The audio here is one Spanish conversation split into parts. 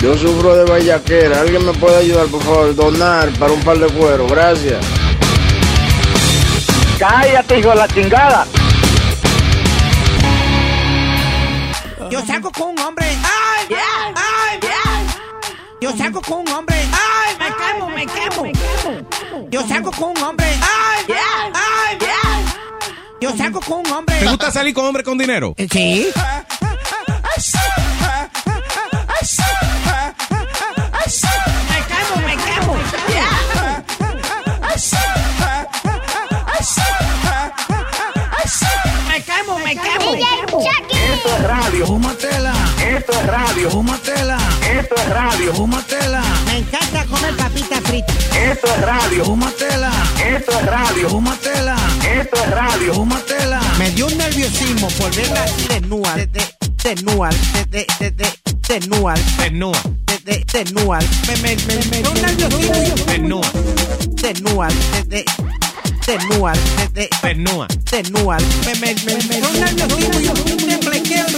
Yo sufro de vallaquera. ¿Alguien me puede ayudar, por favor? Donar para un par de cuero. Gracias. Cállate, hijo de la chingada. Yo salgo con un hombre. ¡Ay! ¡Ay! Yo salgo con un hombre. ¡Ay! Me quemo, me quemo. Yo salgo con un hombre. ¡Ay! ¡Ay! Yo salgo con un hombre. ¿Te gusta salir con hombre con dinero? Sí. Me quemo, me quemo. Esto es radio. Fúmatela. Esto es radio. Fúmatela. Esto es radio. Fúmatela. Me encanta comer papitas fritas. Esto es radio. Fúmatela. Esto es radio. Fúmatela. Esto es radio. Fúmatela. Me dio un nerviosismo por verla así desnuda. De, de, desnuda. De, de, de, de, desnuda. De, de, desnuda. Me, me, me, me un nerviosismo. De, de, Desnuda. desnuda. Me, me, me, me un nerviosismo. Yo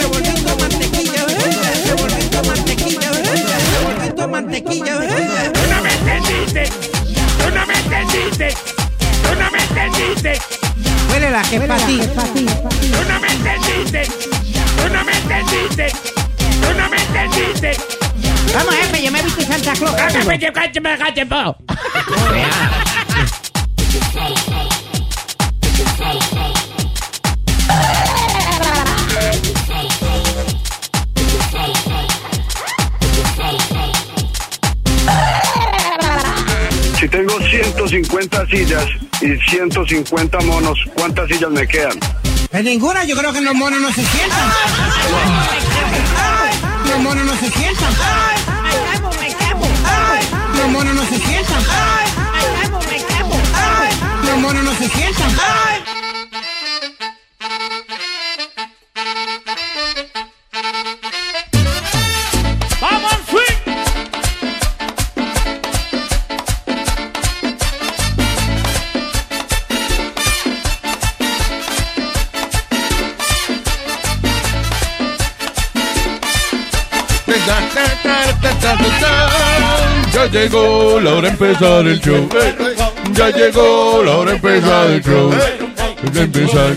revolviendo mantequilla. Revolviendo mantequilla. Revolviendo mantequilla. Tú no me entendiste. Tú no me entendiste. Tú no me entendiste. Huele la que para ti. Tú no me entendiste. Tú no me entendiste. Tú no me entendiste. Vamos, jefe, yo me viste Santa Claus. Cállate, cállate, cállate, po. Si tengo 150 sillas y 150 monos, ¿cuántas sillas me quedan? En ninguna, yo creo que los monos no se sientan. Los monos no se sientan. Los monos no se sientan. Los monos no se sientan. Ya llegó la hora de empezar el show. Ya llegó la hora de empezar el show. De empezar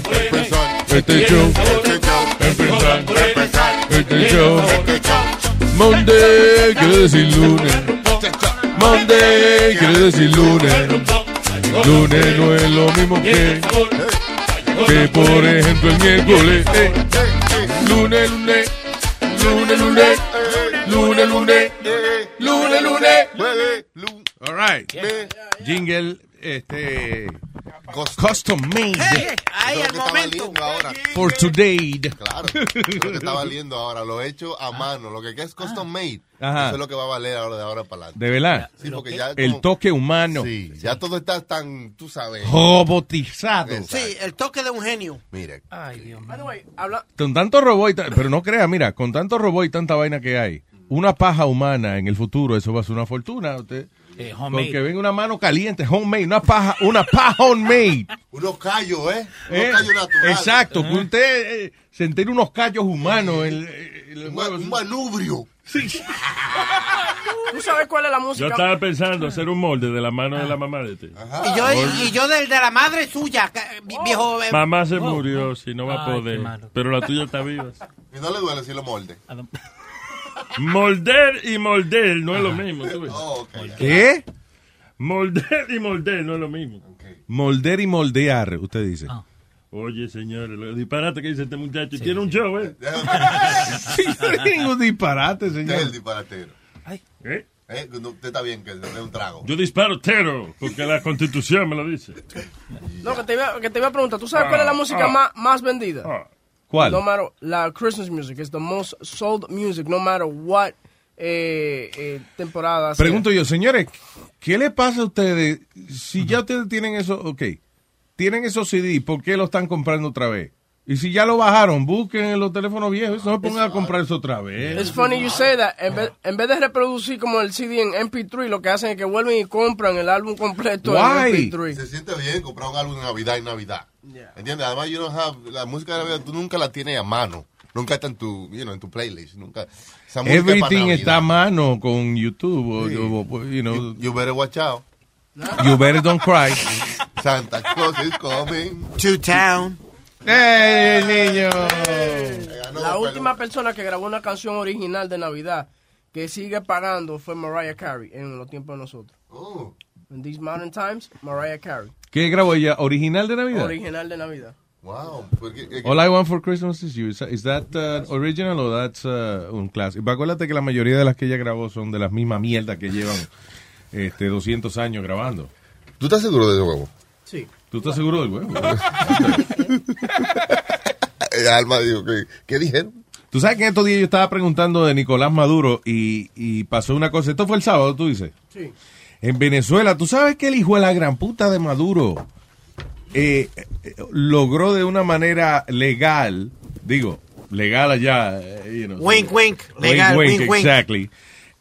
este show. Empezar este show. Monday quiere decir lunes. Monday quiere decir lunes. Lunes no es lo mismo que que por ejemplo el miércoles. eh. Lunes, lunes, lunes, lunes, lunes, lunes, lunes, lunes. All right. Jingle, este, custom made Ay, el momento. for today. Claro, lo que está valiendo ahora. Lo he hecho a mano. Lo que es custom made. Ajá. Eso es lo que va a valer ahora de ahora para adelante. De verdad. Sí, porque ya El toque humano. Sí, ya todo está tan, tú sabes. Robotizado. Sí, el toque de un genio. Mire, Ay, Dios mío. habla, Con tanto robot, y pero no crea, mira, con tanto robot y tanta vaina que hay, una paja humana en el futuro, eso va a ser una fortuna. Usted, Eh, homemade. porque venga una mano caliente, homemade, una paja, una paja homemade. unos callos, ¿eh? Unos ¿eh? callos naturales. Exacto, que usted eh, sentir unos callos humanos en, en el Un, un manubrio. ¿Tú sabes cuál es la música? Yo estaba pensando hacer un molde de la mano de la mamá de ti. Y yo, y yo del de la madre suya, viejo. eh, Mamá se murió, si no va a poder. Pero la tuya está viva. Y no le duele si lo molde. Molder y molder no es lo mismo. ¿tú ves? Oh. ¿Qué? Molder y molder no es lo mismo. Molder y moldear, usted dice. Ah. Oye, señores, lo disparate que dice este muchacho. Tiene un show, ¿eh? un disparate, Usted es señor. el disparatero. ¿Eh? ¿Eh? No, Usted está bien que se dé un trago. Yo disparo tero, porque la constitución me lo dice. No, que te iba, que te iba a preguntar. ¿Tú sabes cuál es la música ah. más, más vendida? Ah. ¿Cuál? No matter, la Christmas music is the most sold music, no matter what eh, eh, temporadas. Pregunto yo, señores, ¿qué le pasa a ustedes si ya ustedes tienen eso, ok, tienen esos CD, ¿por qué lo están comprando otra vez? Y si ya lo bajaron, busquen en los teléfonos viejos, no se pongan a comprar eso otra vez. Es funny you say that. En vez, en vez de reproducir como el CD en MP3, lo que hacen es que vuelven y compran el álbum completo Why? en MP3. Se siente bien comprar un álbum de Navidad en Navidad. ¿Entiendes? Además, you don't have- la música de Navidad tú nunca la tienes a mano. Nunca está en tu, you know, en tu playlist. Nunca. Esa Everything está a mano con YouTube, Sí. o- you know, You better watch out. you better don't cry. Santa Claus is coming. To town. ¡Ey, niño! La última persona que grabó una canción original de Navidad que sigue pagando fue Mariah Carey en los tiempos de nosotros. Oh. In these modern times, Mariah Carey. ¿Qué grabó ella? ¿Original de Navidad? Original de Navidad. Wow. Eh, All I Want for Christmas is You. Is that, is that, uh, original o that's uh, un clásico? Acuérdate que la mayoría de las que ella grabó son de las mismas mierdas que llevan este, 200 años grabando. ¿Tú estás seguro de eso, huevo? Sí. ¿Tú estás seguro del huevo? Eh, Alma dijo que, ¿qué dijeron? Tú sabes que en estos días yo estaba preguntando de Nicolás Maduro y, y pasó una cosa. Esto fue el sábado, tú dices. Sí. En Venezuela, tú sabes que el hijo de la gran puta de Maduro eh, eh, logró de una manera legal, digo, legal allá, eh, you know, Wink, wink. Legal, wink, wink, wink, wink. exactly.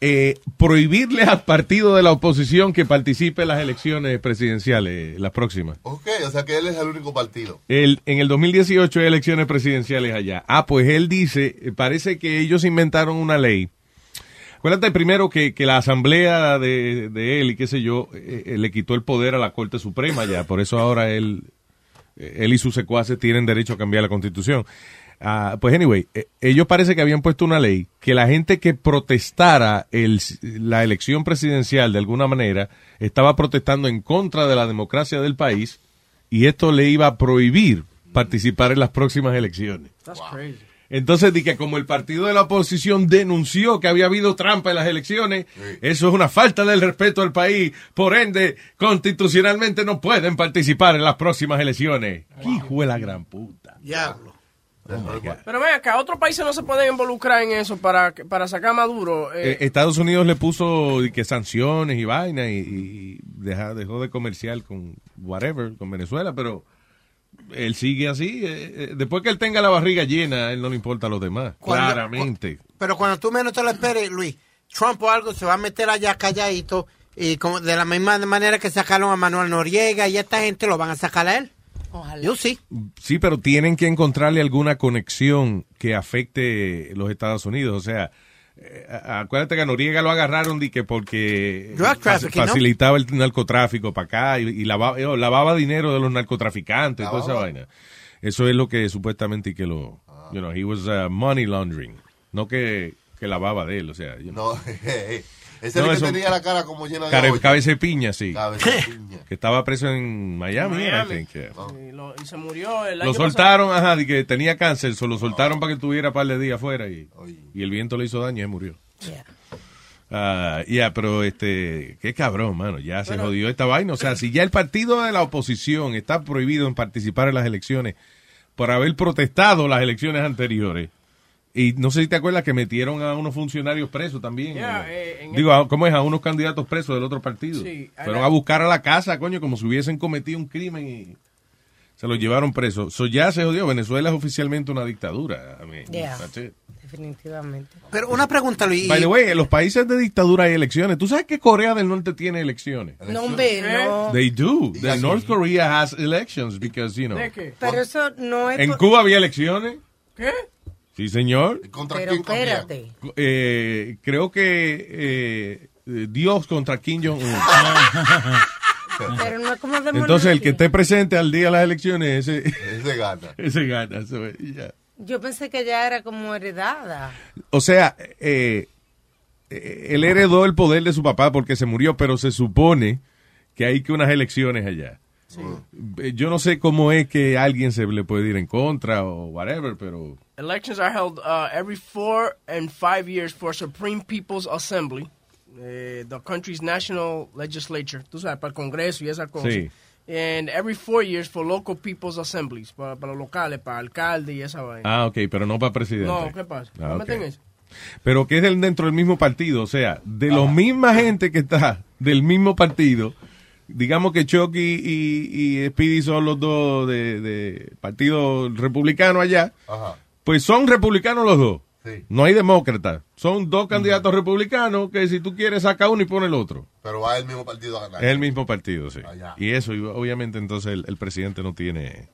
Eh, prohibirle al partido de la oposición que participe en las elecciones presidenciales, las próximas. Ok, o sea que él es el único partido. El, en el 2018 hay elecciones presidenciales allá. Ah, pues él dice, parece que ellos inventaron una ley. Acuérdate primero que, que la asamblea de, de él y qué sé yo, eh, eh, le quitó el poder a la Corte Suprema ya. Por eso ahora él, eh, él y sus secuaces tienen derecho a cambiar la constitución. Ah, pues anyway, ellos parece que habían puesto una ley que la gente que protestara el, la elección presidencial de alguna manera estaba protestando en contra de la democracia del país y esto le iba a prohibir participar en las próximas elecciones. That's crazy. Entonces, di que como el partido de la oposición denunció que había habido trampa en las elecciones, eso es una falta del respeto al país. Por ende, constitucionalmente no pueden participar en las próximas elecciones. Hijo de la gran puta. Diablo. Pero ven acá, otros países no se pueden involucrar en eso para, para sacar a Maduro. eh, Eh, Estados Unidos le puso di que sanciones y vaina y, y deja- dejó de comercial con whatever, con Venezuela, pero él sigue así. eh, eh, después que él tenga la barriga llena, a él no le importa a los demás. Cuando- claramente. Pero cuando tú menos te lo esperes, Luis, Trump o algo se va a meter allá calladito y como de la misma manera que sacaron a Manuel Noriega y esta gente lo van a sacar a él. Yo sí. Sí, pero tienen que encontrarle alguna conexión que afecte los Estados Unidos. O sea, acuérdate que a Noriega lo agarraron de que porque facilitaba el narcotráfico para acá y, y lavaba, eh, lavaba dinero de los narcotraficantes, toda esa vaina. Eso es lo que supuestamente que lo, you know, he was uh, money laundering, no que, que lavaba de él, o sea, you know. No, ese No, es el eso- que tenía la cara como llena de hoyo. cabeza de piña, sí. Cabeza de piña. Que estaba preso en Miami, Miami. I think, yeah. y, lo- y se murió el Lo año soltaron, ajá, de que tenía cáncer, solo lo soltaron para que tuviera un par de días afuera y, y el viento le hizo daño y se murió. Ah, ya, pero este, qué cabrón, mano, ya se jodió esta vaina. O sea, si ya el partido de la oposición está prohibido en participar en las elecciones por haber protestado las elecciones anteriores, y no sé si te acuerdas que metieron a unos funcionarios presos también. Yeah, eh, eh, Digo, a- ¿cómo es? A unos candidatos presos del otro partido. Sí, Fueron la- a buscar a la casa, coño, como si hubiesen cometido un crimen y se los llevaron presos. So ya se jodió. Venezuela es oficialmente una dictadura. I mean, Yeah. Definitivamente. Pero una pregunta, Luis. By the way, en los países de dictadura hay elecciones. ¿Tú sabes que Corea del Norte tiene elecciones? No, hombre, no. They do. The North Korea has elections because, you know. Pero eso no es... En Cuba había elecciones. ¿Qué? Sí, señor. Pero espérate. Eh, creo que eh, eh, Dios contra Kim Jong-un. Pero no es como de Entonces, el que esté presente al día de las elecciones, ese, Ese gana. ese gana. Yo pensé que ya era como heredada. O sea, eh, eh, él heredó el poder de su papá porque se murió, pero se supone que hay que unas elecciones allá. Eh, Yo no sé cómo es que alguien se le puede ir en contra o whatever, pero Elections are held uh, every four and five years for Supreme People's Assembly, eh, the country's national legislature. Tú sabes, para el Congreso y esas cosas. Sí. And every four years for local people's assemblies, para, para los locales, para alcalde y esa vaina. Ah, ok, pero no para presidente. No, ¿qué pasa? Ah, ¿No ok. meten eso? pero que es dentro del mismo partido, o sea, de la misma gente que está del mismo partido, digamos que Chucky y, y Speedy son los dos de, de partido republicano allá, Ajá. pues son republicanos los dos. Sí. No hay demócratas. Son dos candidatos republicanos que si tú quieres saca uno y pone el otro. Pero va el mismo partido a ganar. Es el mismo partido, sí. Allá. Y eso, y obviamente, entonces el, el presidente no tiene.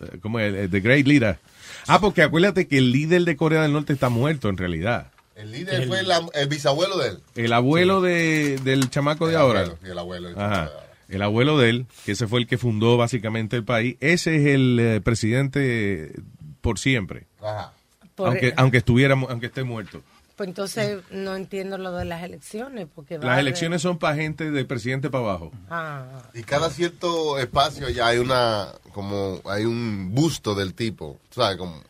eh, ¿Cómo es? El, the great leader. Ah, porque acuérdate que el líder de Corea del Norte está muerto en realidad. El líder fue la- el bisabuelo de él. El abuelo de, del chamaco de ahora. abuelo, el abuelo, el Ajá. El abuelo de él, que ese fue el que fundó básicamente el país. Ese es el eh, presidente por siempre. Ajá. Por- Aunque, aunque estuviera, aunque esté muerto. Pues entonces no entiendo lo de las elecciones, porque Las elecciones son para gente del presidente para abajo. Ah, Y cada cierto espacio ya hay una, como, hay un busto del tipo, ¿sabes? Como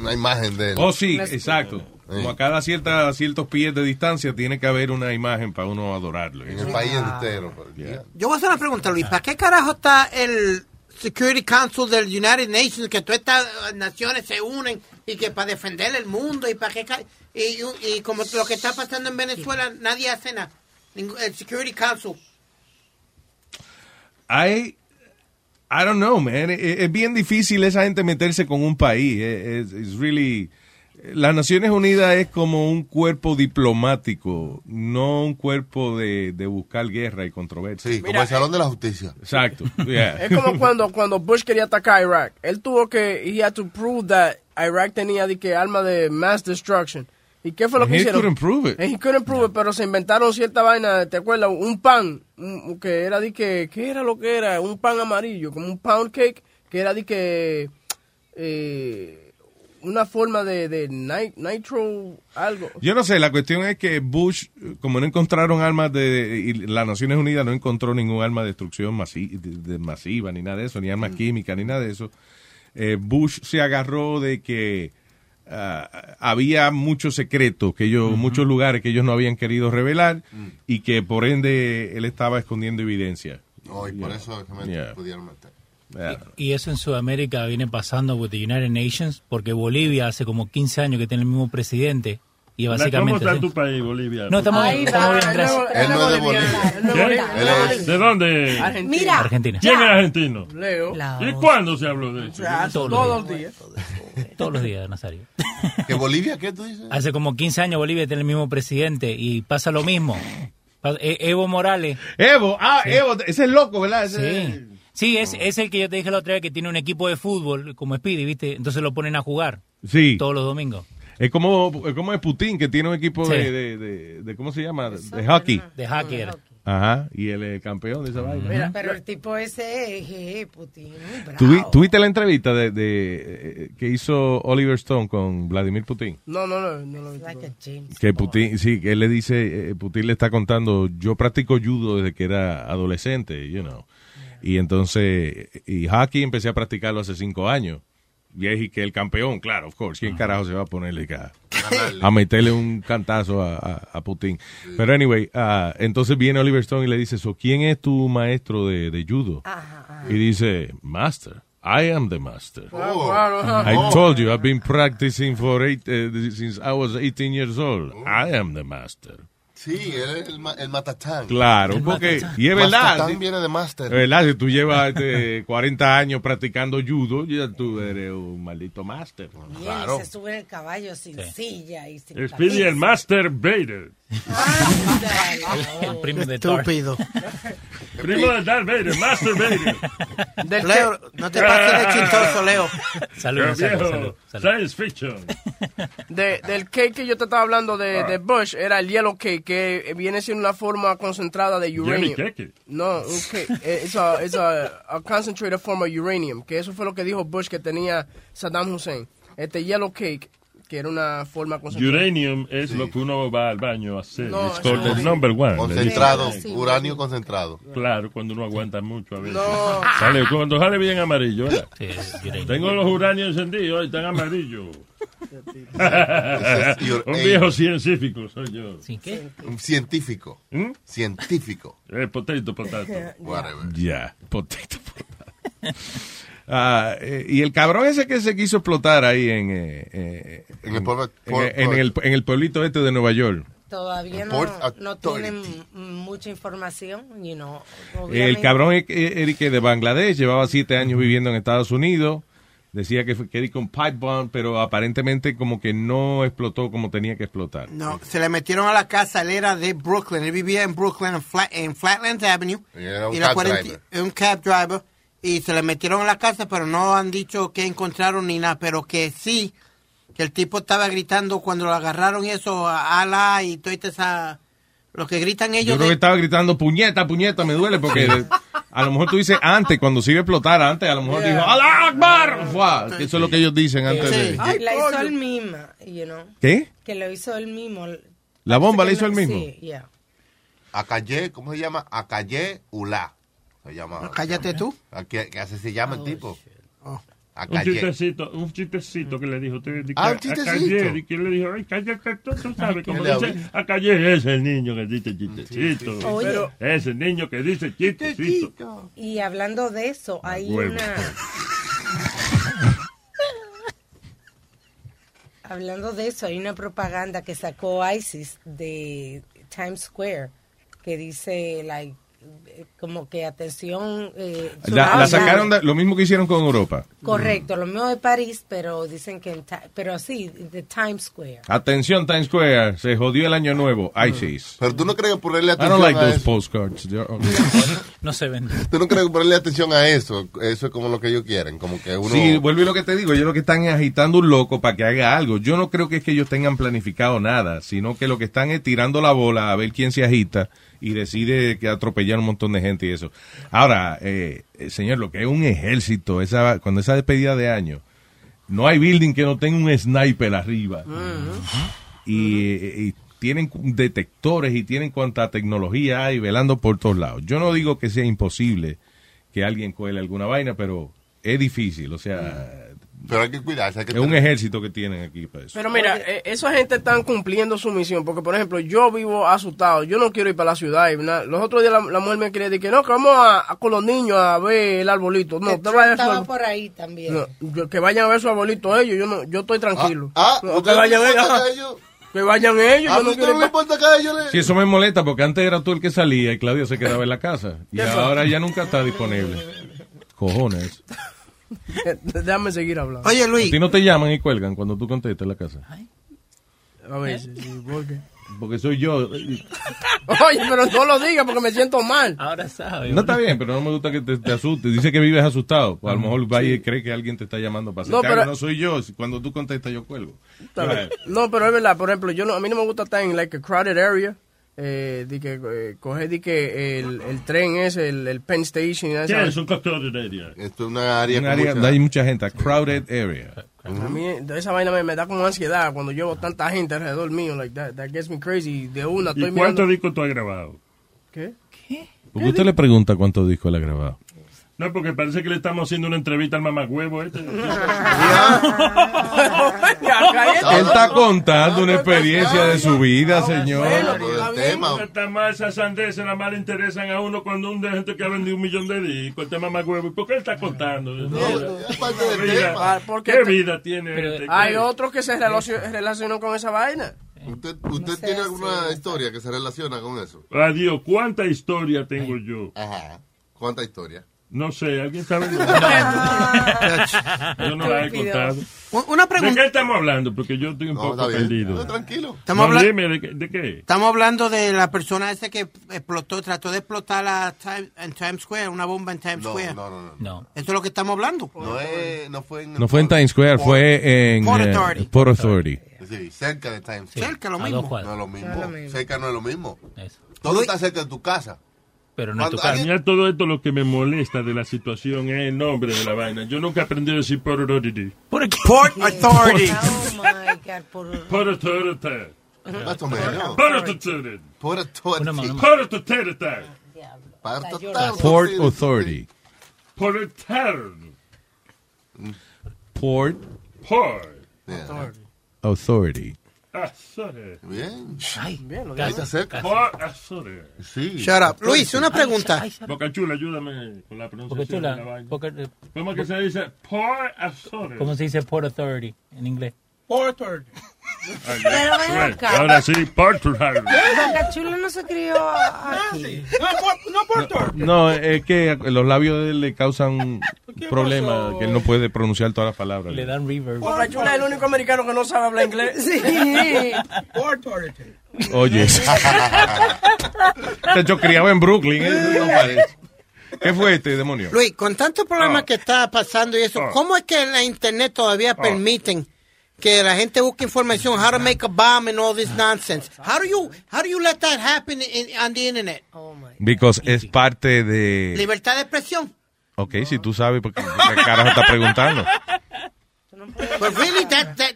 una imagen de él. Oh, sí, exacto. Como a cada cierta, ciertos pies de distancia tiene que haber una imagen para uno adorarlo. En el país entero. Yeah. Yo voy a hacer una pregunta, Luis. ¿Para qué carajo está el Security Council del United Nations, que todas estas naciones se unen y que para defender el mundo y para ca- y, y como lo que está pasando en Venezuela, nadie hace nada. El Security Council. I, I don't know, man. Es, es bien difícil esa gente meterse con un país. Es, es- it's really... Las Naciones Unidas es como un cuerpo diplomático, no un cuerpo de, de buscar guerra y controversia. Sí, como el Salón de la Justicia. Exacto. yeah. Es como cuando, cuando Bush quería atacar a Irak. Él tuvo que, he had to prove that Iraq tenía de que arma de mass destruction. ¿Y qué fue lo que He hicieron? couldn't it. And he couldn't prove it, pero se inventaron cierta vaina, ¿te acuerdas? Un pan, un- que era de que, ¿qué era lo que era? Un pan amarillo, como un pound cake, que era de que, eh, una forma de, de nit- nitro, algo. Yo no sé, la cuestión es que Bush, como no encontraron armas de, y las Naciones Unidas no encontró ningún arma de destrucción masi- de- de masiva, ni nada de eso, ni armas químicas, ni nada de eso, eh, Bush se agarró de que ah, había muchos secretos, que ellos, muchos lugares que ellos no habían querido revelar y que por ende él estaba escondiendo evidencia. No, y por Yeah. eso es que me Yeah. pudieron meter. Yeah. Y eso en Sudamérica viene pasando with the United Nations, porque Bolivia hace como 15 años que tiene el mismo presidente. Y ¿Cómo básicamente. está sí. tu país, Bolivia? No, estamos bien, estamos bien, gracias. Él no es de Bolivia. ¿Qué? ¿De dónde? Argentina. Mira. Argentina. ¿Quién es argentino? Leo. ¿Y cuándo se habló de eso? Todos Todos los días. Todos los días, Nazario. ¿Que Bolivia qué tú dices? Hace como 15 años Bolivia tiene el mismo presidente y pasa lo mismo. E- Evo Morales. Evo, ah, Sí. Evo, ese es loco, ¿verdad? Ese- Sí. Sí, es, es el que yo te dije la otra vez que tiene un equipo de fútbol como Speedy, ¿viste? Entonces lo ponen a jugar Sí. todos los domingos. Es como, es como es Putin, que tiene un equipo Sí. de, de, de- de- ¿cómo se llama? De, de hockey. De hacker. Ajá, y él es campeón de esa vaina. pero el tipo ese es jeje, Putin, muy bravo. ¿Tuvi- ¿Tuviste la entrevista de, de, eh, que hizo Oliver Stone con Vladimir Putin? No, no, no, no lo vi. Like Que. Putin, sí, que él le dice, eh, Putin le está contando, yo practico judo desde que era adolescente, you know. Y entonces, y hockey empecé a practicarlo hace cinco años. Y es y que el campeón, claro, of course. ¿Quién carajo se va a ponerle a, a meterle un cantazo a, a- a Putin? Pero anyway, ah, entonces viene Oliver Stone y le dice, so, ¿quién es tu maestro de, de judo? Y dice, Master. I am the master. Claro. I told you, I've been practicing for eight, eh, since I was 18 years old. I am the master. Sí, él es el, ma- el matatán. Claro, porque, y es verdad. Matatán si- viene de master. es verdad, si tú llevas este, 40 años practicando judo, ya tú eres un maldito máster. Y se sube en el caballo sin silla y sin Speedy el Master Vader. El primo de. Estúpido. Primo de Darth Vader, Master Vader. Del Leo, no te pases de chistoso, Leo. Salud, Qué salud, viejo. salud, salud. Science fiction. De- del cake que yo te estaba hablando de, de Bush era el yellow cake, que viene siendo una forma concentrada de uranium. Cake. No, un cake. Eh, Es a, es a, a concentrated form of uranium, que eso fue lo que dijo Bush que tenía Saddam Hussein. Este yellow cake, que era una forma concentrada. Uranium es lo que uno va al baño a hacer. No, It's called the number one. Concentrado, Sí. uranio concentrado. Claro, cuando uno aguanta mucho a veces. No. Sale, cuando sale bien amarillo, ¿verdad? Sí, uranium. Tengo los uranios encendidos, están amarillos. Un eh, viejo científico soy yo. ¿Sí qué? Un científico. ¿Mm? Científico. Eh, potato, potato. Whatever. Ya, potato. Ah, eh, y el cabrón ese que se quiso explotar ahí en, eh, eh, En el pueblo- en, por- el, en el pueblito este de Nueva York. Todavía no, no tienen mucha información, you know. El cabrón es- era que de Bangladesh llevaba siete años viviendo en Estados Unidos. Decía que fue que con pipe bomb, pero aparentemente como que no explotó como tenía que explotar. No, se le metieron a la casa, él era de Brooklyn, él vivía en Brooklyn, en, Flat- en Flatlands Avenue. Y era un la cab 40 driver. Un cab driver. Y se le metieron a la casa, pero no han dicho que encontraron ni nada, pero que sí, que el tipo estaba gritando cuando lo agarraron y eso, a ala y todo esa... Lo que gritan Yo ellos... creo que estaba gritando, puñeta, puñeta, me duele, porque a lo mejor tú dices antes, cuando se iba a explotar antes, a lo mejor dijo, ¡Allah Akbar! Que eso es lo que ellos dicen antes de... la hizo él mismo, you know. ¿Qué? Que lo hizo él mismo. ¿La bomba la hizo él mismo? Sí, yeah. Acalle, ¿cómo se llama? Acalle Ula. Se llama. Cállate tú. ¿A qué, qué así se llama el tipo? Un Acalle. chistecito, un chistecito que le dijo. Usted, Ah, un a- chistecito. A Calle, y que le dijo, ay, cállate, tú, tú sabes, como ¿Qué le dice, a Calle es el niño que dice chistecito. Oye. Pero- Es el niño que dice chistecito. Y hablando de eso, hay huevo. una... hablando de eso, hay una propaganda que sacó ISIS de Times Square que dice, like, como que atención... eh, La, la sacaron de- lo mismo que hicieron con Europa. Correcto, lo mismo de París, pero dicen que en pero sí, de Times Square. Atención, Times Square, se jodió el año nuevo, ISIS. Pero tú no crees que ponerle I atención don't like a those eso. postcards. No se vende. Tú no crees que ponerle atención a eso. Eso es como lo que ellos quieren. Como que uno. Sí, vuelvo a lo que te digo, ellos lo que están es agitando un loco para que haga algo. Yo no creo que es que ellos tengan planificado nada, sino que lo que están es tirando la bola a ver quién se agita y decide que atropellar un montón de gente y eso. Ahora, eh, señor, lo que es un ejército, esa cuando esa despedida de año, no hay building que no tenga un sniper arriba. y, y tienen detectores y tienen cuanta tecnología hay velando por todos lados. Yo no digo que sea imposible que alguien cuele alguna vaina, pero es difícil, o sea, Pero hay que cuidarse. Hay que es un ejército que tienen aquí para eso. Pero mira, eh, esa gente están cumpliendo su misión, porque por ejemplo, yo vivo asustado, yo no quiero ir para la ciudad. Y. Los otros días la, la mujer me quería decir que no, que vamos a, a con los niños a ver el arbolito. No, estaba por ahí también. No, yo- que vayan a ver su abuelito ellos, yo no, yo estoy tranquilo. Ah, No, ¿usted que vayan no ellos. que vayan ellos, A yo no usted quiero no importa que ellos le. Sí, eso me molesta porque antes era tú el que salía y Claudia se quedaba en la casa. Y ahora ya nunca está disponible. Cojones. Déjame seguir hablando. Oye, A Luis, ti no te llaman y cuelgan cuando tú contestas en la casa. A ver, sí, sí, ¿por qué? Porque soy yo. Oye, pero no lo digas porque me siento mal. Ahora sabe. No está bien, pero no me gusta que te, te asustes. Dice que vives asustado. Pues a lo mejor vaya y cree que alguien te está llamando para No, hacerte pero-. No soy yo. Cuando tú contestas, yo cuelgo. No, pero es verdad, por ejemplo, yo no, a mí no me gusta estar en like a crowded area. Eh, di que eh, coger di que el, el tren es el, el Penn Station y ¿Qué esa- es un de area? Esto es una área. Un con área mucha- donde hay mucha gente. a crowded area. A mí de esa vaina me, me da como ansiedad cuando llevo tanta gente alrededor mío, like that, that gets me crazy. De una estoy ¿Y cuántos mirando. discos tú has grabado? ¿Qué? ¿Por qué usted le pregunta cuántos discos él ha grabado? No, porque parece que le estamos haciendo una entrevista al mamagüevo este. Él está contando una experiencia de su vida, señor. Está mal, esas sandeces nada más le interesan a uno cuando un de gente que ha vendido un millón de discos, el tema más huevo. ¿Y por qué él está contando? Mira, Ah, porque ¿Qué te- vida tiene este? Hay otros que se relacio- relacionan con esa vaina. ¿Usted, usted tiene alguna historia que se relaciona con eso? Adiós, ¿cuánta historia tengo yo? Ajá. ¿Cuánta historia? No sé, ¿alguien sabe? yo no la he contado. una ¿De qué estamos hablando? Porque yo estoy un No, poco perdido. No, tranquilo. Estamos No, habla- dime, ¿de, qué- de qué? Estamos hablando de la persona esa que explotó, trató de explotar la Time- en Times Square, una bomba en Times No, Square. no, no, no. No. Eso es lo que estamos hablando. No, es, no fue en. No fue en Times Square, fue en Port eh, Authority. Port Authority. Sí, cerca de Times Square. Cerca, lo mismo. No es lo mismo. No es lo mismo. Cerca no es lo mismo. Eso. Todo está cerca de tu casa. Pero no es tu Cuando casa. A mí a todo esto lo que me molesta de la situación es el nombre de la vaina. Yo nunca aprendí a decir por authority. ¿Por qué? Port Authority. Oh my God, authority. Más o menos. Por authority. Por authority. Una mano más. Por authority. Port Authority. Por authority. Port Por. Yeah. Authority. Azores. Bien. Bien, lo está cerca. Port Azores. Sí. Shut up. Luis, una pregunta. Boca Chula, ayúdame con la pronunciación Boca Chula, de la vaina. Boca- eh, ¿Cómo que se dice? Port Azores. ¿Cómo se dice Port Authority en inglés? Porter. Ay, Pero ven acá. Ahora sí, Azores. Boca Chula no se crió aquí. No, Porter. No, es que los labios de él le causan problemas que él no puede pronunciar todas las palabras. Le dan reverb. Es el único americano que no sabe hablar inglés. Sí. Porter. Oye, de hecho criado en Brooklyn, ¿eh? No parece. ¿Qué fue este demonio? Luis, con tantos problemas Ah. que está pasando y eso, Ah. ¿cómo es que la internet todavía permiten que la gente busque información, how to make a bomb and all this nonsense? How do you, how do you let that happen in- on the internet? Because es parte de... Libertad de expresión. Ok, si tú sabes, porque qué carajo está preguntando. Pues really, that, that,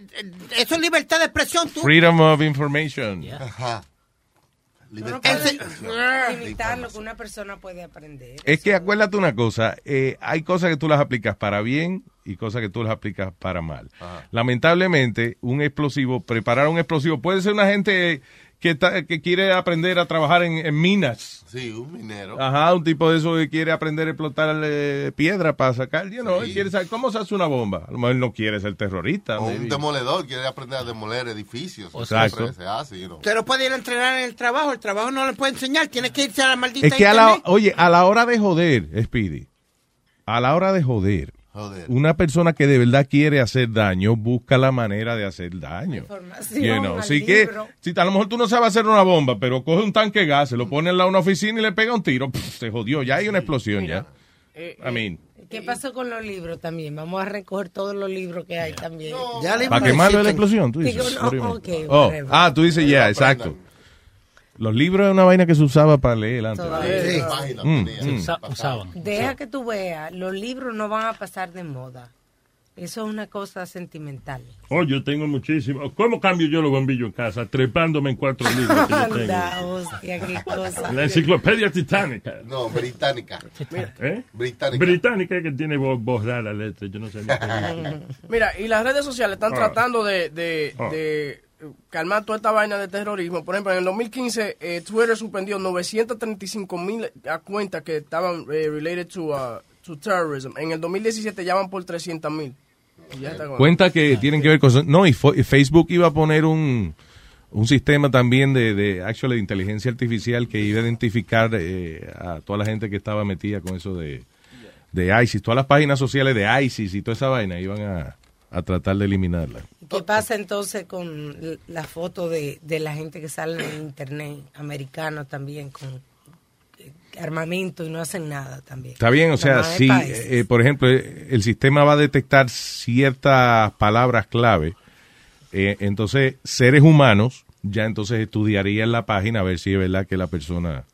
eso es libertad de expresión, tú. Freedom of information. Ajá. Tú no Libertad de expresión. limitar lo que una persona puede aprender. Es que acuérdate una cosa, eh, hay cosas que tú las aplicas para bien y cosas que tú las aplicas para mal. Lamentablemente, un explosivo, preparar un explosivo, puede ser una gente que, está- que quiere aprender a trabajar en, en minas. Sí, un minero. Ajá, un tipo de eso que quiere aprender a explotar eh, piedra para sacar, you know, Sí. quiere saber cómo se hace una bomba. A lo mejor no quiere ser terrorista. O un demoledor quiere aprender a demoler edificios. Exacto. Se hace, you know. Puede ir a entrenar en el trabajo, el trabajo no le puede enseñar, tiene que irse a la maldita Es que a la, internet. oye, a la hora de joder, Speedy, a la hora de joder, Joder. una persona que de verdad quiere hacer daño busca la manera de hacer daño. You know, al sí que, si a lo mejor tú no sabes hacer una bomba, pero coge un tanque de gas, se lo pone en la una oficina y le pega un tiro, pff, se jodió, ya hay una explosión ya. Eh, I mean, ¿Qué pasó con los libros también? Vamos a recoger todos los libros que hay también. Ya ¿para quemarlo de la explosión? Tú dices. Digo, no, Oh, ah, tú dices, ya, exacto. Los libros es una vaina que se usaba para leer antes. Mm, mm. Usa- usaban. Deja que tú veas, los libros no van a pasar de moda. Eso es una cosa sentimental. Oh, yo tengo muchísimo. ¿Cómo cambio yo los bombillos en casa? Trepándome en cuatro libros que yo tengo. Anda, hostia, qué cosa. La enciclopedia titánica. No, británica. ¿Eh? Británica. Británica que tiene voz, voz rara la letra, yo no sé. Mira, y las redes sociales están Ah. tratando de, de, Ah. de calmar toda esta vaina de terrorismo. Por ejemplo, en el 2015 eh, Twitter suspendió 935 mil cuentas que estaban eh, related to, uh, to terrorism. En el 2017 ya van por 300 mil. Y ya está con- Cuenta que tienen que ver con... No, y Facebook iba a poner un, un sistema también de, de, actually, de inteligencia artificial que iba a identificar eh, a toda la gente que estaba metida con eso de, de ISIS. Todas las páginas sociales de ISIS y toda esa vaina iban a, a tratar de eliminarla. ¿Qué pasa entonces con la foto de, de la gente que sale en internet, americanos también, con eh, armamento y no hacen nada también? Está bien, o sea, si, países. eh, por ejemplo, eh, el sistema va a detectar ciertas palabras clave, eh, entonces seres humanos ya entonces estudiarían la página a ver si es verdad que la persona...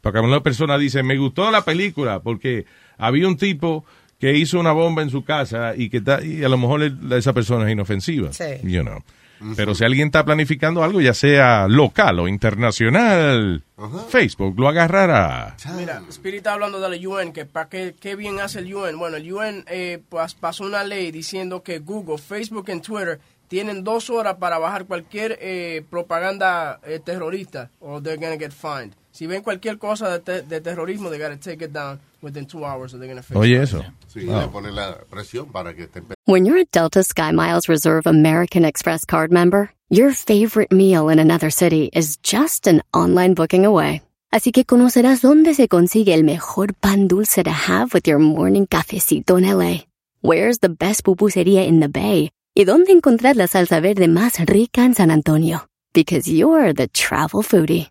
Porque una persona dice, me gustó la película porque había un tipo que hizo una bomba en su casa y que y a lo mejor el- esa persona es inofensiva. Sí. You know. Pero si alguien está planificando algo, ya sea local o internacional, Facebook lo agarrará. Mira, Spirit está hablando de la UN, que para qué, qué bien hace el UN. Bueno, el UN eh, pues, pasó una ley diciendo que Google, Facebook y Twitter tienen dos horas para bajar cualquier eh, propaganda eh, terrorista o they're gonna get fined. Si ven cualquier cosa de, te- de terrorismo, they gotta take it down within two hours or they're gonna face Oye, it. eso. Sí, Wow. le pone la presión para que esté When you're a Delta SkyMiles Reserve American Express card member, your favorite meal in another city is just an online booking away. Así que conocerás dónde se consigue el mejor pan dulce to have with your morning cafecito en LA. Where's the best pupusería in the Bay? Y dónde encontrar la salsa verde más rica en San Antonio. Because you're the travel foodie.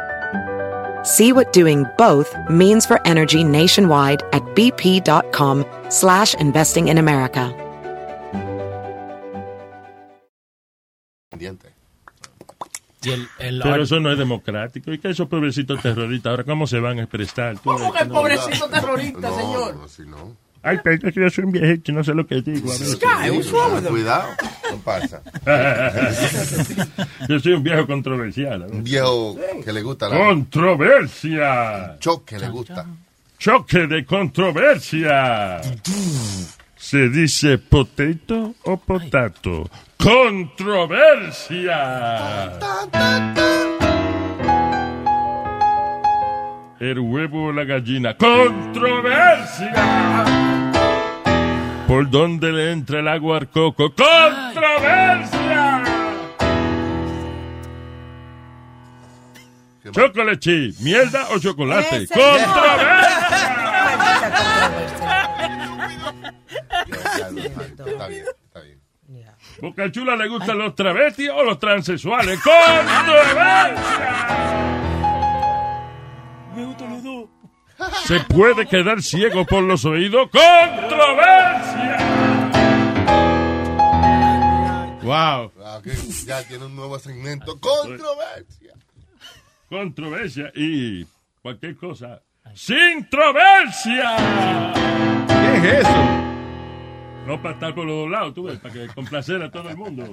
See what doing both means for energy nationwide at bp.com slash investing in America. Y el, el Pero eso no es democrático. ¿Y que esos pobrecitos terroristas ahora cómo se van a expresar? ¿Cómo que eh, no- pobrecito terrorista, señor? Ay, pero es que yo soy un viejito no sé lo que digo. Sky, what's wrong with him? Cuidado, no pasa. yo soy un viejo controversial. Un viejo que le gusta la... Controversia. Choque le gusta. Choque de controversia. ¿Se dice potato o potato? Controversia. El huevo o la gallina. Controversia. ¿Por dónde le entra el agua al coco? Controversia. Chocolate chip, mierda o chocolate. Ese- Controversia. Bien. Boca Chula le gustan los travestis o los transexuales. ¡Controversia! Me gustan los dos. ¿Se puede quedar ciego por los oídos? ¡Controversia! Wow. Ah, que ya tiene un nuevo segmento. Controversia. Controversia y cualquier cosa. ¡Sin controversia! ¿Qué es eso? No para estar por los dos lados, tú ves, para que complacer a todo el mundo.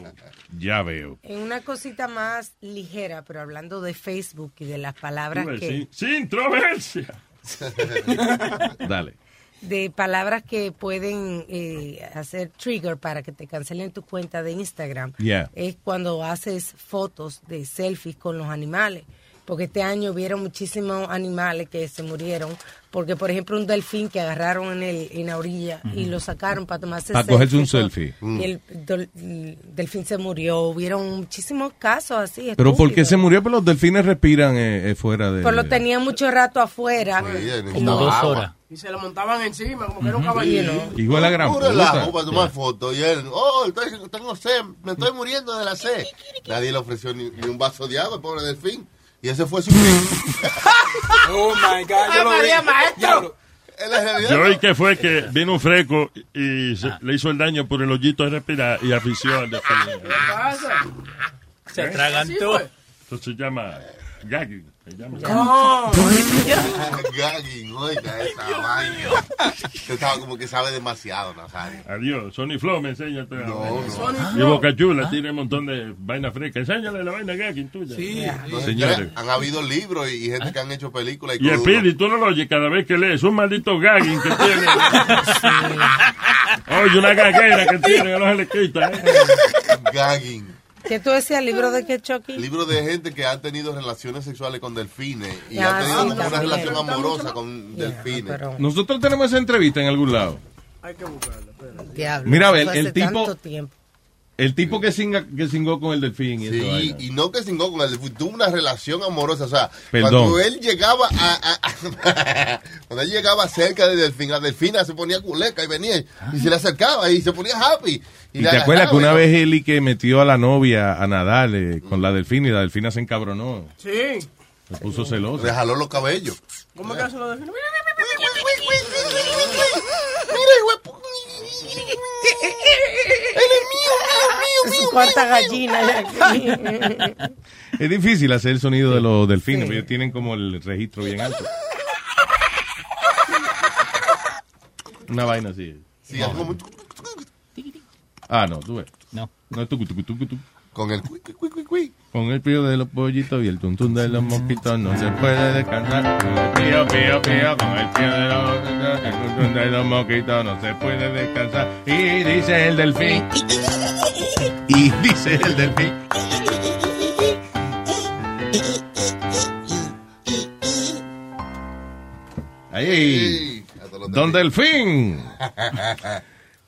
Ya veo. En una cosita más ligera, pero hablando de Facebook y de las palabras ves, que... sin, sin controversia. Dale. de palabras que pueden eh, hacer trigger para que te cancelen tu cuenta de Instagram Yeah. es cuando haces fotos de selfies con los animales. Porque este año vieron muchísimos animales que se murieron. Porque, por ejemplo, un delfín que agarraron en, el, en la orilla y lo sacaron para tomarse Para cogerse un selfie. Y el, delfín se murió. Hubieron muchísimos casos así. Pero ¿por qué estúpidos. se murió? Pues los delfines respiran eh, eh, fuera de... Pues lo tenían mucho rato afuera. Como dos horas. Y se lo montaban encima como que era un caballero. Igual la gran puta. relajo para tomar fotos. Y él, oh, estoy- tengo sed, me estoy muriendo de la sed. Nadie le ofreció ni, ni un vaso de agua, el pobre delfín. Y ese fue su Oh my God, yo lo vi. María, maestro. Yo oí que fue que vino un freco y se- le hizo el daño por el hoyito de respirar y afició al. ¿Qué pasa? Se atragantó. Esto se llama gagging. Se llama. No. gagging, oiga, esa vaina. Usted estaba como que sabe demasiado, Nazario. Adiós. Sony Flow me enseña toda la No, vaina. no. Y. Boca Chula tiene un montón de vaina fresca. Enséñale la vaina gagging tuya. Entonces, Señores. Han habido libros y, y gente que han hecho películas. Y el Pidi, tú no lo oyes cada vez que lees. Un maldito gagging que tiene. Oye, una gaguera que tiene, que no se le quita. ¿eh? Gagging. ¿Qué tú decías, libro de qué, Chucky? Libro de gente que ha tenido relaciones sexuales con delfines y Ah, ha tenido sí, una relación amorosa con delfines. Nosotros tenemos esa entrevista en algún lado. Hay que buscarla. Mira, a ver, el tipo- tanto tiempo. El tipo que, singa, que singó con el delfín y Sí, y no que singó con el delfín, tuvo una relación amorosa. O sea, Perdón. cuando él llegaba a, a- a- cuando él llegaba cerca del delfín, la delfina se ponía culeca y venía y se le acercaba y se ponía happy. ¿Y la te acuerdas que una vez Eli que metió a la novia a nadar eh, con la delfina y la delfina se encabronó? Sí. Se puso celoso. Le jaló los cabellos. ¿Cómo que hace lo de ¿Cuántas gallinas hay aquí? Es difícil hacer el sonido de los delfines, porque ellos tienen como el registro bien alto. Una vaina así. Sí, algo muy- Ah, no, tú ves. No. No es tucu, tucu, tucu, tucu. Con el cui, cui, cui, cui. Con el pío de los pollitos y el tuntún de los mosquitos no se puede descansar. Con el pío, pío, pío, con el pío de los mosquitos, el tuntún de los mosquitos no se puede descansar. Y dice el delfín. Y dice el delfín. Ahí. Don Delfín.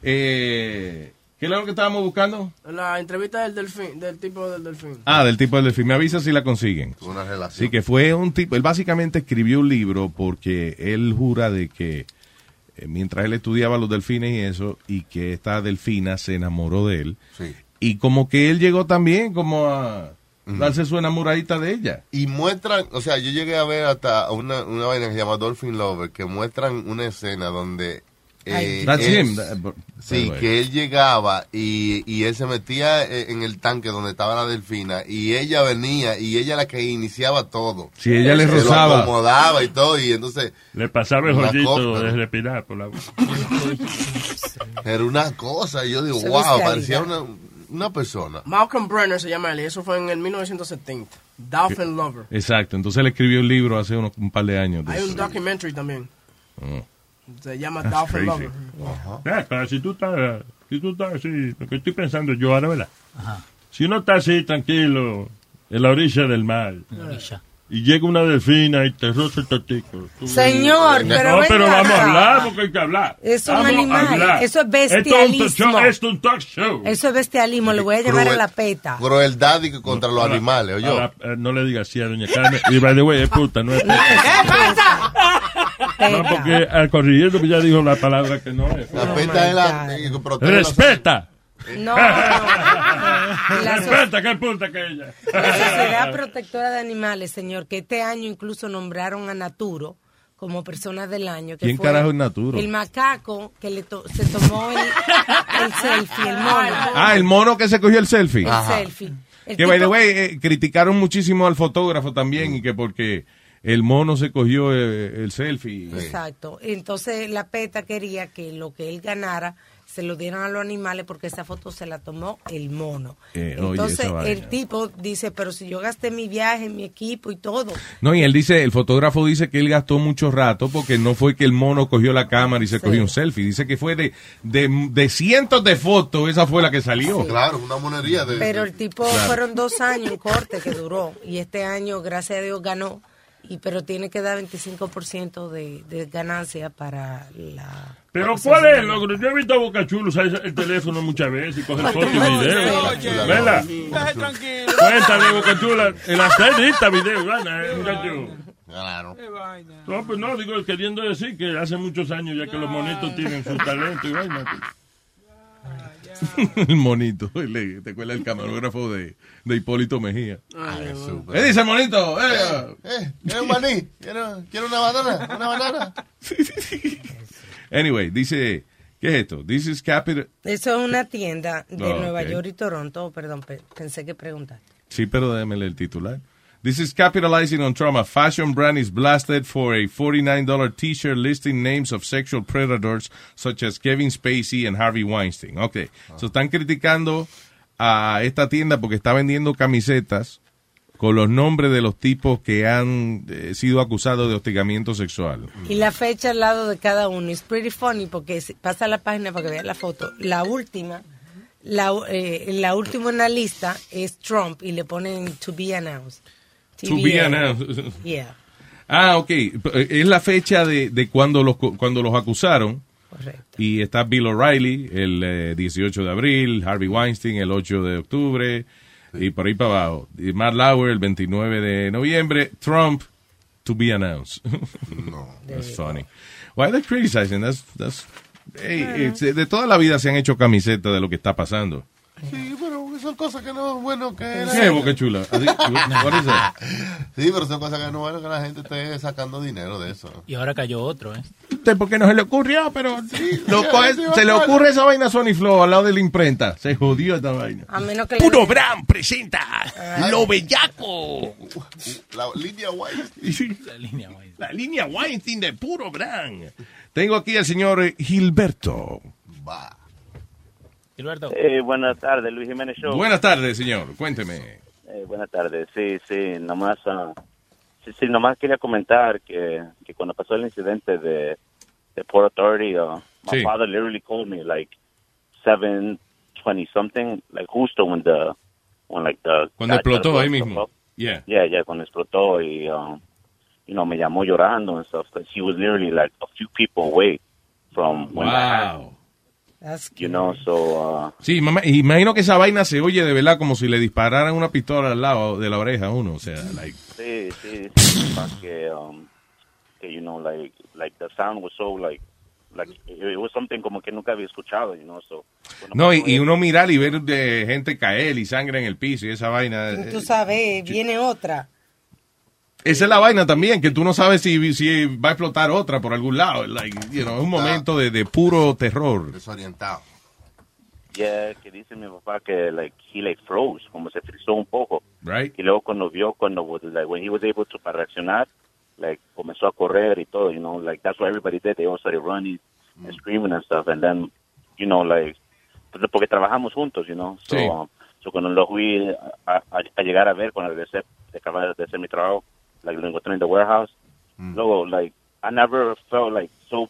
Eh, ¿Qué es lo que estábamos buscando? La entrevista del delfín, del tipo del delfín. Ah, del tipo del delfín. Me avisa si la consiguen. Una relación. Sí, que fue un tipo. Él básicamente escribió un libro porque él jura de que eh, mientras él estudiaba los delfines y eso, y que esta delfina se enamoró de él. Sí. Y como que él llegó también como a darse su enamoradita de ella. Y muestran, o sea, yo llegué a ver hasta una, una vaina que se llama Dolphin Lover, que muestran una escena donde eh, That's él- him. That- but- Sí, anyway. que él llegaba y, y él se metía eh, en el tanque donde estaba la delfina y ella venía y ella la que iniciaba todo. Sí, ella le Se lo rozaba. acomodaba y todo y entonces... Le pasaba el joyito de respirar por la boca. Era una cosa y yo digo, Se wow, parecía una, una persona. Malcolm Brenner se llama él y eso fue en el 1970. Dolphin Lover. Exacto. Entonces él escribió un libro hace unos, un par de años. de Hay un eso. documentary también. Oh. Se llama That's Dolphin crazy. Lover. Si tú estás, si tú estás así, lo que estoy pensando yo ahora, ¿verdad? Si uno está así tranquilo en la orilla del mar y llega una delfina y te roza el totico. tú- Señor, pero No, pero vamos a hablar porque hay que hablar. Es un Vamos animal, eso es Esto es un bestialismo. talk show, esto es un talk show. Eso es bestialismo, le voy a llamar a la peta. Crueldad y que contra los animales, oye. eh, no le digas así a doña Carmen. Y by the way, es puta, no es puta. No, porque al corrigiendo ya dijo la palabra que no es. La peta es la... Respeta. No, no, no. La, so- Respeta, que puta que ella. la Sociedad Protectora de Animales, señor, que este año incluso nombraron a Naturo como persona del año. Que ¿Quién fue carajo es Naturo? El macaco que le to- se tomó el, el selfie, el mono. Ah, el mono que se cogió el selfie. El selfie. El Que, by the way, eh, criticaron muchísimo al fotógrafo también y que porque el mono se cogió eh, el selfie. Exacto. Entonces la PETA quería que lo que él ganara se lo dieran a los animales porque esa foto se la tomó el mono. Eh, Entonces el tipo dice, pero si yo gasté mi viaje, mi equipo y todo. No, y él dice, el fotógrafo dice que él gastó mucho rato porque no fue que el mono cogió la cámara y se cogió un selfie. Dice que fue de, de, de cientos de fotos, esa fue la que salió. Claro, una monería de... Pero el tipo Claro. fueron dos años en corte que duró y este año, gracias a Dios, ganó. Y, pero tiene que dar 25% de, de ganancia para la... Pero ¿cuál es el logro? Yo he visto a Boca Chulo usar el teléfono muchas veces y coger fotos y videos. ¿Verdad? Tranquilo. Cuéntame, Boca Chula. El hacerita video, gana, eh, muchacho. Claro. No, pues no, digo, queriendo decir que hace muchos años ya que los monitos tienen su talento y vaina. el monito. Le- ¿Te acuerdas el camarógrafo de, de Hipólito Mejía? Ay, súper. ¿Qué dice el monito? Eh, Eh, ¿Quiero un maní? ¿Quiero, quiero una banana? ¿Una banana? Anyway, dice, ¿qué es esto? This is capital... Eso es una tienda de Oh, Nueva ok. York y Toronto. Perdón, pe- pensé que preguntaste. Sí, pero démele el titular. This is capitalizing on trauma. Fashion brand is blasted for a $49 t-shirt listing names of sexual predators such as Kevin Spacey and Harvey Weinstein. Ok. So están criticando a esta tienda porque está vendiendo camisetas con los nombres de los tipos que han eh, sido acusados de hostigamiento sexual. Y la fecha al lado de cada uno. Es pretty funny porque si- pasa la página para que vean la foto. La última, la, eh, la última en la lista es Trump y le ponen to be announced. To be announced. Yeah. Ah, ok. Es la fecha de, de cuando, los, cuando los acusaron. Correcto. Y está Bill O'Reilly el eh, 18 de abril, Harvey Weinstein el 8 de octubre, y por ahí para abajo. Y Matt Lauer el 29 de noviembre, Trump to be announced. no, that's funny. Why they criticizing? That's, that's, hey, it's- de toda la vida se han hecho camisetas de lo que está pasando. Sí, son cosas que no es bueno que... ¿Qué, Boca Chula? Sí, pero son cosas que no es bueno que la gente esté sacando dinero de eso. Y ahora cayó otro, ¿eh? Porque no se le ocurrió, pero lo coge- se le ocurre esa vaina a Sony Flow al lado de la imprenta. Se jodió esta vaina. A menos que Puro le- Bram presenta Lo Bellaco. La línea Weinstein. La línea Weinstein. La línea Weinstein de Puro Bram. Tengo aquí al señor Gilberto. Gilberto. Eh, buenas tardes, Luis Jiménez Show. Buenas tardes, señor. Cuénteme. Eh, buenas tardes, sí, sí, nomás, ah, sí, sí, nomás quería comentar que, que cuando pasó el incidente de, de Port Authority, uh, my Sí. father literally called me like 720 something, like justo when the, when like the... Cuando explotó ahí mismo. up. Yeah. Yeah, yeah, cuando explotó y, um, you know, me llamó llorando and stuff, because he was literally like a few people away from when that happened, Wow. You know, so, uh, Sí, mamá, imagino que esa vaina se oye de verdad como si le dispararan una pistola al lado de la oreja a uno. O sea, like, Sí, sí, sí, más que, um, que, you know, like, like the sound was so, like, like, it, was something como que nunca había escuchado, you know, so. cuando no, y, pasó y uno mirar y ver de gente caer y sangre en el piso y esa vaina. Tú eh, sabes, viene otra. Esa es la vaina también, que tú no sabes si, si va a explotar otra por algún lado. Like, you know, es un momento de, de puro terror. Desorientado. Yeah, que dice mi papá que like he like froze, como se frizó un poco. Right. Y luego cuando vio cuando like when he was able to para reaccionar, like comenzó a correr y todo, you know, like that's what everybody did. They all started running and screaming and stuff, and then, you know, like porque trabajamos juntos, you know. So, Sí. um, so cuando lo fui a, a, a llegar a ver cuando regresé de acabar de hacer mi trabajo, like lo encontré en the warehouse. Luego, like I never felt like so,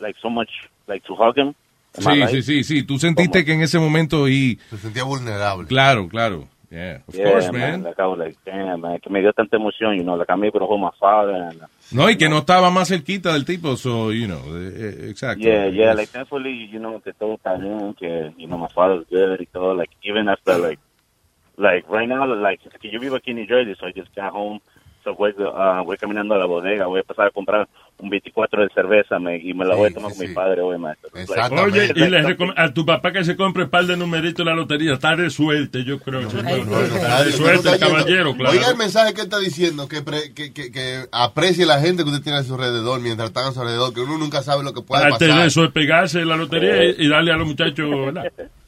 like so much like to hug him. Sí, sí, sí, sí. Tú sentiste que en ese momento y... Se sentía vulnerable. Claro, claro. Yeah, of Yeah, course, man. man. Like I was like, damn, man, que me dio tanta emoción, you know, like I'm able to hold my father and No, y que no estaba más cerquita del tipo, so, you know, eh, eh, exacto. Yeah, yeah, like thankfully, you know, que todo está bien, que, you know, my father's good y todo, like, even after, like, like, right now, like, que yo vivo aquí en New Jersey, so I just got home, so voy, uh, voy caminando a la bodega, voy a pasar a comprar un 24 de cerveza me, y me la voy a tomar con mi padre hoy, maestro. Oye, y le a tu papá que se compre un par de numeritos en la lotería. Está de suerte, yo creo. Está de suerte, el caballero, claro. Oiga el mensaje que él está diciendo, que, pre- que, que, que aprecie la gente que usted tiene a su alrededor mientras están a su alrededor, que uno nunca sabe lo que puede Parte pasar. de eso es pegarse en la lotería y, y darle a los muchachos, ¿verdad?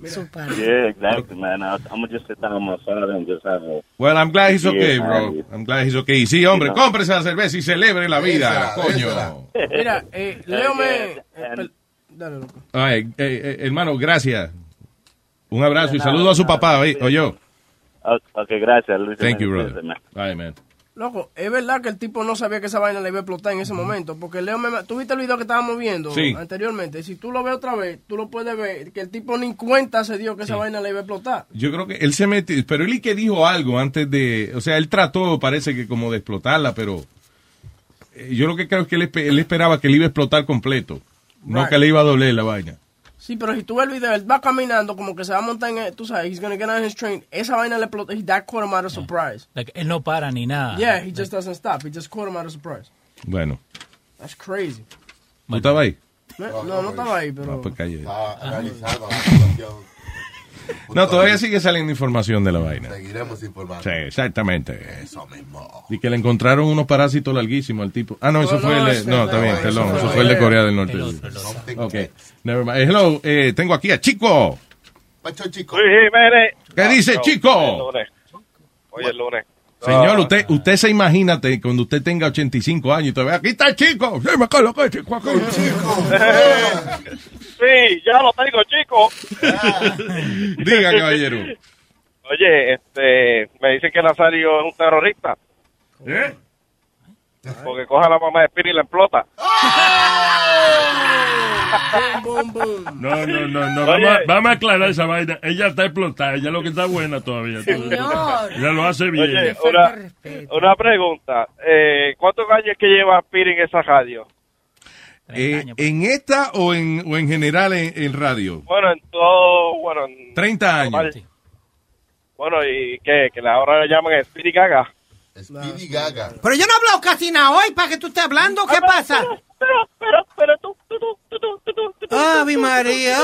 Yeah, exactly, man. I, I'm gonna just sit down with my father and just have a... Well, I'm glad he's okay, Yeah, bro. I'm glad he's okay. Sí, hombre, You know. cómprese la cerveza y celebre la vida, coño. Mira, eh, Leo me... eh, per- Dale, loco. Ay, eh, eh, hermano, gracias. Un abrazo y saludo a su papá, oye, o yo. Ok, okay, gracias, Luis. Thank you, brother. Bye, man. Loco, es verdad que el tipo no sabía que esa vaina le iba a explotar en ese momento. Porque Leo me. ¿Tú viste el video que estábamos viendo Sí. anteriormente? Si tú lo ves otra vez, tú lo puedes ver. Que el tipo ni cuenta se dio que esa vaina le iba a explotar. Yo creo que él se metió, pero él y que dijo algo antes de, o sea, él trató, parece que como de explotarla, pero eh, yo lo que creo es que él, él esperaba que le iba a explotar completo, no que le iba a doler la vaina. Sí, pero si tú ves el video, él va caminando como que se va a montar en. Tú sabes, he's gonna get on his train. Esa vaina le explotó. He that caught him out of surprise. Like, él no para ni nada. Yeah, he just doesn't stop. He just caught him out of surprise. Bueno, That's crazy. ¿tú estabas ahí? No, no, no estaba ahí, pero. Ah, pues calle. Está analizando la situación. No, todavía sigue saliendo información de la vaina. Seguiremos informando. Sí, exactamente. Eso mismo. Y que le encontraron unos parásitos larguísimos al tipo. Ah, no, eso fue no, el no, no, está bien, perdón, fue eso fue el de Corea del Norte. Ok, never mind. Hello, eh, tengo aquí a Chico. Pacho Chico. ¿Qué dice Chico? Hoy es lunes. Hoy es lunes. Señor, Ah, usted, usted se imagina te- cuando usted tenga 85 años y todavía aquí está el chico. Sí, me acuerdo que el chico aquí. sí, ya lo tengo, chico. Diga, caballero. Oye, este, me dicen que Nazario es un terrorista. ¿Eh? Porque coge a la mamá de Spiri y la explota. No, no, no, no. Vamos a, vamos a aclarar esa vaina. Ella está explotada. Ella lo que está buena todavía. Señor. Ella lo hace bien. Oye, una, una pregunta. Eh, ¿Cuántos años que lleva Spiri en esa radio? Eh, ¿En esta o en, o en general en, en radio? Bueno, en todo, bueno, en 30 años. normal. Bueno, ¿y qué? Que ahora le llaman Spiri Gaga. Speedy Gaga. Pero yo no he hablado casi nada hoy para que tú estés hablando. ¿Qué pasa? Pero, pero, pero tú, tú, tú, tú, tú, tú, tú. Ave María,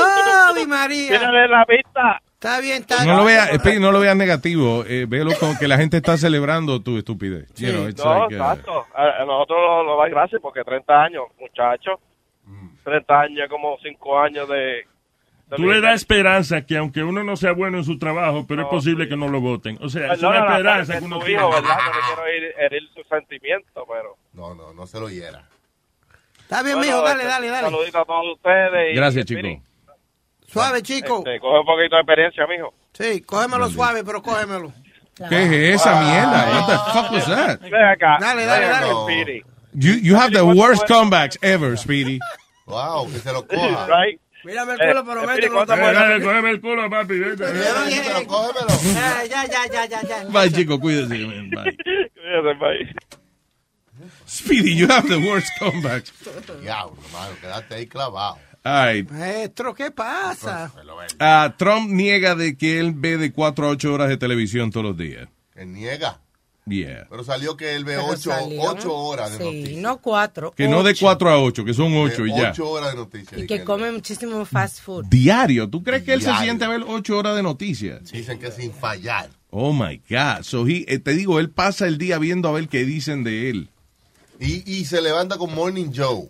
Ave María. Tírale la vista. Está bien, está bien. No lo vea, espere, no lo vea negativo. Eh, véalo como que la gente está celebrando tu estupidez. You know, No, like, uh, exacto. A, a nosotros nos da gracias porque 30 años, muchachos. 30 años como 5 años de... Tú le das esperanza que aunque uno no sea bueno en su trabajo, pero es posible que no lo voten. O sea, es Perdona, una Natalia, esperanza que que es uno tiene. No le quiero herir, herir sus sentimientos, pero... No, no, no se lo hiera. Está bien, Bueno, mijo, dale, este, dale, dale. Saludito a todos ustedes. y- Gracias, chico. Suave, chico. Este, coge un poquito de experiencia, mijo. Sí, cógemelo suave, pero cógemelo. ¿Qué es esa mierda? What the fuck was that? Ven acá. Dale, dale, dale. Speedy. You, you have the worst comebacks ever, Speedy. Wow, que se lo coja. Right? Mírame el Eh, culo, pero. ¿cuánto Eh, fue? dale, cógeme el culo, papi. vete. Cógemelo, cógemelo. Ya, ya, ya, ya, ya, ya. Bye, chico, cuídese. Bye. Cuídate, bye. Speedy, you have the worst comebacks. Diablo, hermano, quedaste ahí clavado. Right. Maestro, ¿qué pasa? Ah, Trump niega de que él ve de 4 a 8 horas de televisión todos los días. Que niega. Yeah. Pero salió que él ve Pero 8 salió. ocho horas de Sí, noticias. no cuatro. Que no de ocho. 4 a 8, que son 8 y ya. 8 horas de noticias. Y que come muchísimo fast food. Diario. ¿Tú crees que él se siente a ver 8 horas de noticias? Dicen que sin fallar. Oh my God. So he, eh, te digo, él pasa el día viendo a ver qué dicen de él. Y, y se levanta con Morning Joe.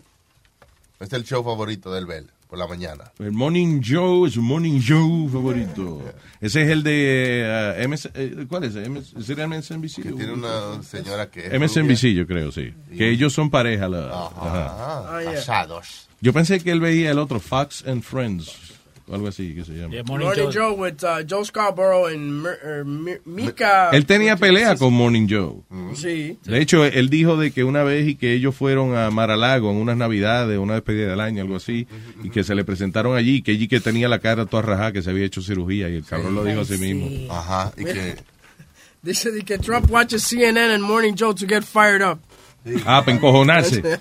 Este es el show favorito del Bell, por la mañana. El Morning Joe es un Morning Joe favorito. Ese es el de eh, MS, eh, ¿cuál es? MS, ¿Sería MSNBC? Que tiene una señora que es MSNBC, yo creo, sí. Que ellos son pareja. la- ajá. Ah, casados. Yo pensé que él veía el otro, Fox and Friends, algo así que se llama. Morning, Joe. with uh, Joe Scarborough and Mer- er, Mi- Mika. Él tenía pelea con Morning Joe. Sí. De hecho, él dijo de que una vez y que ellos fueron a Maralago en unas navidades, una despedida del año, algo así, y que se le presentaron allí, que allí que tenía la cara toda rajada, que se había hecho cirugía, y el cabrón lo dijo a sí mismo. Ajá, y que... Dice de que Trump watches CNN and Morning Joe to get fired up. Ah, para encojonarse.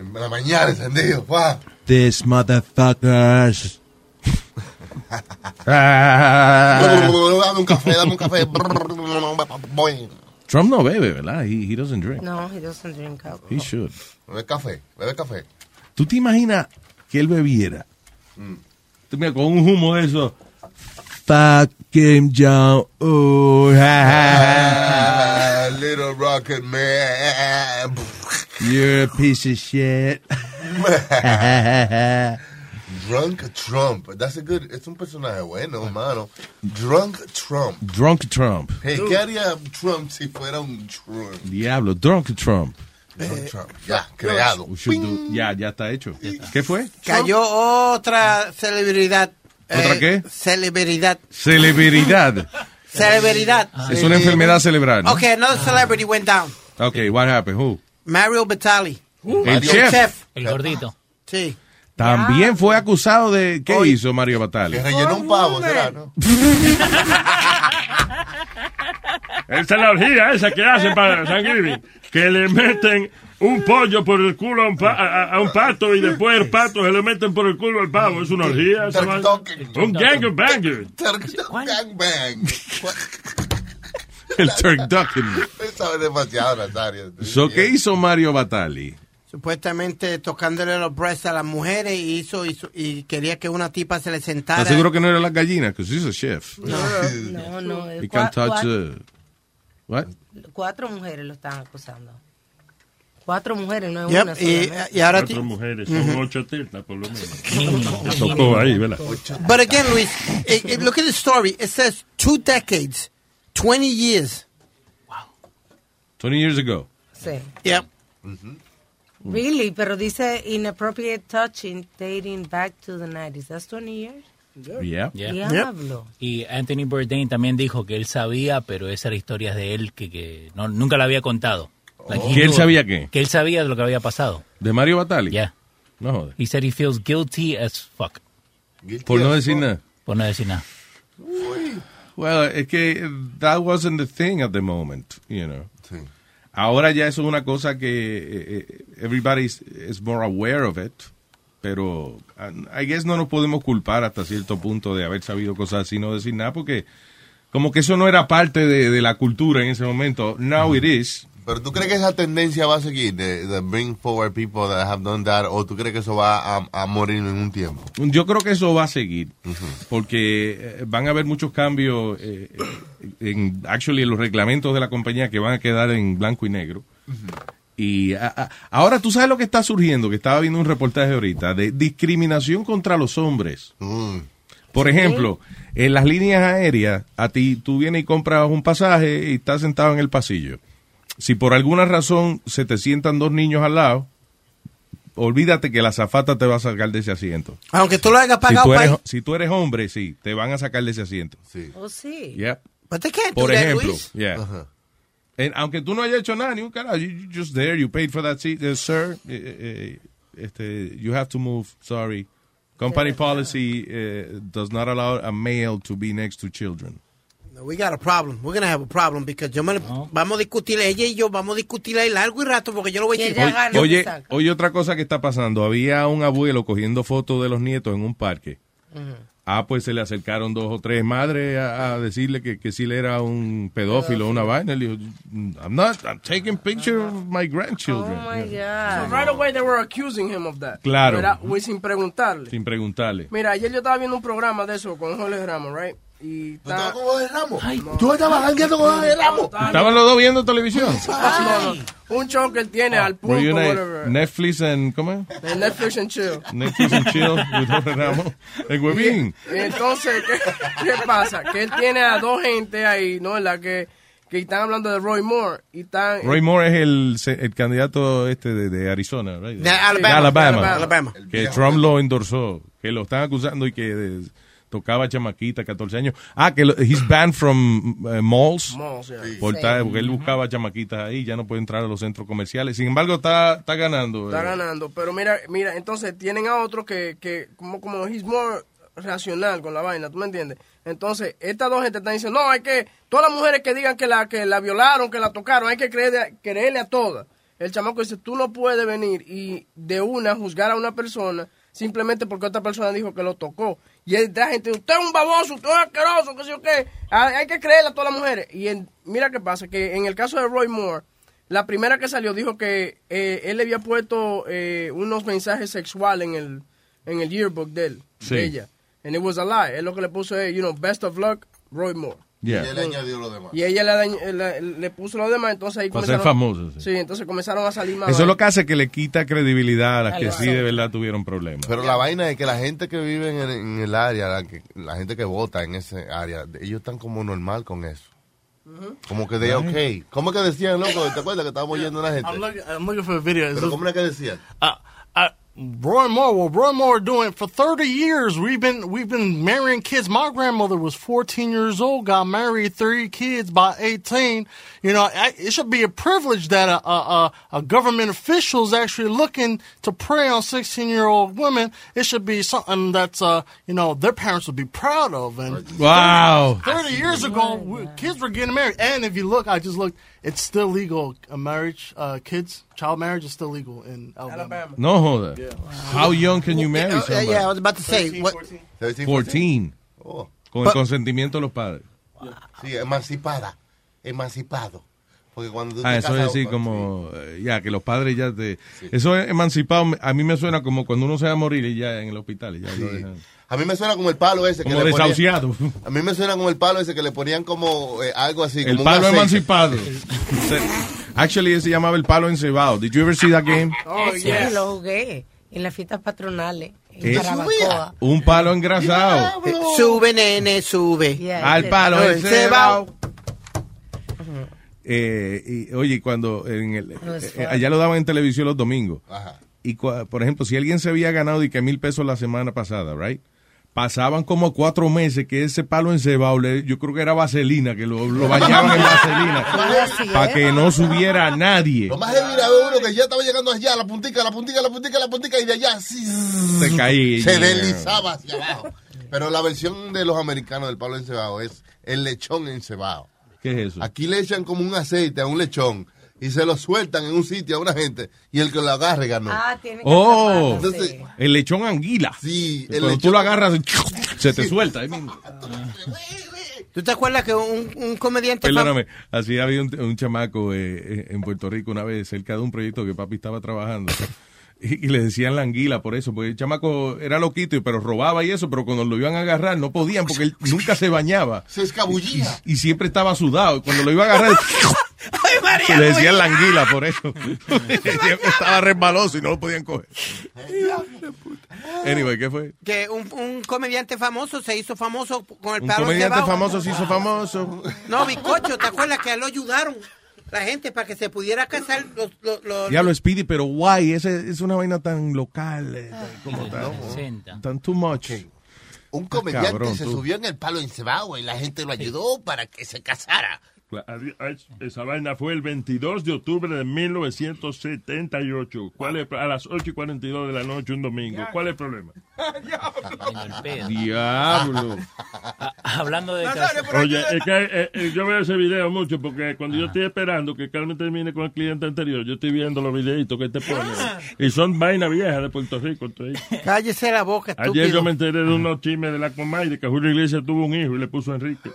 En la mañana encendido. This motherfuckers. Dame un café, dame un café. Trump no bebe, ¿verdad? He, he doesn't drink. No, he doesn't drink alcohol. He should. Bebe café, bebe café. ¿Tú te imaginas que él bebiera? Tú mira, con un humo de eso. Fuck. Oh, ha, Ah, little rocket man. You're a piece of shit. Drunk Trump. That's a good. Es un personaje bueno, hermano. Drunk Trump. Drunk Trump. Hey, ¿qué haría Trump si fuera un Trump? Diablo, Drunk Trump. Drunk Trump. Ya, creado. We should do- Ya, ya está hecho. ¿Qué fue? Cayó otra celebridad. ¿Otra Eh, qué? Celebridad. Celebridad. Celebridad. Es una enfermedad cerebral. ¿no? Okay, another celebrity went down. Okay, what happened? Who? Mario Batali. El chef. El gordito. Sí. También fue acusado de... ¿Qué hizo Mario Batali? Que rellenó un pavo, ¿será? ¿no? Esa es la orgía esa que hacen para Thanksgiving. Que le meten un pollo por el culo a un, pa- a, a un pato y después el pato se le meten por el culo al pavo. Es una orgía. esa. Un gangbanger. Bang, bang. El turducken. Él sabe demasiado, Nazario. So, ¿Qué hizo Mario Batali? Supuestamente tocándole los breasts a las mujeres y hizo, hizo- y quería que una tipa se le sentara. ¿Estás seguro que no era la gallina? Because he's a chef. No, no. He He can't touch... uh, what? Cuatro mujeres lo están acusando. Cuatro mujeres, no es Yep, una y- solamente. y ahora Cuatro mujeres, son ocho tetas por lo menos. Tocó ahí, ¿verdad? But again, Luis, eh, eh, look at the story. It says two decades, 20 years. 20 years ago. Sí. Yep. Really, pero dice inappropriate touching dating back to the 90s. That's 20 years. Yeah. Diablo. Y Anthony Bourdain también dijo que él sabía, pero esa era historias de él que, que no, nunca la había contado. Like, he ¿Que él sabía qué? Que él sabía de lo que había pasado. ¿De Mario Batali? Yeah. No joder. He said he feels guilty as fuck. Por no decir nada. Por no decir nada. Well, es que that wasn't the thing at the moment, you know. Ahora ya eso es una cosa que eh, eh, everybody is, is more aware of it, pero uh, I guess no nos podemos culpar hasta cierto punto de haber sabido cosas así, no decir nada, porque como que eso no era parte de, de la cultura en ese momento. Now it is. Pero tú crees que esa tendencia va a seguir de, de bring forward people that have done that o tú crees que eso va a, a morir en un tiempo? Yo creo que eso va a seguir, porque eh, van a haber muchos cambios eh, eh, en, actually, en los reglamentos de la compañía que van a quedar en blanco y negro. Y a- a- ahora tú sabes lo que está surgiendo, que estaba viendo un reportaje ahorita, de discriminación contra los hombres. Por ejemplo, en las líneas aéreas, a ti tú vienes y compras un pasaje y estás sentado en el pasillo. Si por alguna razón se te sientan dos niños al lado, olvídate que la zafata te va a sacar de ese asiento. Aunque tú lo hayas Si pagado tú, eres, si tú eres hombre, sí, te van a sacar de ese asiento. Oh, sí. Yep. But they can't do Por that, ejemplo, yeah. En- aunque tú no hayas hecho nada, ni un carajo, you, just there, you paid for that seat, Uh, sir, eh, eh, este, you have to move, sorry. Company policy eh, does not allow a male to be next to children. No, We got a problem. We're gonna have a problem because yo me lo- vamos a discutir ella y yo vamos a discutir ahí largo y rato porque yo lo voy a decir. Oye, oye, otra cosa que está pasando. Había un abuelo cogiendo fotos de los nietos en un parque. Ah, pues se le acercaron dos o tres madres a, a decirle que, que si él era un pedófilo o una vaina. Él dijo, I'm not, I'm taking picture of my grandchildren. Oh my So God. right away they were accusing him of that. Claro. Güey, sin preguntarle. Sin preguntarle. Mira, ayer yo estaba viendo un programa de eso con Jorge Ramos, right? Y está... con Jorge Ramos. Tú estabas jangueando con Jorge Ramos. ¿Estaban los dos viendo televisión? No, no. Un show que él tiene al punto, Were you in a whatever. Netflix and, ¿cómo es? De Netflix and chill. Netflix and chill with Jorge Ramos. El huevín. Y entonces, ¿qué, qué pasa? Que él tiene a dos gente ahí, ¿no? En la que, que están hablando de Roy Moore. Y están, Roy Moore es el, se- el candidato este de, de Arizona, right? De Alabama. Alabama. De Alabama. Que Trump lo endorsó, que lo están acusando y que de- tocaba chamaquita, 14 años. Ah, que lo, he's banned from uh, malls. Malls, yeah. Por Sí. tal- porque él buscaba chamaquitas ahí, ya no puede entrar a los centros comerciales. Sin embargo, está, está ganando. Está eh. ganando. Pero mira, mira, entonces tienen a otro que, que como, como he's more racional con la vaina, ¿tú me entiendes? Entonces, estas dos gente están diciendo, no, hay que, todas las mujeres que digan que la, que la violaron, que la tocaron, hay que creerle, creerle a todas. El chamaco dice, tú no puedes venir y de una juzgar a una persona simplemente porque otra persona dijo que lo tocó. Y esta gente, usted es un baboso, usted es asqueroso, qué sé yo qué. Hay hay que creerle a todas las mujeres. Y en- mira qué pasa, que en el caso de Roy Moore, la primera que salió dijo que eh, él le había puesto eh, unos mensajes sexuales en el, en el yearbook de él, Sí. de ella. And it was a lie. Él lo que le puso es, you know, best of luck, Roy Moore. Yeah. Y él añadió lo demás. Y ella le, dañ- le, le puso lo demás, entonces ahí Para ser comenzaron... famoso, Sí. entonces comenzaron a salir más. Eso es lo que hace que le quita credibilidad a las que Algo sí de verdad tuvieron problemas. Pero la vaina es que la gente que vive en el, en el área, la, que- la gente que vota en ese área, ellos están como normal con eso. Como que de ok. ¿Cómo que decían, loco? ¿Te acuerdas que estábamos oyendo a una gente? I'm looking, I'm looking for a video. Pero ¿cómo era que decían? uh, Roy Moore. Well, Roy Moore doing for 30 years. We've been we've been marrying kids. My grandmother was 14 years old. Got married, three kids by 18. You know, I, it should be a privilege that a, a, a, a government official is actually looking to prey on 16 year old women. It should be something that's uh you know their parents would be proud of. And Wow. 30 years ago, we- kids were getting married. And if you look, I just looked, it's still legal. A marriage, uh, kids, child marriage is still legal in Alabama. No joda. How young can you marry somebody? yeah, I was about to say. what, 14. Oh. Con el But- consentimiento de los padres. Sí, emancipada. Emancipado. Porque cuando tú Ah, te eso casas- es decir, como, eh, ya, que los padres ya te... Eso es emancipado, a mí me suena como cuando uno se va a morir y ya en el hospital. y Ya lo dejan. A mí me suena como el palo ese. Como que le ponían- desahuciado. a mí me suena como el palo ese que le ponían como eh, algo así. El como palo emancipado. Actually, ese se llamaba el palo encebado. Did you ever see that game? Oh, sí, lo jugué en las fiestas patronales en. Un palo engrasado. Sube, nene, sube. Yeah, Al palo encebado. Eh, y, oye, cuando en el, eh, allá lo daban en televisión los domingos. Ajá. Y por ejemplo, si alguien se había ganado y que mil pesos la semana pasada, right? Pasaban como cuatro meses que ese palo encebado, yo creo que era vaselina, que lo, lo bañaban en vaselina Así para que no subiera nadie. Lo más era uno que ya estaba llegando allá, la puntica, la puntica, la puntica, la puntica, y de allá sí, Se caía. se deslizaba hacia abajo. Pero la versión de los americanos del palo encebado es el lechón encebado. ¿Qué es eso? Aquí le echan como un aceite a un lechón y se lo sueltan en un sitio a una gente y el que lo agarre ganó. Ah, tiene que Oh, atraparlo, Entonces, sí. el lechón anguila. Sí, el Cuando tú lechón- lo agarras, se te suelta. ahí mismo. ¿Tú te acuerdas que un, un comediante fam- Perdóname, así había un, un chamaco eh, eh, en Puerto Rico una vez cerca de un proyecto que papi estaba trabajando. Y, y le decían la anguila por eso, porque el chamaco era loquito, pero robaba y eso, pero cuando lo iban a agarrar no podían porque él nunca se bañaba. Se escabullía. Y, y siempre estaba sudado. Y cuando lo iba a agarrar, se le decían la anguila por eso. siempre estaba resbaloso y no lo podían coger. Anyway, ¿qué fue? que un, un comediante famoso se hizo famoso con el Un palo comediante famoso se hizo famoso. No, Bicocho, ¿te acuerdas que a él lo ayudaron? La gente para que se pudiera casar los, los, los- Diablo, Speedy, pero guay, ese es una vaina tan local, eh, como tan, tan too much. Un comediante Cabrón, se tú. subió en el palo encebado y la gente lo ayudó para que se casara. Esa vaina fue el 22 de octubre de 1978. ¿Cuál es, a las 8 y 42 de la noche, un domingo. ¿Cuál es el problema? Diablo. Hablando de Oye, es que eh, eh, yo veo ese video mucho porque cuando yo estoy esperando que Carmen termine con el cliente anterior, yo estoy viendo los videitos que te pone. Y son vainas viejas de Puerto Rico. estoy. Cállese la boca, estúpido. Ayer yo me enteré de unos chismes de la Comay de que Julio Iglesias tuvo un hijo y le puso a Enrique.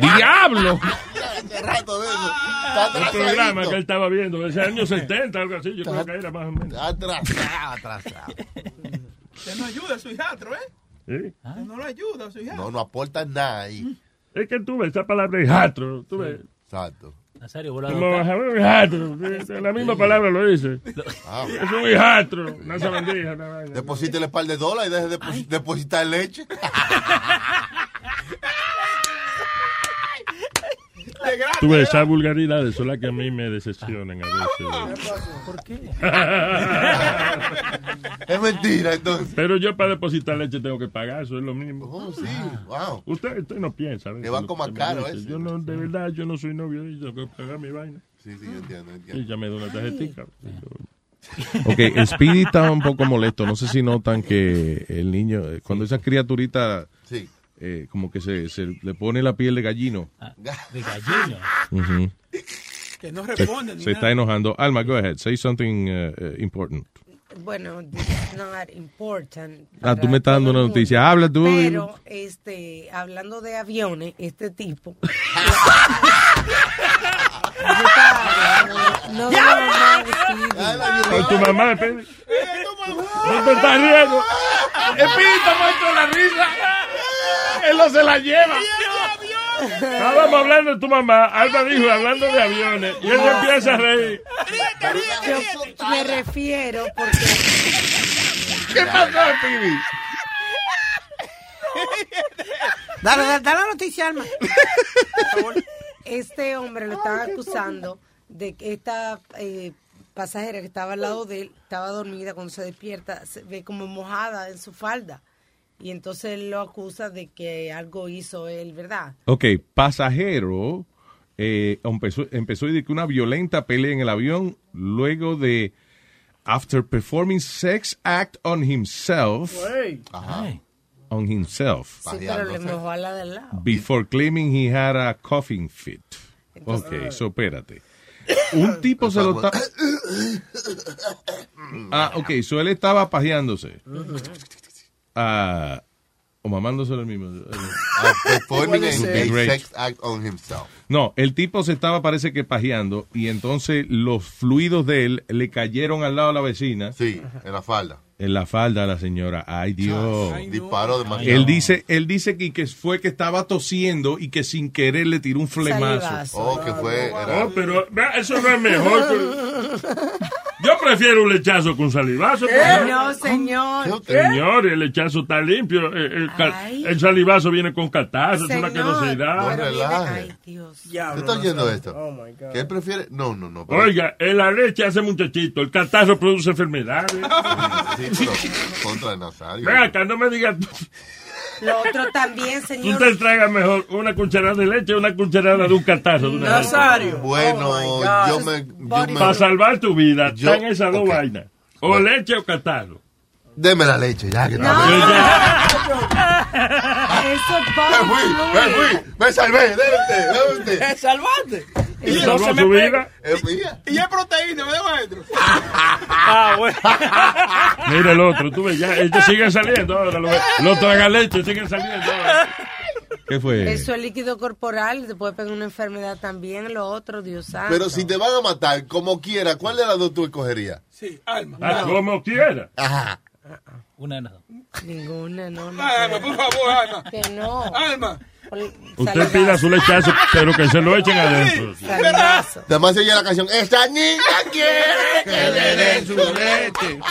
¡Diablo! Hace rato de eso. Un programa que él estaba viendo, de ese año 70, algo así, yo creo que era más o menos. Atrasado, atrasado. Usted no ayuda a su hijastro, ¿eh? ¿Eh? No lo ayuda, su hija. No, no aporta nada ahí. Es que tú ves esa palabra hijastro. Tú ves. Exacto. Nazario, vos hijastro. La misma palabra lo dice. Ah. Es un hijastro. Una sabandija. una vaina. Deposítele un par de dólares y deje de deposi- depositar leche. Tú ves, esas vulgaridades son las que a mí me decepcionan a veces. ¿Por qué? es mentira, entonces. Pero yo para depositar leche tengo que pagar, eso es lo mismo. Oh, sí, wow. Usted, usted no piensa. más que me caro ese. Yo no, de verdad, yo no soy novio de ella, tengo que pagar mi vaina. Sí, sí, yo entiendo, entiendo. Y ya me da una tarjetita. Ok, el Speedy está un poco molesto. No sé si notan que el niño, cuando esa criaturita, Sí. Eh, como que se, se le pone la piel de gallino. De gallina. Ujú. Que no Se, responde ni se está nada. enojando. Alma, go ahead. Say something uh, uh, important. Bueno, this is not important. Ah, tú me estás dando una noticia. Habla tú. Pero, este, hablando de aviones, este tipo. no, no, no, tu mamá. No te estás riendo. Está muerto la risa. Él no se la lleva. Estábamos hablando de tu mamá. Alba dijo hablando de aviones. Y él se empieza a reír. Yo me refiero porque. ¿Qué pasó, Speedy? Dale, dale, dale la noticia, Alma. Este hombre lo estaban acusando de que esta eh, pasajera que estaba al lado de él estaba dormida. Cuando se despierta, se ve como mojada en su falda. Y entonces él lo acusa de que algo hizo él, ¿verdad? Ok, pasajero eh, empezó, empezó y de que una violenta pelea en el avión luego de after performing sex act on himself Ajá. on himself Sí, pero le mojó a la del lado. before claiming he had a coughing fit. Ok, so espérate. Un tipo se lo está... Ah, ok, so él estaba pajeándose. Ah, o mamándoselo el mismo. Ah, performing a, ser. a Great. sex act on himself. No, el tipo se estaba, parece que pajeando, y entonces los fluidos de él le cayeron al lado de la vecina. Sí, en la falda. En la falda de la señora. Ay, Dios. Disparó demasiado. Él dice, él dice que, que fue que estaba tosiendo y que sin querer le tiró un flemazo. Oh, que fue. Era, Oh, pero eso no es mejor. Yo prefiero un lechazo con salivazo. No, señor. Señor, el lechazo está limpio. El, el ca- Ay. el salivazo viene con catarro, es una. No relaje. Dios. ¿Tú estás oyendo esto? Oh, my God. ¿Qué prefiere? No, no, no. pero- Oiga, la leche hace muchachito, el catarro produce enfermedades. Sí, pero contra el Nazario. Ven acá, no me digas, tú, Lo otro también, tú señor. te traigas mejor una cucharada de leche o una cucharada de un catarro. de una Nazario. Bueno, Oh, yo me. Yo Para me salvar tu vida, Yo- están esas dos vainas. O leche o catarro. deme la leche, ya que No. Eso es Me fui, me fui, me salvé, debe usted, debe usted. ¡Te salvaste! ¿Y Y salvó no se me su pega. vida? Es mía. Y es proteína, ¿me maestro? Ah, bueno. Mira el otro, tú ves, ya, ellos siguen saliendo ahora. Los, los tragaleches siguen saliendo ahora. ¿Qué fue? Eso es líquido corporal, te puede pegar una enfermedad también. Lo otro, Dios santo. Pero si te van a matar, como quiera, ¿cuál de las dos tú escogerías? Sí, alma. Ah, como quiera. Ajá. Una de las dos. Ninguna, no, no. Alma, por favor, alma. Que no. Alma. Usted pida su lechazo, pero que se lo echen adentro. Además se oye la canción, esta niña quiere que le den su leche.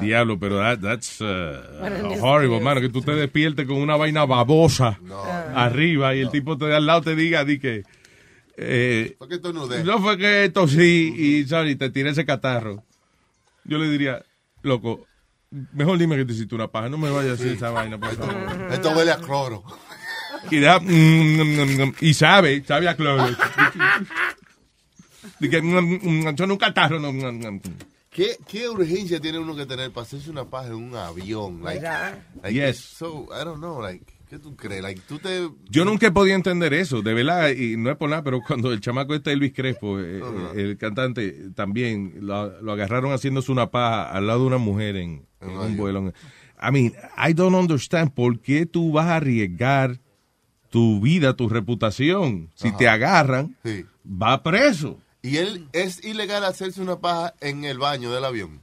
Diablo, pero that- that's uh, Bueno, horrible, mano, que tú te despiertes con una vaina babosa arriba y el tipo te de al lado te diga di que eh, ¿Por qué tú no no fue que tosí y sorry, te tiré ese catarro. Yo le diría, loco, mejor dime que te hiciste una paja, no me vayas a hacer esa vaina, por favor. Esto huele a cloro. Y, da, mm, mm, mm, y sabe, sabe a cloro. Dije, mm, mm, son un catarro. No, mm, mm, mm. ¿Qué, ¿Qué urgencia tiene uno que tener para hacerse una paja en un avión? Like, like Yes. So, I don't know, like, ¿qué tú crees? Like, tú te... Yo nunca he podido entender eso, de verdad, y no es por nada, pero cuando el chamaco este Elvis Crespo, eh, Ajá. el cantante, también lo, lo agarraron haciéndose una paja al lado de una mujer en, en un vuelo. I mean, I don't understand por qué tú vas a arriesgar tu vida, tu reputación. Si te agarran, Sí. va preso. Y él, es ilegal hacerse una paja en el baño del avión.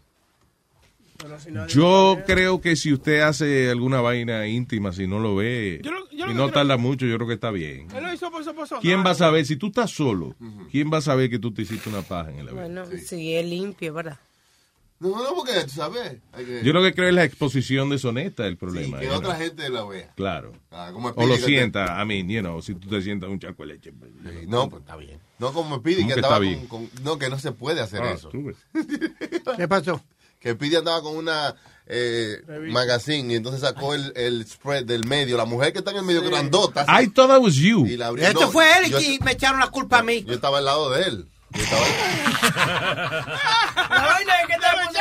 Yo creo que si usted hace alguna vaina íntima, si no lo ve Yo lo- yo lo y no creo- tarda mucho, yo creo que está bien. Él lo hizo por eso, por eso. ¿Quién No, va a saber? Si tú estás solo, ¿quién va a saber que tú te hiciste una paja en el avión? Bueno, sí, es limpio, ¿verdad? No, no, porque tú sabes. hay que- Yo lo que creo es la exposición deshonesta el problema. que you otra know. gente la vea. Claro. Ah, como o lo Speedy te- sienta, I mean, you know, si tú te sientas un charco de leche. pues, No, pues está bien. No como me pide ¿Cómo que que andaba está con, con- No, que no se puede hacer Ah, eso. ¿Qué pasó? Que Pidi andaba con una eh, magazine y entonces sacó el, el spread del medio. La mujer que está en el medio grandota. así, I thought that was you. y la abrió. Esto No, fue él yo- y me echaron la culpa a mí. Yo estaba al lado de él. Yo estaba La vaina es que te puse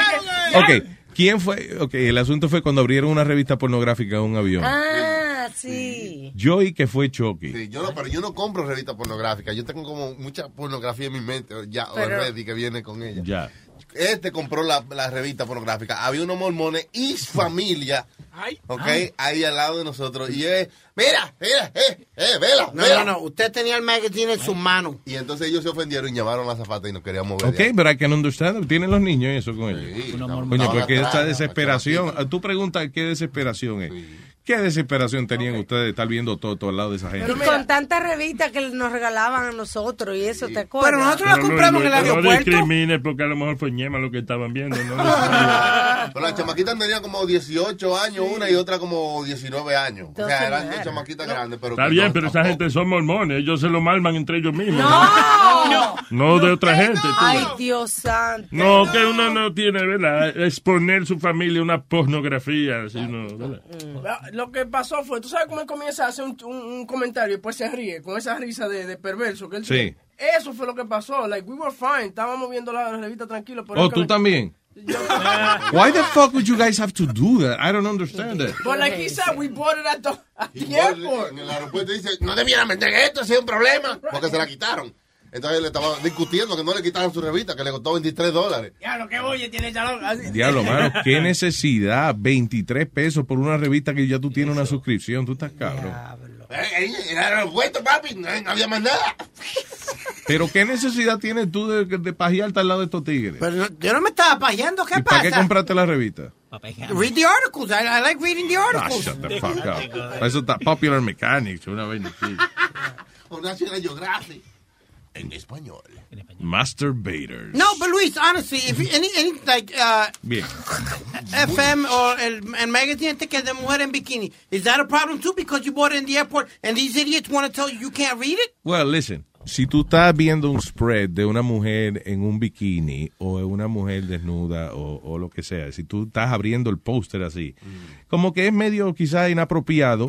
que- Ok, ¿quién fue? Ok, el asunto fue cuando abrieron una revista pornográfica en un avión. Ah, sí. Yo oí que fue Chucky. Sí, yo no, pero yo no compro revistas pornográficas. Yo tengo como mucha pornografía en mi mente ya Pero- already que viene con ella. Ya. Este compró la, la revista pornográfica. Había unos mormones y familia, ¿ok? Ahí al lado de nosotros. Y es, mira, mira, eh, eh, vela, No, vela. no, no. Usted tenía el magazine en sus manos. Y entonces ellos se ofendieron y llamaron a la zafata y nos queríamos ver. Ok, pero I can understand. Tienen los niños eso con ellos. Coño, porque esa atrás, desesperación. Tú preguntas qué desesperación es. ¿Qué desesperación tenían ustedes de estar viendo todo, todo al lado de esa gente? Con tantas revistas que nos regalaban a nosotros y eso, ¿te acuerdas? Pero nosotros No, la no, compramos no, en el No aeropuerto. discrimine porque a lo mejor fue ñema lo que estaban viendo. ¿no? Pero las chamaquitas tenían como 18 años una y otra como 19 años. o sea, eran dos chamaquitas grandes. Pero Está bien, no, pero esa gente son mormones. Ellos se lo malman entre ellos mismos. ¡No! No de otra gente. tú. Ay, Dios santo. No, que uno no tiene, ¿verdad? Exponer su familia a una pornografía. No, ¿verdad? Lo que pasó fue, tú sabes cómo él comienza a hacer un, un- un comentario y después se ríe con esa risa de, de perverso que él Sí. tiene. Eso fue lo que pasó. Like, we were fine. Estábamos viendo la revista tranquilo. Pero Oh, tú me- también. Why the fuck would you guys have to do that? I don't understand that. But like he said, we bought it at the, at the airport. En el aeropuerto dice, no debieran vender esto, si es un problema. Porque se la quitaron. Entonces le estaba discutiendo que no le quitaran su revista, que le costó 23 dólares. Ya, lo que oye tiene chalón. Así- Diablo, mano, qué necesidad. 23 pesos por una revista que ya tú tienes una suscripción. Tú estás cabrón. Eh, eh, En el aeropuerto, papi, no, había más nada. Pero qué necesidad tienes tú de, de pajearte al lado de estos tigres. Pero yo no me estaba pajeando. ¿Qué ¿Y para qué compraste la revista? Read the articles. I, I like reading the Ah, articles. shut the fuck up. Eso está Popular Mechanics, una vaina así. O National Geographic. En español. Masturbators. No, but Luis, honestly, if you, any, any, like, uh, Bien. FM or el, el magazine este que es de mujer en bikini, is that a problem too because you bought it in the airport and these idiots want to tell you you can't read it? Well, listen. Si tú estás viendo un spread de una mujer en un bikini o de una mujer desnuda o, o lo que sea, si tú estás abriendo el póster así, como que es medio quizás inapropiado,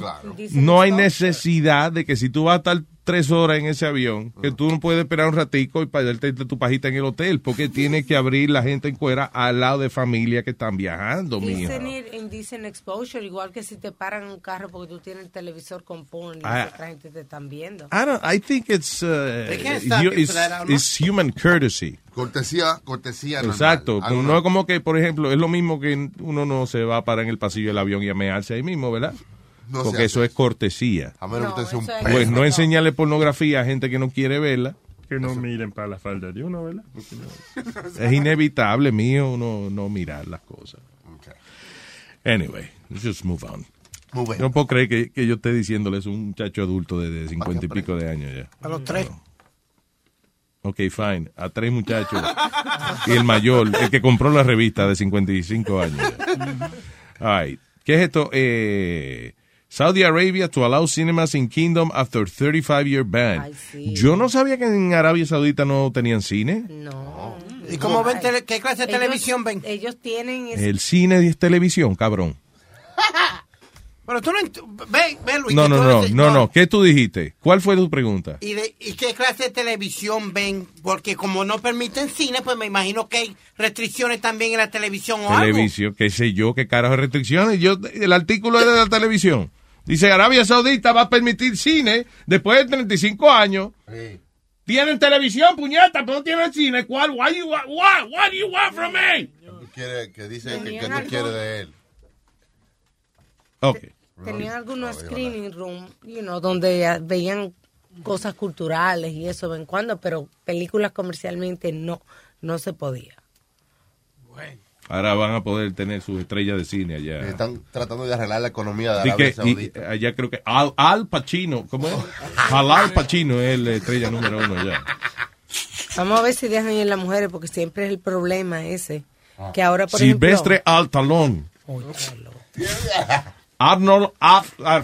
no hay necesidad de que si tú vas a estar tres horas en ese avión, que tú no puedes esperar un ratico y para darte tu pajita en el hotel, porque tiene que abrir la gente en cuera al lado de familia que están viajando, ir indecent exposure, igual que si te paran en un carro porque tú tienes el televisor con porn y Ah. otra gente te están viendo. I don't. I think it's uh, you it's, human courtesy. Cortesía, cortesía normal. Exacto. Algo no es como que, por ejemplo, es lo mismo que uno no se va a parar en el pasillo del avión y a mearse ahí mismo, ¿verdad? No Porque eso es cortesía. A menos que usted sea un Pues perro. no enseñarle pornografía a gente que no quiere verla. Que no miren para la falda de uno, ¿verdad? No- Es inevitable, mío, uno no mirar las cosas. Anyway, let's just move on. Yo no puedo creer que, que yo esté diciéndoles un muchacho adulto de cincuenta y pico de años ya. A los tres. Ok, fine. A tres muchachos. y el mayor, el que compró la revista de 55 años. All right. ¿Qué es esto? Eh, Saudi Arabia to allow cinemas in kingdom after 35 year ban. Yo no sabía que en Arabia Saudita no tenían cine. No. ¿Y cómo ven tele- qué clase de Ellos- televisión ven? Ellos tienen... ese- El cine es televisión, cabrón. Pero tú no... ent- Ve, ve, Luis. No, no, no, eres- no, no. ¿Qué tú dijiste? ¿Cuál fue tu pregunta? ¿Y, de- ¿Y qué clase de televisión ven? Porque como no permiten cine, pues me imagino que hay restricciones también en la televisión o algo. Televisión, qué sé yo, qué carajo de restricciones. Yo, el artículo es de la televisión. Dice, Arabia Saudita va a permitir cine después de 35 años. Tienen televisión, puñeta, pero no tienen cine. ¿Cuál? Why you what? What do you want from me? Quiere, que dice que, quieres de él. Ok. Tenían algunos screening room, you know, donde veían cosas culturales y eso de vez en cuando, pero películas comercialmente no, no se podía. Ahora van a poder tener sus estrellas de cine allá. Están tratando de arreglar la economía de Arabia que- Saudita. y allá creo que Al, Al Pacino, ¿cómo es? Halal Pacino es la estrella número uno allá. Vamos a ver si dejan ir las mujeres, porque siempre es el problema ese. Ah. Que ahora, por Silvestre ejemplo... Al Talón. Arnold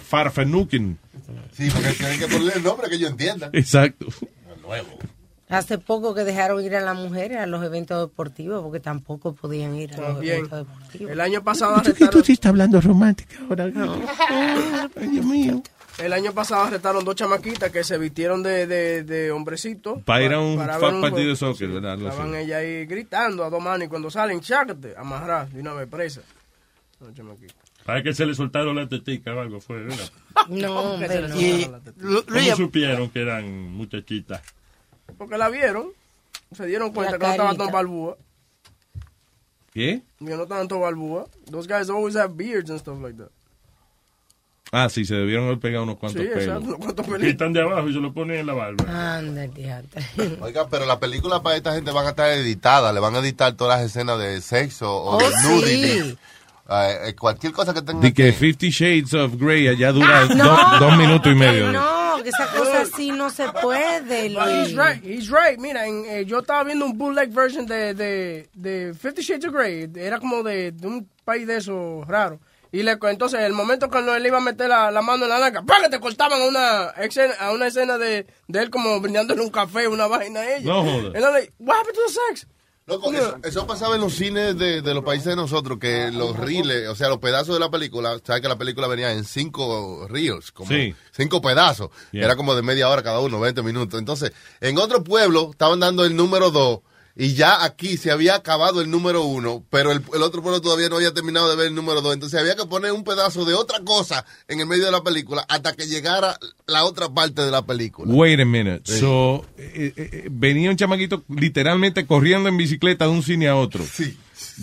Farfenukin. Sí, porque tienen que ponerle el nombre que yo entienda. Exacto. Hace poco que dejaron ir a las mujeres a los eventos deportivos, porque tampoco podían ir a los También. eventos deportivos. El año pasado arrestaron, sí estás hablando romántica ahora. Ay, Dios mío. el año pasado arrestaron dos chamaquitas que se vistieron de, de, de hombrecitos. Para ir a un para partido de soccer, ¿verdad? Estaban ellas ahí gritando a dos manos y cuando salen, chácate, amarrar de una vez presa. Dos chamaquitas. Para que se le soltaron la tetica o algo fue, ¿verdad? No, hombre, no. Y- ¿Cómo supieron que eran muchachitas? Porque la vieron, se dieron cuenta La que no estaban carita. tan balbúa. ¿Qué? Que no estaban tan balbúa. Those guys always have beards and stuff like that. Ah, sí, se debieron haber pegado unos cuantos Sí, pelos. exacto, unos cuantos Que están de abajo y se lo ponen en la barba. Anda, diantre. Oiga, pero las películas para esta gente van a estar editadas, le van a editar todas las escenas de sexo o Oh, de nudity. sí. Eh, eh, cualquier cosa que tenga De que Fifty Shades of Grey allá dura No, do- dos minutos y medio. No, esa cosa así no se puede, he's right, he's right. Mira, en, eh, yo estaba viendo un bootleg version de, de, de Fifty Shades of Grey. Era como de, de un país de esos raro. Y le, entonces, el momento cuando él iba a meter la, la mano en la naca, ¡pam! que te cortaban a una escena, a una escena de, de él como brindándole un café, una vaina a ella. No jodas. And I'm like, what happened to the sex? Loco, eso, eso pasaba en los cines de, de los países de nosotros, que los reels, o sea, los pedazos de la película, sabes que la película venía en cinco reels, como Sí. cinco pedazos. Yeah. Era como de media hora cada uno, 20 minutos. Entonces, en otro pueblo estaban dando el número dos y ya aquí se había acabado el número uno, pero el, el otro pueblo todavía no había terminado de ver el número dos. Entonces había que poner un pedazo de otra cosa en el medio de la película hasta que llegara la otra parte de la película. Wait a minute. Sí. So, eh, eh, eh, venía un chamaquito literalmente corriendo en bicicleta de un cine a otro.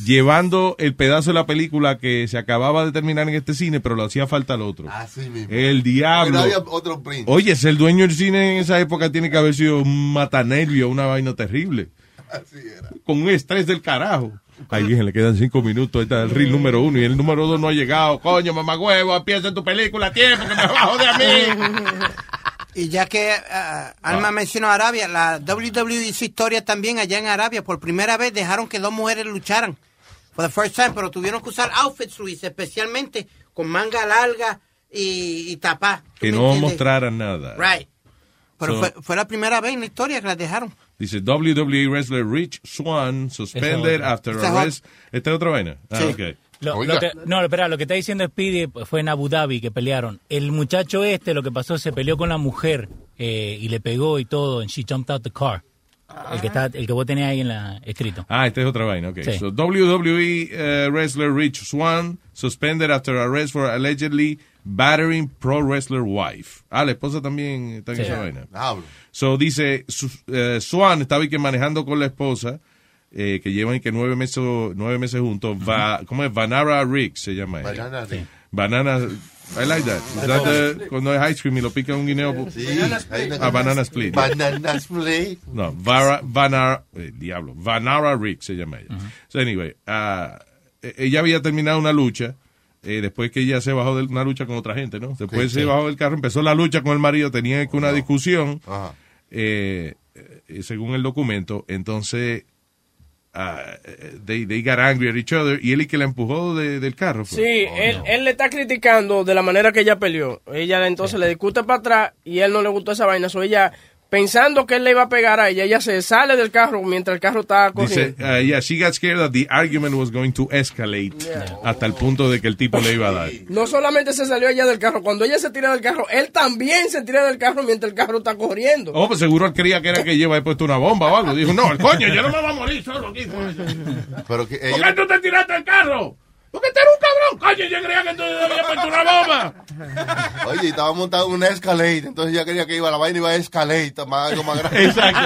Llevando el pedazo de la película que se acababa de terminar en este cine, pero le hacía falta al otro. Así mismo. El diablo. Pero había otro. Oye, es el dueño del cine en esa época tiene que haber sido un matanervio, una vaina terrible. Con un estrés del carajo. Ay, virgen, le quedan cinco minutos. Este es el reel número uno y el número dos no ha llegado. Coño, mamá huevo, empieza tu película a tiempo que me bajo de a mí. Y ya que ah, Alma mencionó Arabia, la WWE hizo historia también allá en Arabia. Por primera vez dejaron que dos mujeres lucharan. For the first time, pero tuvieron que usar outfits, Luis, especialmente con manga larga y, y tapá. ¿Tú Que no entiendes? mostraran nada. Right. Pero So- fue, fue la primera vez en la historia que las dejaron. Dice WWE wrestler Rich Swan suspended after arrest. ¿Esta es otra vaina? Ah, Sí. ok. Lo- lo que- no, espera, lo que está diciendo Speedy fue en Abu Dhabi que pelearon. El muchacho este, lo que pasó, se peleó con la mujer eh, y le pegó y todo, and she jumped out the car. El que está, el que vos tenés ahí en la escrito. Ah, esta es otra vaina, ok. Sí. So, WWE uh, wrestler Rich Swan suspended after arrest for allegedly battering pro wrestler wife. Ah, la esposa también está en Sí. esa vaina. So, dice, su- eh, Swan estaba que manejando con la esposa, eh, que llevan que nueve meses, nueve meses juntos. Va, ¿Cómo es? Vanara Rick se llama ella. Banana Rick. Banana, I like that. Is that the- cuando es ice cream y lo pica un guineo. Sí. Banana split. Ah, banana split. Banana split. No, Vara, Vanara, eh, diablo, Vanara Rick se llama ella. So anyway, eh, ella había terminado una lucha, eh, después que ella se bajó de una lucha con otra gente, ¿no? Después Sí, se sí. bajó del carro, empezó la lucha con el marido, tenía que una discusión, Ajá. eh, eh, según el documento, entonces ah, eh, they, they got angry at each other y él y que la empujó de- del carro. fue. Sí, él, él le está criticando de la manera que ella peleó. Ella entonces le discute para atrás y él no le gustó esa vaina. So ella, pensando que él le iba a pegar a ella, ella se sale del carro mientras el carro está Dice, corriendo. ah, yeah, she got scared that the argument was going to escalate hasta el punto de que el tipo le iba a dar. No solamente se salió ella del carro, cuando ella se tira del carro, él también se tira del carro mientras el carro está corriendo. Oh, pues seguro él creía que era que lleva puesto una bomba o algo. Dijo, no, el coño, yo no me voy a morir solo aquí. Pero que ¿Por qué tú te tiraste del carro? Porque tú eres un cabrón. Coño, yo creía que tú habías puesto una bomba. Oye, y estaba montado en una escalade, entonces ya quería que iba la vaina iba a escalade, más, algo más grande. Exacto.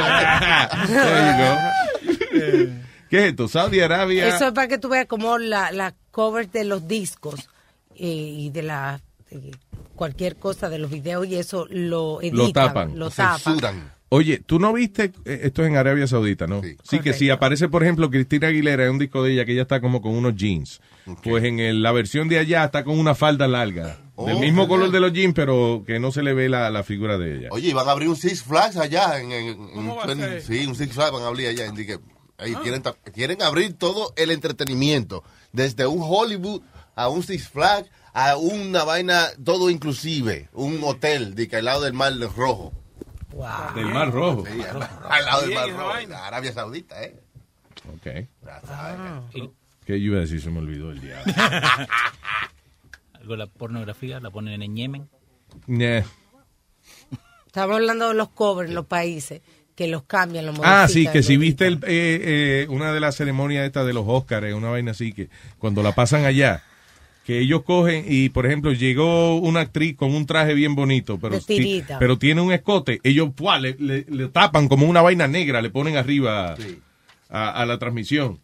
¿Qué es esto? Saudi Arabia. Eso es para que tú veas como la, la cover de los discos eh, y de la de cualquier cosa de los videos y eso lo editan, Lo tapan. lo tapan. censuran. Oye, tú no viste, eh, esto es en Arabia Saudita, ¿no? Sí, que si aparece, por ejemplo, Cristina Aguilera en un disco de ella que ella está como con unos jeans, pues en el- la versión de allá está con una falda larga, del mismo genial. color de los jeans, pero que no se le ve la, la figura de ella. Oye, y van a abrir un Six Flags allá. En, en- en- sí, un Six Flags van a abrir allá. Que, ahí quieren, quieren abrir todo el entretenimiento. Desde un Hollywood a un Six Flags a una vaina, todo inclusive. Un hotel de que al lado del Mar Rojo. Del Mar Rojo. Sí, al, al lado del Mar Rojo. Arabia Saudita, ¿eh? Ok. Ah. ¿Qué yo iba a decir? Se me olvidó el diablo. Algo de la pornografía la ponen en Yemen. Nah. Estamos hablando de los covers en los países, que los cambian, los Ah, sí, que si viste el, eh, eh, una de las ceremonias estas de los Oscars, una vaina así, que cuando la pasan allá, que ellos cogen y, por ejemplo, llegó una actriz con un traje bien bonito, pero, pero tiene un escote, ellos ¡pua! le, le- le tapan como una vaina negra, le ponen arriba a, a la transmisión.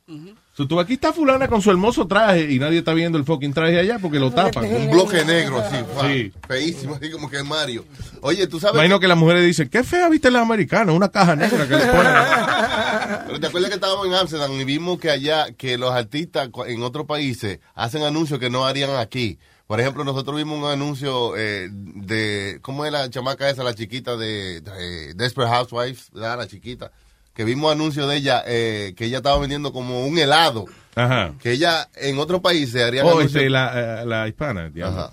So, tú aquí está fulana con su hermoso traje y nadie está viendo el fucking traje allá porque lo tapan. Un bloque negro así. Sí. Feísimo, así como que es Mario. Oye, tú sabes. Imagino que las mujeres dicen, qué fea viste la americana, una caja negra que le ponen. Pero te acuerdas que estábamos en Amsterdam y vimos que allá, que los artistas en otros países hacen anuncios que no harían aquí. Por ejemplo, nosotros vimos un anuncio eh, de, ¿cómo es la chamaca esa, la chiquita de, de Desperate Housewives? ¿verdad? La chiquita. Que vimos anuncio de ella, eh, que ella estaba vendiendo como un helado. Ajá. Que ella en otros países harían Oh, anuncios. este, la, eh, la hispana. Ajá.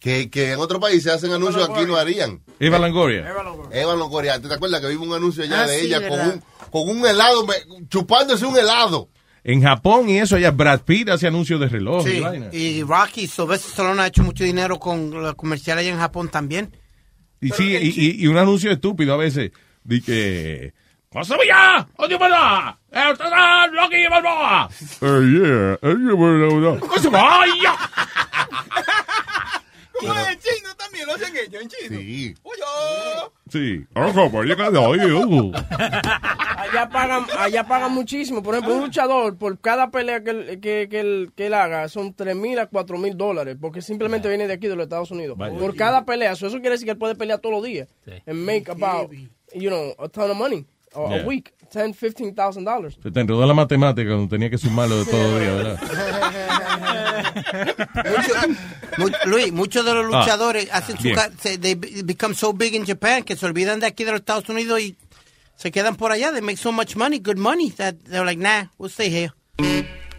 Que, que en otros países hacen anuncios aquí no harían. Eva Longoria. Eva Longoria, ¿te te acuerdas que vimos un anuncio allá Ah, de sí, ella con un, con un helado, me- chupándose un helado? En Japón y eso, allá Brad Pitt hace anuncios de reloj y Sí, vaina. y Rocky, Sylvester Stallone ha hecho mucho dinero con los comerciales allá en Japón también. Y sí, y, y- y un anuncio estúpido a veces. De que. ¡Odio para! ¡Está Loki Balboa! Eh, yeah, eh, yeah, bueno, no. ¡Masabilla! ¿Cómo es en chino también? ¿Lo hacen ellos en chino? Sí. Oye, Sí. Ojo, pues llega de hoy. Allá pagan, allá pagan muchísimo. Por ejemplo, un luchador, por cada pelea que él, que, que él, que él haga, son 3 mil a 4 mil dólares. Porque simplemente viene de aquí, de los Estados Unidos. Vaya. Por cada pelea. So, eso quiere decir que él puede pelear todos los días. And make about, you know, a ton of money. A, week. 10, 15,000 dollars. Se te enredó la matemática cuando tenía que sumarlo de todo día, ¿verdad? Mu- Luis, muchos de los Ah, luchadores hacen su se, they be- become so big in Japan que se olvidan de aquí de los Estados Unidos y se quedan por allá. They make so much money, good money, that they're like, nah, we'll stay here.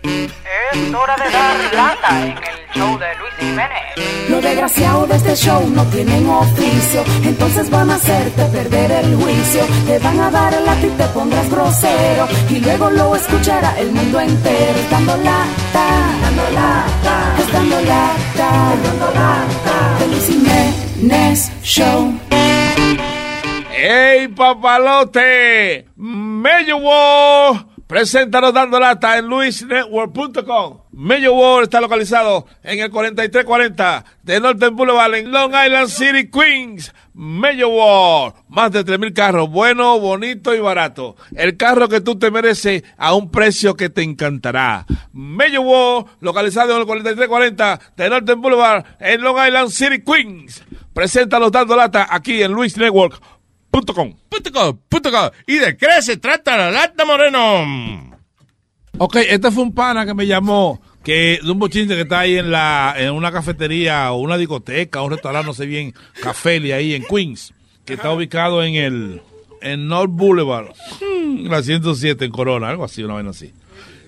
Es hora de dar lata en el show de Luis Jiménez. Los desgraciados de este show no tienen oficio, entonces van a hacerte perder el juicio. Te van a dar el lápiz, te pondrás grosero y luego lo escuchará el mundo entero. Dando lata, dando lata, dando lata, dando lata. De Luis Jiménez Show. ¡Ey, papalote! Mello World Preséntanos dando lata en luisnetwork.com. Mello está localizado en el 4340 de Northern Boulevard en Long Island City, Queens. Mello. Más de 3.000 carros. Bueno, bonito y barato. El carro que tú te mereces a un precio que te encantará. Mello localizado en el 4340 de Northern Boulevard en Long Island City, Queens. Preséntanos dando lata aquí en luisnetwork.com. Punto com, punto com, punto com. ¿Y de qué se trata la lata, Moreno? Ok, este fue un pana que me llamó que de un bochinche que está ahí en la en una cafetería o una discoteca, un restaurante, no sé bien, Café ahí en Queens, que está ubicado en el en North Boulevard, hmm, la 107 en Corona, algo así, una vaina así.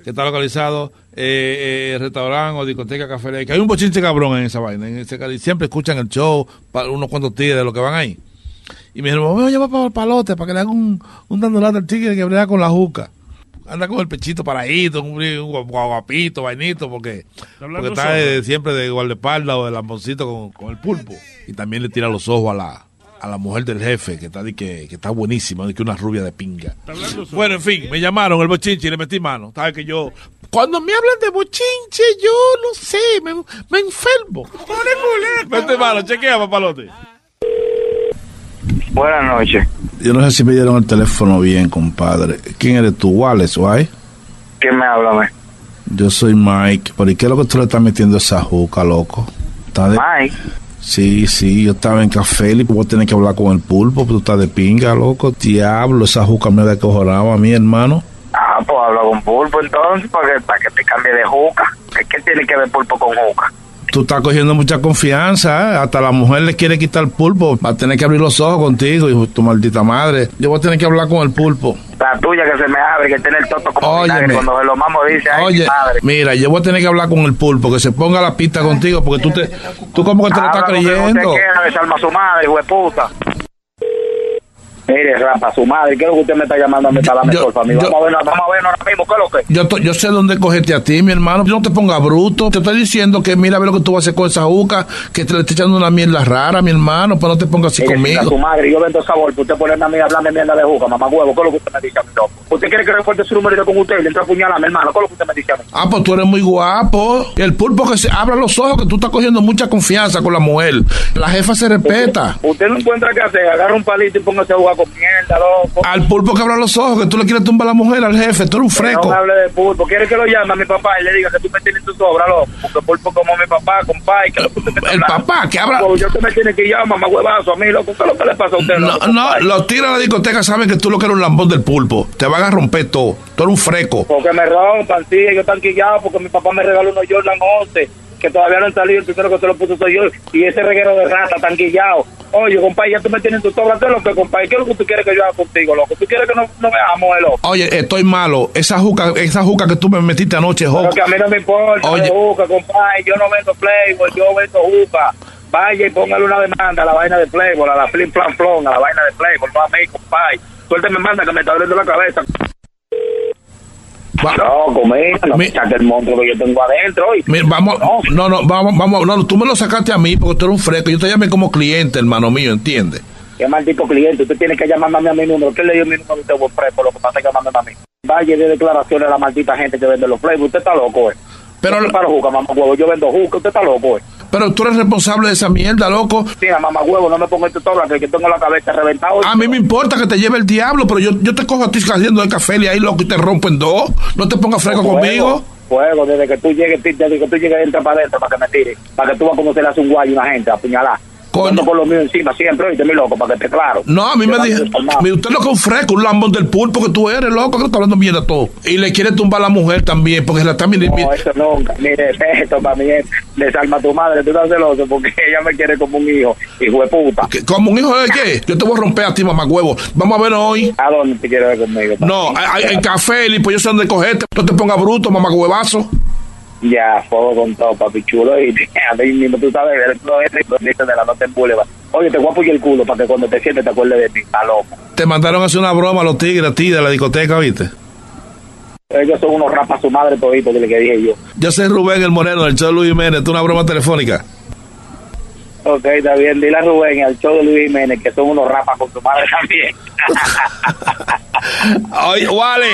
Que está localizado eh, eh, restaurante o discoteca Café que hay un bochinche cabrón en esa vaina, en ese, siempre escuchan el show, para unos cuantos tigres de los que van ahí. Y me dijeron, voy a llevar para el palote para que le hagan un, un dando lata al tigre que brega con la juca. Anda con el pechito paradito, un, un guapito, vainito, porque, porque está de- siempre de guardaespaldas o de lamboncito con, con el pulpo. Y también le tira los ojos a la, a la mujer del jefe, que está, de que, que está buenísima, de que una rubia de pinga. Bueno, en fin, me llamaron el bochinche y le metí mano. Sabes que yo, cuando me hablan de bochinche, yo no sé, me, me enfermo. Mete mano, chequea, papalote. Buenas noches. Yo no sé si me dieron el teléfono bien, compadre. ¿Quién eres tú, Wallace, guay? ¿Quién me habla, me? Yo soy Mike. ¿Por qué es lo que tú le estás metiendo a esa juca, loco? ¿Está de- Mike. Sí, sí, yo estaba en café y vos tenés que hablar con el pulpo, pero tú estás de pinga, loco. Diablo, esa juca me da cojonado a mí, hermano. Ah, pues habla con pulpo entonces, para que, para que te cambie de juca. ¿Qué, qué tiene que ver pulpo con juca? Tú estás cogiendo mucha confianza, ¿eh? hasta la mujer le quiere quitar el pulpo. Va a tener que abrir los ojos contigo, hijo tu maldita madre. Yo voy a tener que hablar con el pulpo. La tuya que se me abre, que tiene el toto como vinagre. Cuando se lo mamo dice, ay, Oye, madre. mira, yo voy a tener que hablar con el pulpo, que se ponga la pista contigo, porque tú te, tú como que te lo estás con que creyendo. Usted quiera, a su madre, hijo de puta. Mire, rapa a su madre. ¿Qué es lo que usted me está llamando a mí para darme por familia? Vamos a ver, vamos a ver ahora mismo, ¿qué es lo que? Yo, to- yo sé dónde cogerte a ti, mi hermano. No te pongas bruto. Te estoy diciendo que mira a ver lo que tú vas a hacer con esa juca, que te le estoy echando una mierda rara, mi hermano, pero no te pongas así Mire, a su conmigo. madre, yo vendo sabor, pues usted ponerme a mí a hablarme mierda de juca, mamá huevo, ¿qué es lo que usted me dice a mí, loco? ¿Usted quiere que reporte su número con usted y le entra a puñalarme, hermano? ¿Qué es lo que usted me dice a mí? Ah, pues tú eres muy guapo. El pulpo que se abra los ojos, que tú estás cogiendo mucha confianza con la mujer. La jefa se respeta. Usted no encuentra qué hacer, agarra un palito y póngase a jugar con mierda, loco. Al pulpo que abra los ojos, que tú le quieres tumbar a la mujer, al jefe, tú eres un freco. No hable de pulpo. ¿Quiere que lo llame a mi papá y le diga que tú me tienes tu sobra, loco? Porque pulpo como mi papá, compadre. ¿qué es lo que El papá, que abra- yo te me tiene que llamar, mamá huevazo, a mí, loco. ¿Qué es lo que le pasa a usted, No, loco? no, los tigres de la discoteca saben que tú lo que eres un lambón del pulpo. Te van a romper todo. Tú eres un freco. Porque me rompan, sí, yo están quillado porque mi papá me regaló unos Jordan 11 que todavía no han salido, el primero que se lo puso soy yo, y ese reguero de rata tan quillado. Oye, compadre, ya tú me tienes en tu sobra, ¿qué es lo que, compadre? ¿Qué es lo que tú quieres que yo haga contigo, loco? ¿Tú quieres que no, no veamos, el loco? Oye, estoy malo. Esa juca, esa juca que tú me metiste anoche, Pero Joco. que a mí no me importa, Oye. juca, compadre, yo no vendo Playboy, yo vendo juca. Vaya y póngale una demanda a la vaina de Playboy, a la flim plan flon, a la vaina de Playboy, no a mí, compadre. Suerte me manda que me está abriendo la cabeza. No, comida, no me el monstruo que yo tengo adentro. oye. Mira, vamos, no, no, vamos, vamos, no, tú me lo sacaste a mí porque tú eres un freco. Yo te llamé como cliente, hermano mío, ¿entiendes? Qué maldito cliente, usted tiene que llamarme a mi número. ¿Qué le dio mi número a usted, prepo? Lo que pasa es llamarme a mí. Vaya de declaraciones a la maldita gente que vende los Playboy. Usted está loco, eh. Pero, Yo para juca, mamá huevo. Yo vendo juca, usted está loco, eh. Pero tú eres responsable de esa mierda, loco. Sí, mamá huevo, no me ponga este todo que tengo la cabeza reventada. A mí me importa que te lleve el diablo, pero yo, yo te cojo a ti haciendo el café y ahí, loco, y te rompo en dos. No te pongas Fuego, conmigo. Fuego, desde que tú llegues, desde que tú llegues, entra para adentro para que me tire. Para que tú cómo se le hace un guayo a una gente, a apuñalar. Ando con lo mío encima siempre, oíste, mi loco, para que esté claro. No, a mí me mira, usted lo que es un lambón del pulpo que tú eres, loco, que está hablando mierda todo. Y le quiere tumbar a la mujer también, porque se la está mirando. No, eso nunca. Mire, esto para mí es desarma a tu madre. Tú estás celoso porque ella me quiere como un hijo. Hijo de puta. ¿Como un hijo de qué? Yo te voy a romper a ti, mamá huevo. Vamos a ver hoy. ¿A dónde te quieres ver conmigo? No, en café, y pues yo sé dónde cogerte. No te pongas bruto, mamá huevazo. Ya, fuego con todo, papi chulo. Y a mí mismo, tú sabes, eres todo este dice de la nota en Boulevard. Oye, te voy a el culo para que cuando te sientes te acuerdes de. Está loco. Te mandaron a hacer una broma a los tigres a ti de la discoteca, ¿viste? Ellos son unos rapas su madre todito, que le que dije yo. Yo soy Rubén el Moreno del show Luis Jiménez. ¿Tú una broma telefónica? Ok, está bien. Dile a Rubén y al show de Luis Jiménez que son unos rapas con tu madre también. Oye, Wale,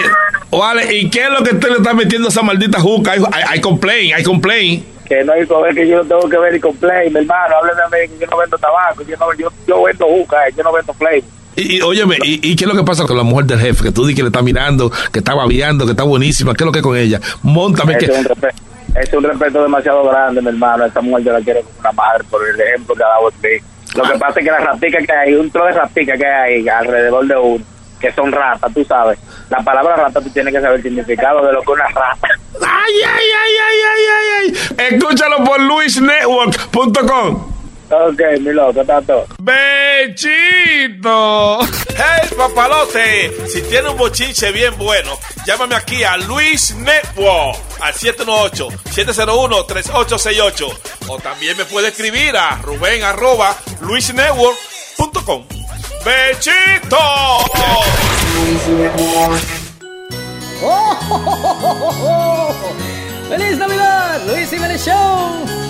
Wale, ¿y qué es lo que usted le está metiendo a esa maldita juca? Hay, hay, hay complain, hay complain. que no hay que ver que yo no tengo que ver y con play, mi hermano. Hábleme a mí que yo no vendo tabaco, yo, no, yo, yo vendo juca, eh, yo no vendo play. Y, y, óyeme, ¿y, ¿y qué es lo que pasa con la mujer del jefe? Que tú dices que le está mirando, que está babeando, que está buenísima. ¿Qué es lo que es con ella? Móntame Ese que... es, un respeto, demasiado grande, mi hermano. Esta mujer yo la quiero como una madre por el ejemplo que ha dado usted. Lo que pasa es que las raticas que hay, un tro de raticas que hay alrededor de uno, que son ratas, tú sabes. La palabra rata tú tienes que saber el significado de lo que es una rata. ¡Ay, ay, ay, ay, ay, ay! ay! Escúchalo por luisnetwork.com. Ok, mi loco, está todo. ¡Bechito! ¡Hey, papalote! Si tiene un bochinche bien bueno, llámame aquí a Luis Network al 718-701-3868. O también me puede escribir a Rubén arroba luisnetwork.com. ¡Bechito! ¡Feliz Navidad! Luis Jiménez Show.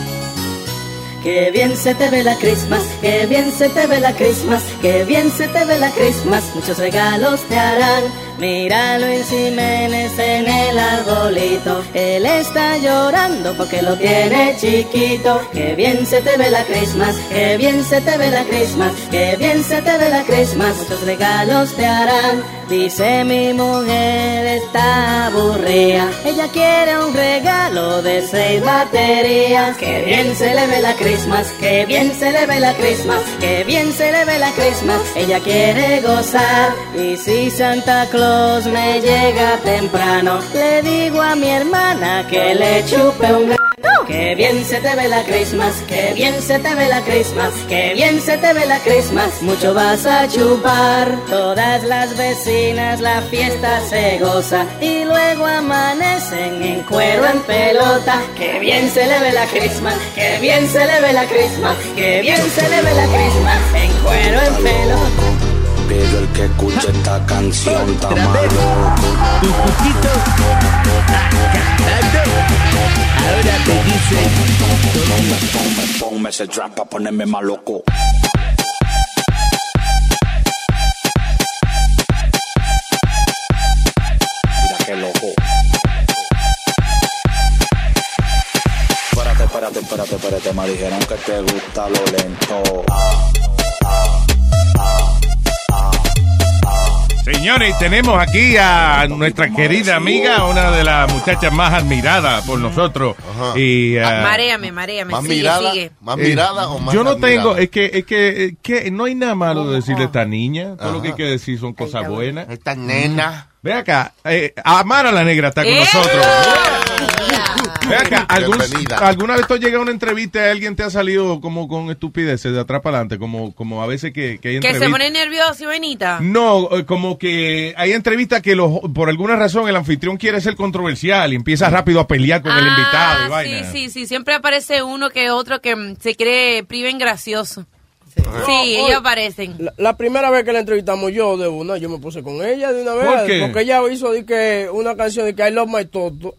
Qué bien se te ve la Christmas, qué bien se te ve la Christmas, qué bien se te ve la Christmas. Muchos regalos te harán, Mira Luis Jiménez en el arbolito. Él está llorando porque lo tiene chiquito. Que bien se te ve la Christmas, que bien se te ve la Christmas, que bien se te ve la Christmas. Muchos regalos te harán. Dice mi mujer está aburrida. Ella quiere un regalo de seis baterías. Que bien se le ve la Christmas, que bien se le ve la Christmas, que bien se le ve la Christmas. Ella quiere gozar. Y si Santa Claus me llega temprano, le digo a mi hermana que le chupe un grano. Que bien se te ve la Christmas, que bien se te ve la Christmas, que bien se te ve la Christmas. Mucho vas a chupar. Todas las vecinas la fiesta se goza y luego amanecen en cuero en pelota. Que bien se le ve la Christmas, que bien se le ve la Christmas, que bien se le ve la Christmas en cuero en pelota. Pero el que escuche esta canción está malo. Ahora te dice. Ese trap pa' ponerme más. Mira qué loco. Espérate, espérate, espérate, espérate. Me dijeron que te gusta lo lento. Señores, tenemos aquí a nuestra querida amiga, una de las muchachas más admiradas por nosotros. Y, ah, Maréame, maréame. ¿Más sigue, mirada? sigue. ¿Más eh, mirada o más Yo no admirada? tengo, es que, es que, eh, que no hay nada malo de decirle a esta niña. Todo lo que hay que decir son cosas buenas. Esta nena. Ve acá, eh, Amara la negra está con ¡Eh! nosotros. Ve acá, ¿algún- Bienvenida. ¿alguna vez tú has llegado a una entrevista y alguien te ha salido como con estupideces de atrás para adelante? Como, como a veces que, que hay Que se entrevistas. pone nervioso y vainita. No, eh, como que hay entrevistas que los, por alguna razón el anfitrión quiere ser controversial y empieza rápido a pelear con el invitado y Ah, vaina. sí, sí, sí. Siempre aparece uno que otro que mm, se cree priven gracioso. Sí, ellos aparecen. La, la primera vez que la entrevistamos yo de una, yo me puse con ella de una vez. ¿Por qué? Porque ella hizo de que una canción de que I love my toto.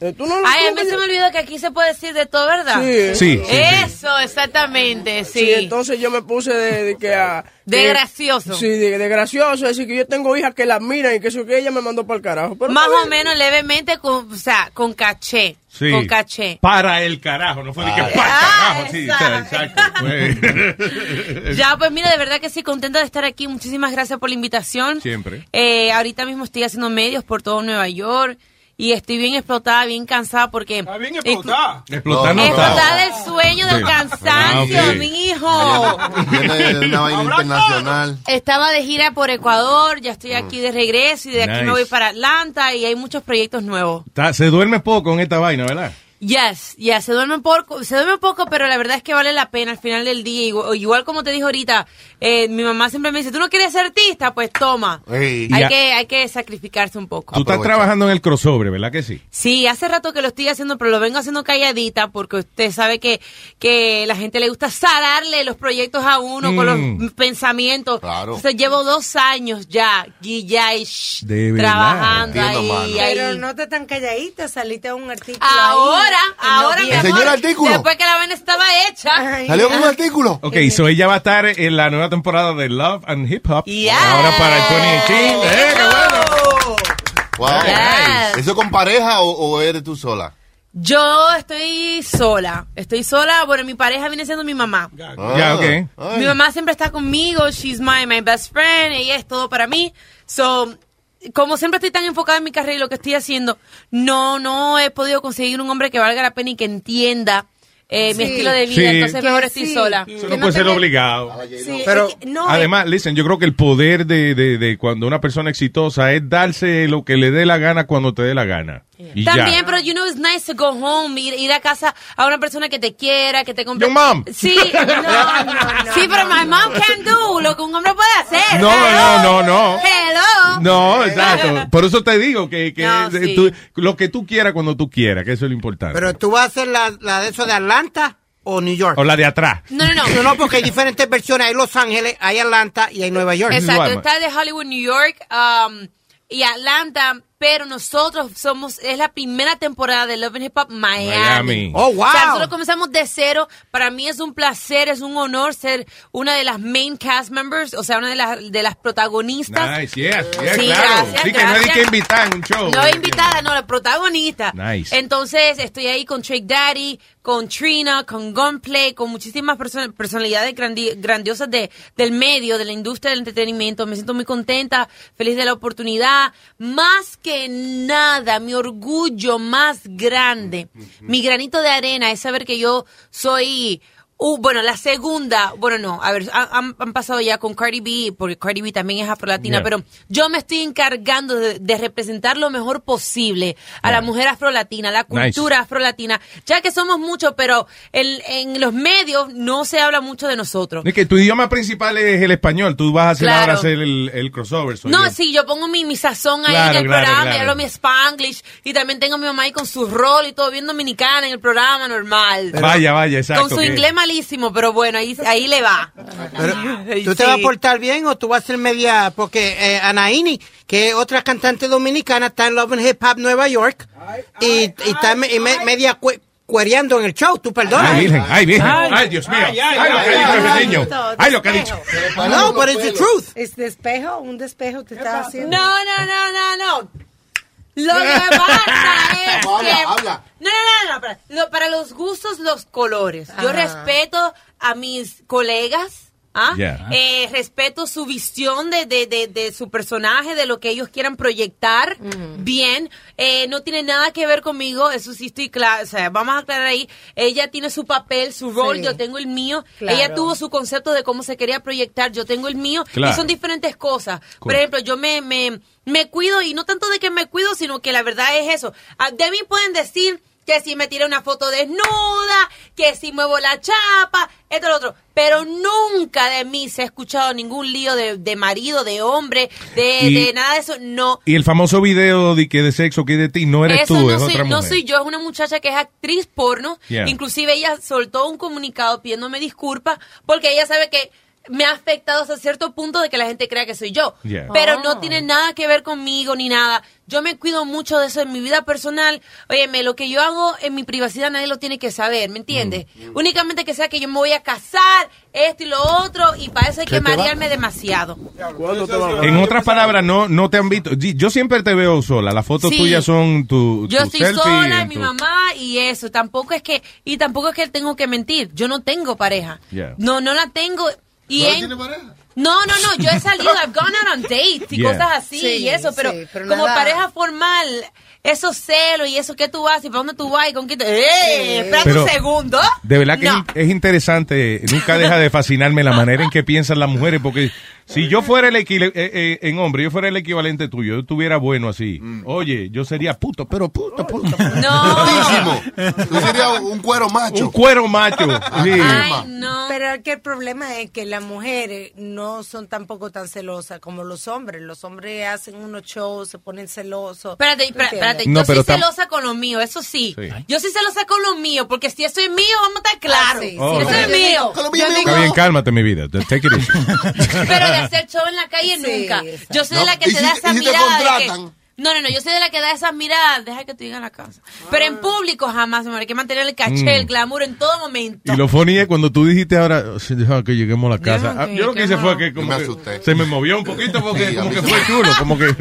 Eh, ¿tú no lo Ay, a mí se me olvidó que aquí se puede decir de todo, ¿verdad? Sí. Sí, sí, Eso, exactamente, sí. Sí, entonces yo me puse de, de que a... De que- gracioso. Sí, de, de gracioso, es decir, que yo tengo hijas que las miran y que eso que ella me mandó para el carajo. Pero Más o menos levemente, con, o sea, con caché. Sí. Con caché. Para el carajo, no fue de que Ah. para el carajo, sí, exacto. Ya, pues mira, de verdad que sí, contenta de estar aquí. Muchísimas gracias por la invitación. Siempre. Eh, ahorita mismo estoy haciendo medios por todo Nueva York y estoy bien explotada, bien cansada porque... Está bien explotada. Explotar no Explotada del sueño, del Sí. cansancio, Ah, mi hijo. Viene una vaina internacional. Estaba de gira por Ecuador, ya estoy aquí de regreso y de aquí Nice. me voy para Atlanta y hay muchos proyectos nuevos. Está- se duerme poco en esta vaina, ¿verdad? Yes, yes, se duerme un poco, se duerme un poco, pero la verdad es que vale la pena al final del día. Igual, igual como te dije ahorita, eh, mi mamá siempre me dice, ¿tú no quieres ser artista? Pues toma. Hay Ya. que, hay que sacrificarse un poco. Tú estás trabajando en el crossover, ¿verdad que sí? Sí, hace rato que lo estoy haciendo, pero lo vengo haciendo calladita porque usted sabe que, que la gente le gusta salarle los proyectos a uno con Mm. los pensamientos. Claro. Entonces llevo dos años ya, verdad. trabajando Entiendo, ahí. Pero no te tan calladita, saliste a un artículo Ahora, ahora, en mi ¿El amor, señor artículo? Después que la vaina estaba hecha. ¿Salió con un artículo? Ok, so ella va a estar en la nueva temporada de Love and Hip Hop. Yes. Ahora para el 2018. ¡Eh, qué bueno! Wow. Yes. ¿Eso con pareja o, o eres tú sola? Yo estoy sola, estoy sola, bueno, mi pareja viene siendo mi mamá. Ya, ok. Ay. Mi mamá siempre está conmigo, she's my, my best friend, ella es todo para mí. So, como siempre estoy tan enfocada en mi carrera y lo que estoy haciendo, no, no he podido conseguir un hombre que valga la pena y que entienda eh, mi estilo de vida, Sí. entonces Que mejor estoy sí. sola. Eso no puede ser obligado. Sí, Pero no, además, listen, yo creo que el poder de, de, de cuando una persona exitosa es darse lo que le dé la gana cuando te dé la gana. Y También, ya. pero you know it's nice to go home, ir, ir a casa a una persona que te quiera, que te compre. Your mom. Sí, no, sí, pero my mom can do lo que un hombre puede hacer. No, no, no, no. Hello. No, exacto. Por eso te digo que, que No, de- sí. tú- lo que tú quieras cuando tú quieras, que eso es lo importante. Pero tú vas a hacer la, la de eso de Atlanta o New York. o la de atrás. No, no, no. No, no, porque hay diferentes versiones. Hay Los Ángeles, hay Atlanta y hay Nueva York. Exacto, está de Hollywood, New York um, y Atlanta, pero nosotros somos, es la primera temporada de Love and Hip Hop Miami. Miami. Oh, wow. O sea, nosotros comenzamos de cero. Para mí es un placer, es un honor ser una de las main cast members, o sea, una de las, de las protagonistas. Nice, yes, yes, Sí, claro. gracias, sí, que no hay gracias. que invitar en un show. No invitada, no, la protagonista. Nice. Entonces estoy ahí con Trick Daddy, con Trina, con Gunplay, con muchísimas person- personalidades grandi- grandiosas de, del medio, de la industria del entretenimiento. Me siento muy contenta, feliz de la oportunidad. Más que nada, mi orgullo más grande, mi granito de arena es saber que yo soy... Uh, bueno, la segunda, bueno, no, a ver, han, pasado ya con Cardi B, porque Cardi B también es afrolatina, Yeah. pero yo me estoy encargando de, de representar lo mejor posible a la mujer afrolatina, la Nice. cultura afrolatina, ya que somos muchos, pero en, en los medios no se habla mucho de nosotros. Es que tu idioma principal es el español. Tú vas a hacer Claro. ahora hacer el, el crossover. No, yo. sí, yo pongo mi, mi sazón ahí Claro, en el claro, programa, y hablo mi spanglish, y también tengo a mi mamá ahí con su rol y todo, bien dominicana en el programa normal. Vaya, vaya, exacto. Con su inglés malísimo, pero bueno, ahí, ahí le va. ¿Tú te vas a portar bien o tú vas a ser media? Porque eh, Anaíni, que es otra cantante dominicana, está en Love and Hip Hop Nueva York y, y está me- y me- media cue- cuereando en el show. Tú perdona. Ay, virgen, ay, virgen. Ay, Dios mío. Ay, lo que ha dicho ese niño. Ay, lo que ha dicho. No, but it's the truth. ¿Es despejo? ¿Un despejo te está haciendo? No, no, no, no, no. Lo que pasa es Habla, que... habla. No, no, no, no, para, lo- para los gustos, los colores. Yo Ajá. respeto a mis colegas. ¿Ah? Yeah. Eh, respeto su visión de, de, de, de su personaje, de lo que ellos quieran proyectar. Bien, Eh, no tiene nada que ver conmigo, eso sí estoy claro, o sea, vamos a aclarar ahí. Ella tiene su papel, su rol, Sí. yo tengo el mío. Claro. Ella tuvo su concepto de cómo se quería proyectar, yo tengo el mío. Claro. Y son diferentes cosas. Por Cool. ejemplo, yo me, me, me cuido y no tanto de que me cuido, sino que la verdad es eso. Ah, De mí pueden decir que si me tiré una foto desnuda, que si muevo la chapa, esto, lo otro. Pero nunca de mí se ha escuchado ningún lío de, de marido, de hombre, de, Y- de nada de eso. No. Y el famoso video de que de sexo que de ti no eres Eso tú, no es soy, otra no mujer. soy yo, es una muchacha que es actriz porno. Yeah. Inclusive ella soltó un comunicado pidiéndome disculpas porque ella sabe que me ha afectado hasta cierto punto de que la gente crea que soy yo. Yeah. Pero no tiene nada que ver conmigo ni nada. Yo me cuido mucho de eso en mi vida personal. Óyeme, lo que yo hago en mi privacidad nadie lo tiene que saber, ¿me entiendes? Mm. Únicamente que sea que yo me voy a casar, esto y lo otro, y para eso hay ¿Se que va? marearme demasiado. En otras palabras, no, no te han visto. Yo siempre te veo sola. Las fotos Sí. tuyas son tu, Yo tu estoy selfie sola, mi tu- mamá y eso. Tampoco es que y tampoco es que tengo que mentir. Yo no tengo pareja. Yeah. No, no la tengo. Y ¿No en- tiene pareja? No, no, no. Yo he salido, I've gone out on dates y Yeah. cosas así Sí, y eso, pero, sí, pero como nada- pareja formal, esos celos y eso que tú vas y para dónde tú vas y con quién te. ¡Eh! Espérate Pero- un segundo. De verdad que No. es, es interesante, nunca deja de fascinarme la manera en que piensan las mujeres, porque si yo fuera el equivalente, en hombre, yo fuera el equivalente tuyo, yo estuviera bueno así. Oye, yo sería puto, pero puto, puto. Putísimo. Tú serías un cuero macho. Un cuero macho. sí. Pero que el problema es que las mujeres no son tampoco tan celosas como los hombres. Los hombres hacen unos shows, se ponen celosos. Espérate, ¿Tú espérate. No, yo pero soy tam- celosa con lo mío, eso sí. Sí. Yo soy celosa con lo mío, porque si eso es mío, vamos a estar claros. sí, Oh, eso es mío. Está bien, cálmate, mi vida. Take it easy. Pero de hacer show en la calle Sí, nunca. Yo soy de No, la que ¿y te si- da esa si te mirada. de que-? No, no, no, yo soy de la que da esas miradas. Deja que tú digas en la casa. Pero en público jamás, me hay que mantener el caché, Mm. el glamour en todo momento. Y lo funny es cuando tú dijiste ahora, "Oh, deja que lleguemos a la casa. Ah, yo lo que hice fue que como me que se me movió un poquito porque Sí, como que fue chulo, como que...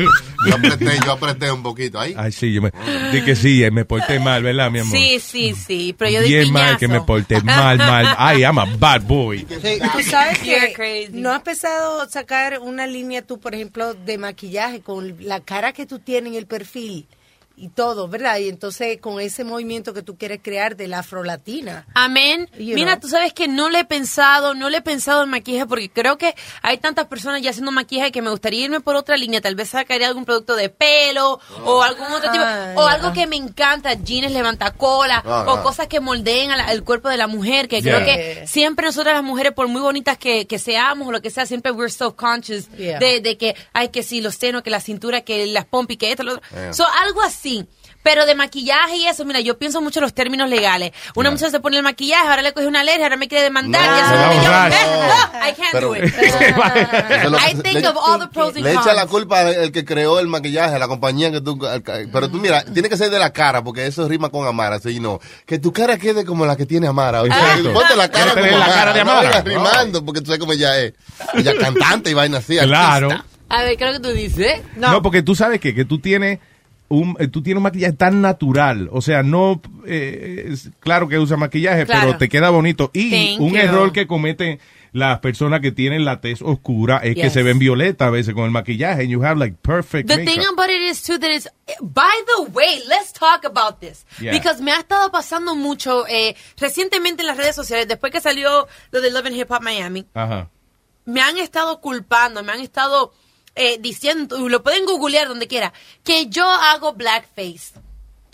Yo apreté, yo apreté un poquito ahí. Ay, sí, yo me... Di que sí, eh, me porté mal, ¿verdad, mi amor? Sí, sí, sí, pero yo di Bien mal que me porté mal, mal. Ay, I'm a bad boy. Tú sabes que no has a sacar una línea tú, por ejemplo, de maquillaje con la cara que tú tienes en el perfil y todo, ¿verdad? Y entonces con ese movimiento que tú quieres crear de la afrolatina. Amén. You Mira, know. tú sabes que no le he pensado, no le he pensado en maquillaje porque creo que hay tantas personas ya haciendo maquillaje que me gustaría irme por otra línea. Tal vez sacaría algún producto de pelo o algún otro tipo. Ah, o algo que me encanta, jeans levantacola Ah, o ah. cosas que moldeen a la- el cuerpo de la mujer. Que Yeah. creo que siempre nosotras las mujeres, por muy bonitas que, que seamos o lo que sea, siempre we're self-conscious Yeah. de, de que, ay, que sí, los senos, que la cintura, que las pompis, que esto, lo otro. Yeah. So, algo así. Pero de maquillaje y eso, mira, yo pienso mucho en los términos legales. Una muchacha se pone el maquillaje, ahora le coge una alergia, ahora me quiere demandar. y eso no llama- No, I can't Pero- do it. Eso es lo que- I think of all the pros and Le cons. echa la culpa al que creó el maquillaje, a la compañía que tú... al- Pero tú mira, tiene que ser de la cara, porque eso rima con Amara, así no. Que tu cara quede como la que tiene Amara. Ponte la cara como la cara de no Amara. rimando, porque tú sabes cómo ella es. Ella es cantante y vaina así, Claro. artista. A ver, ¿qué es lo que tú dices? No. porque tú sabes que, que tú tienes un, eh, tú tienes un maquillaje tan natural, o sea, no, eh, es claro que usa maquillaje, Claro. pero te queda bonito. Y Thank un you. error que cometen las personas que tienen la tez oscura es que se ven violeta a veces con el maquillaje. And you have like perfect The makeup. thing about it is too that is, by the way, let's talk about this. Yeah. Because me ha estado pasando mucho eh, recientemente en las redes sociales, después que salió lo de Love and Hip Hop Miami, Ajá. me han estado culpando, me han estado eh, diciendo, lo pueden googlear donde quiera, que yo hago blackface.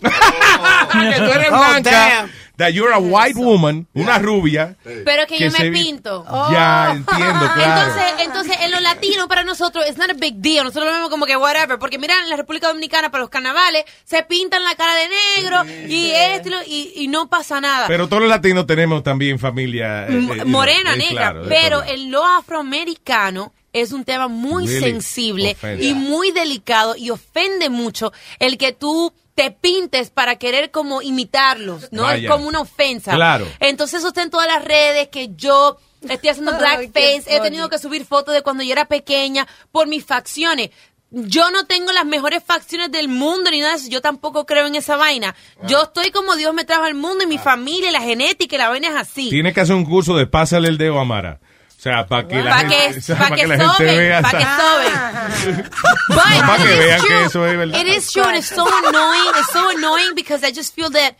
que tú eres Oh, blanca, damn. that you're a white woman, una rubia. Pero que, yo se me pinto. Ya, entiendo, claro. Entonces, entonces, en lo latino para nosotros es not a big deal. Nosotros lo vemos como que whatever. Porque mira, en la República Dominicana para los carnavales se pintan la cara de negro y esto y, lo- y, no pasa nada. Pero todos los latinos tenemos también familia. eh, M- eh, morena, eh, negra. claro, pero en lo afroamericano es un tema muy Really sensible y muy delicado y ofende mucho el que tú te pintes para querer como imitarlos, ¿no? Vaya. Es como una ofensa. Claro. Entonces eso está en todas las redes que yo estoy haciendo blackface, he tenido que subir fotos de cuando yo era pequeña por mis facciones. Yo no tengo las mejores facciones del mundo ni nada de eso. Yo tampoco creo en esa vaina. Yo estoy como Dios me trajo al mundo y mi familia, y la genética y la vaina es así. Tienes que hacer un curso de pásale el dedo a Amara. O sea, para que la gente, que, o sea, pa' para que que la gente soben, vea. para que soben. Para que it is vean que true. eso es verdad. It is true and it's so annoying. It's so annoying because I just feel that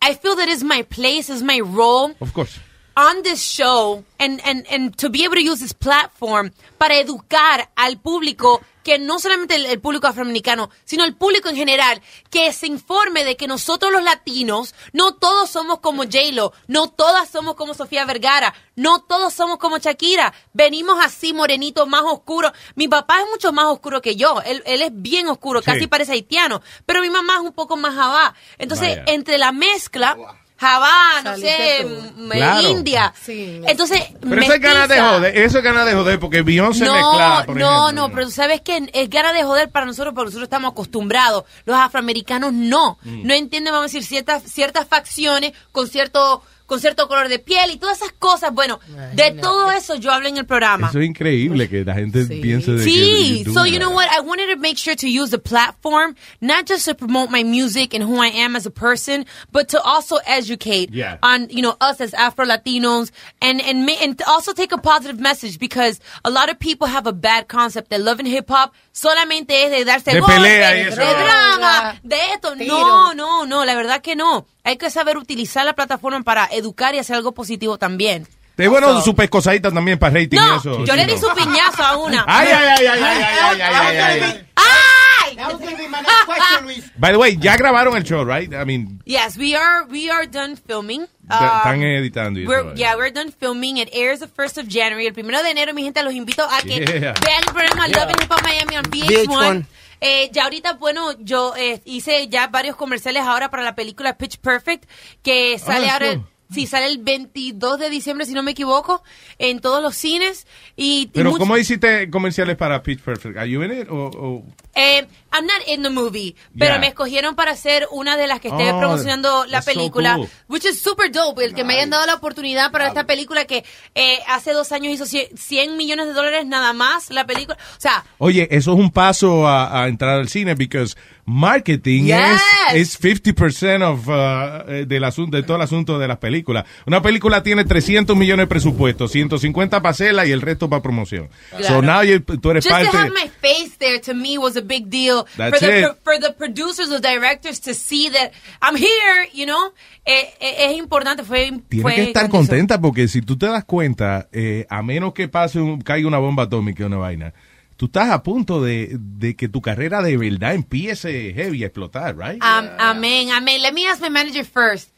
I feel that is my place, is my role Of course. On this show and, and, and to be able to use this platform para educar al público que no solamente el, el público afroamericano, sino el público en general, que se informe de que nosotros los latinos, no todos somos como J-Lo, no todas somos como Sofía Vergara, no todos somos como Shakira, venimos así morenitos, más oscuros. Mi papá es mucho más oscuro que yo, él, él es bien oscuro, Sí. casi parece haitiano, pero mi mamá es un poco más jabá. Entonces, Vaya. entre la mezcla... Jabá, no Saliste sé, Claro. India. Entonces, Pero eso es ganas de joder. Eso es ganas de joder porque Beyoncé No, mezclada, por no, ejemplo. no, pero tú sabes que es gana de joder para nosotros porque nosotros estamos acostumbrados. Los afroamericanos no. Mm. No entienden, vamos a decir, ciertas, ciertas facciones con cierto, con cierto color de piel y todas esas cosas. Bueno, de todo eso yo hablo en el programa. Eso es increíble que la gente piense de Sí, que so you know what? I wanted to make sure to use the platform, not just to promote my music and who I am as a person, but to also educate Yeah. on, you know, us as Afro Latinos and, and, and also take a positive message because a lot of people have a bad concept that love and hip hop solamente es de darse De golpes, pelea y eso. de drama, de esto. Tiro. No, no, no, la verdad que no. Hay que saber utilizar la plataforma para educar y hacer algo positivo también. Es bueno su pescosadita también para rating y No, eso. yo sí, le di no. su piñazo a una. Ay, ay, ay, ay, ay, ay, ay, ay, ay, ay. That was gonna be my next question, Luis. By the way, ya grabaron el show, right? I mean, Yes, we are we are done filming. Um, están editando y. We're, yeah, we're done filming. It airs the 1st of January. El primero de enero, mi gente, los invito a que Yeah. vean el programa Yeah. Love and Hip Hop Miami on VH1. VH1. Eh, ya ahorita, bueno, yo eh, hice ya varios comerciales ahora para la película Pitch Perfect, que sale Ah, ahora... sí. Sí, sale el 22 de diciembre, si no me equivoco, en todos los cines. Y, y Pero mucho- ¿cómo hiciste comerciales para Pitch Perfect? ¿Are you in it? O, o- Eh, I'm not in the movie, pero Yeah. me escogieron para ser una de las que esté Oh, promocionando la that's so película, cool. which is super dope, el que me hayan dado la oportunidad para esta película que eh, hace dos años hizo 100, 100 millones de dólares nada más la película. O sea, Oye, eso es un paso a, a entrar al cine because marketing Yes. es, es 50% of, uh, eh, del asunto, de todo el asunto de las películas. Una película tiene 300 millones de presupuesto, 150 para hacerla y el resto para promoción. Claro. So now you- tú eres just to parte... have my face there to me was a big deal That's for the it. for, the producers or directors to see that I'm here, you know. Eh, eh, es importante, fue Tienes fue que estar contenta porque si tú te das cuenta, eh, a menos que pase un, caiga una bomba atómica o una vaina, tú estás a punto de, de que tu carrera de verdad empiece heavy a explotar, right? Am- Amén, amén. Let me ask my manager first.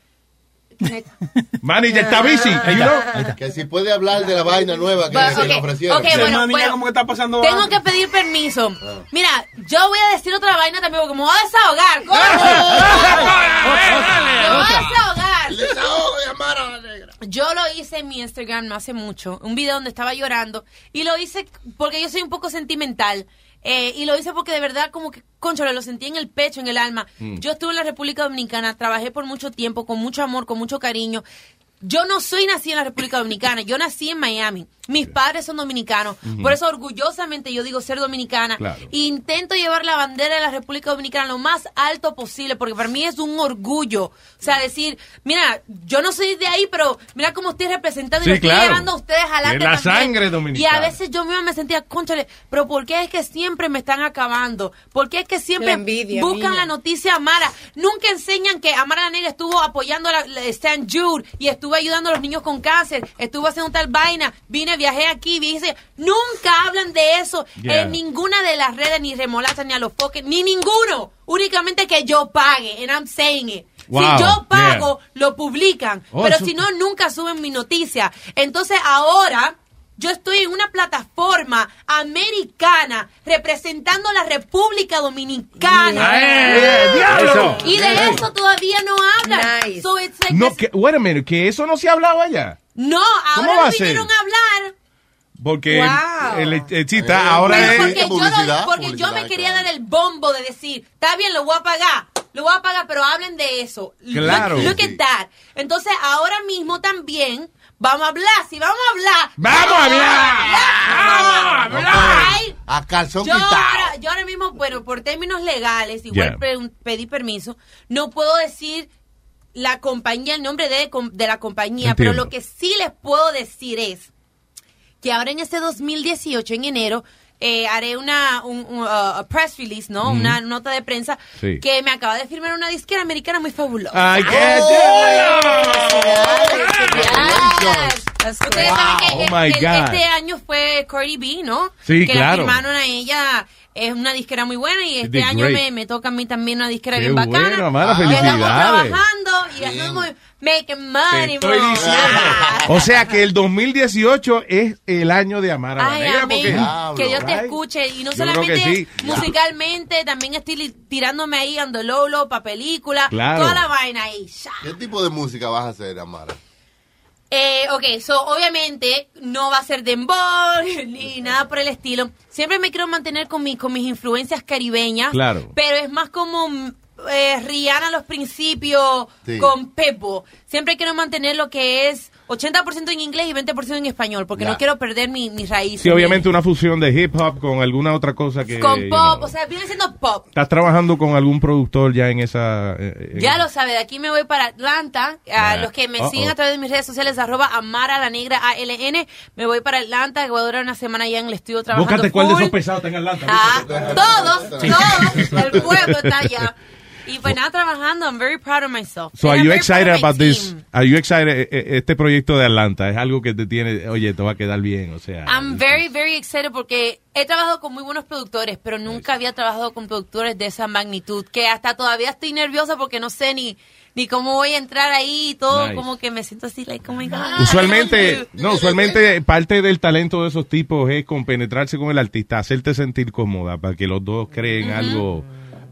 Manager Tabisi, you know? Que si puede hablar de la vaina nueva que Va, se le ofrecieron. ok, bueno, está pasando Tengo algo. que pedir permiso. Mira, yo voy a decir otra vaina también porque me voy a desahogar. Me voy a desahogar. Yo lo hice en mi Instagram no hace mucho, un video donde estaba llorando y lo hice porque yo soy un poco sentimental. Eh, y lo hice porque de verdad como que, concho, lo sentí en el pecho, en el alma. Mm. Yo estuve en la República Dominicana, trabajé por mucho tiempo, con mucho amor, con mucho cariño. Yo no soy nacida en la República Dominicana, yo nací en Miami. Mis padres son dominicanos, por eso orgullosamente yo digo ser dominicana. Claro. Intento llevar la bandera de la República Dominicana lo más alto posible, porque para mí es un orgullo. O sea, decir, mira, yo no soy de ahí, pero mira cómo estoy representando Sí, y lo estoy llevando a ustedes adelante. La también. sangre dominicana. Y a veces yo misma me sentía, conchale, pero ¿por qué es que siempre me están acabando? ¿Por qué es que siempre La envidia, buscan la noticia Amara? Nunca enseñan que Amara la Negra estuvo apoyando a la, la St. Jude y estuvo ayudando a los niños con cáncer, estuvo haciendo tal vaina, vine, viajé aquí, vine. Nunca hablan de eso Yeah. en ninguna de las redes, ni remolacha, ni a los foques, ni ninguno. Únicamente que yo pague, and I'm saying it. Wow, si yo pago, yeah. lo publican. Oh, pero si no, nunca suben mi noticia. Entonces ahora yo estoy en una plataforma americana representando la República Dominicana. ¡Eh, diablo! Y de eso todavía no hablan. So it's like No, this- que, wait a minute, que eso no se hablaba allá. No, ¿Cómo ahora va no a ser? vinieron a hablar. Porque Wow. el, el chita ahora Pero es... porque, yo, lo- porque yo me quería dar el bombo de decir, está bien, lo voy a pagar, lo voy a pagar, pero hablen de eso. Claro. Look, look at that. Entonces, ahora mismo también vamos a hablar, si vamos a hablar. ¡Vamos a hablar! ¡Vamos a hablar! Ay, A calzón yo quitado. ahora, yo ahora mismo, bueno, por términos legales, igual Yeah. pre- pedí permiso, no puedo decir la compañía, el nombre de, de la compañía, pero lo que sí les puedo decir es que ahora en este 2018, en enero, eh, haré una un, un, uh, a press release, ¿no? Una nota de prensa Sí. que me acaba de firmar una disquera americana muy fabulosa. ¡Ay, qué. Ustedes saben que Oh, este- este año fue Cardi B, ¿no? Sí, que claro. la firmaron a ella. Es una disquera muy buena y este año me, me toca a mí también una disquera Qué bien bacana. bueno, Amara, Y Estamos trabajando y estamos making money, estoy bro. O sea que el 2018 es el año de Amara la Ay, amén. porque- que Dios te Right? escuche. Y no Yo solamente sí. musicalmente, también estoy tirándome ahí ando Lolo para película. Claro. Toda la vaina ahí. Sha. ¿Qué tipo de música vas a hacer, Amara? Eh, ok, so obviamente no va a ser dembow ni nada por el estilo. Siempre me quiero mantener con, mi, con mis influencias caribeñas. Claro. Pero es más como mm, eh, Rihanna a los principios Sí. con Pepo. Siempre quiero mantener lo que es 80% en inglés y 20% en español, porque Ya. no quiero perder mi, mis raíces. Sí, obviamente una fusión de hip hop con alguna otra cosa que... Con you pop, know. o sea, viene siendo pop. ¿Estás trabajando con algún productor ya en esa... eh, en- Ya lo sabe, de aquí me voy para Atlanta. A Nah. los que me Uh-oh. siguen a través de mis redes sociales, arroba Amara la Negra ALN. Me voy para Atlanta, que voy a durar una semana ya en el estudio trabajando. Búscate cuál de esos pesados está en Atlanta. Ah, todos, Sí. todos. El pueblo está allá. Y pues nada, trabajando. I'm very proud of myself. So, are And I'm you excited about this? Are you excited? eh, eh, Este proyecto de Atlanta es algo que te tiene, oye, te va a quedar bien, o sea. I'm very, very excited porque he trabajado con muy buenos productores, pero nunca había trabajado con productores de esa magnitud, que hasta todavía estoy nerviosa porque no sé ni, ni cómo voy a entrar ahí y todo, Nice. como que me siento así, like, oh my God. Usualmente, no, usualmente parte del talento de esos tipos es compenetrarse con el artista, hacerte sentir cómoda para que los dos creen algo,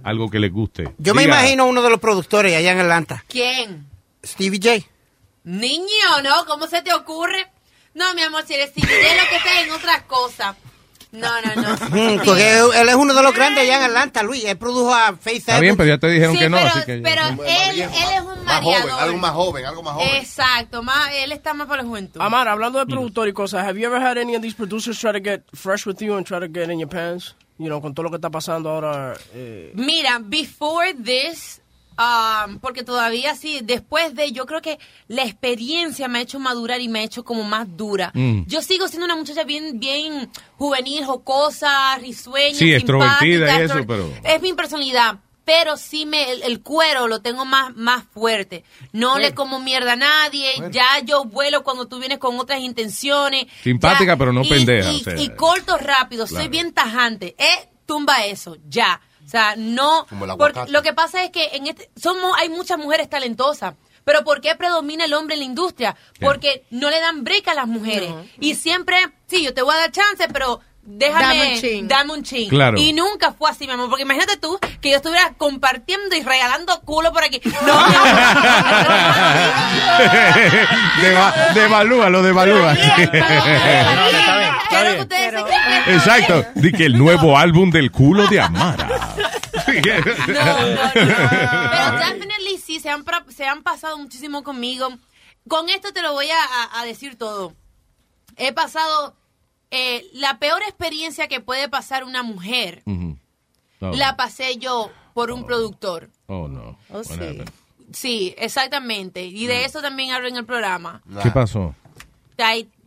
algo que les guste. Yo me imagino uno de los productores allá en Atlanta. ¿Quién? Stevie J. Niño, ¿no? ¿Cómo se te ocurre? No, mi amor, si eres Stevie J, lo que está en otras cosas. No, no, no. Mm, Porque él es uno de los grandes allá en Atlanta, Luis. Él produjo a Faith Está bien, pero ya te dijeron Sí, que no, pero, así que... pero él, él es un Más joven, algo más joven, algo más joven. Exacto, más, él está más para la juventud. Amar, hablando de productor y cosas, have you ever had any of these producers try to get fresh with you and try to get in your pants? You know, con todo lo que está pasando ahora. Eh, Mira, before this, um, porque todavía sí, después de, yo creo que la experiencia me ha hecho madurar y me ha hecho como más dura. Mm. Yo sigo siendo una muchacha bien, bien juvenil, jocosa, risueña, Sí, extrovertida y simpática, eso, pero- Es mi personalidad. Pero sí me, el, el cuero lo tengo más, más fuerte. No le como mierda a nadie. Ya yo vuelo cuando tú vienes con otras intenciones. Simpática, Ya. pero no Y- pendeja, Y, o sea. y corto rápido. Soy bien tajante. Eh, tumba eso, ya. O sea, no. Como el lo que pasa es que en este, somos, hay muchas mujeres talentosas. Pero ¿por qué predomina el hombre en la industria? Porque no le dan break a las mujeres. Y siempre, sí, yo te voy a dar chance, pero déjame, Dame un chin. dame un chin. Claro. Y nunca fue así, mi amor. Porque imagínate tú que yo estuviera compartiendo y regalando culo por aquí. No, mi Deva- devalúalo, devalúa. Quiero que ustedes se queden- Exacto. Di que el nuevo álbum del culo de Amara. Pero definitely sí, se han, pra- se han pasado muchísimo conmigo. Con esto te lo voy a, a- a decir todo. He pasado eh, la peor experiencia que puede pasar una mujer. Oh. La pasé yo por un productor. Oh, no. Oh, What sí. exactamente. Y de eso también hablo en el programa. ¿Qué pasó?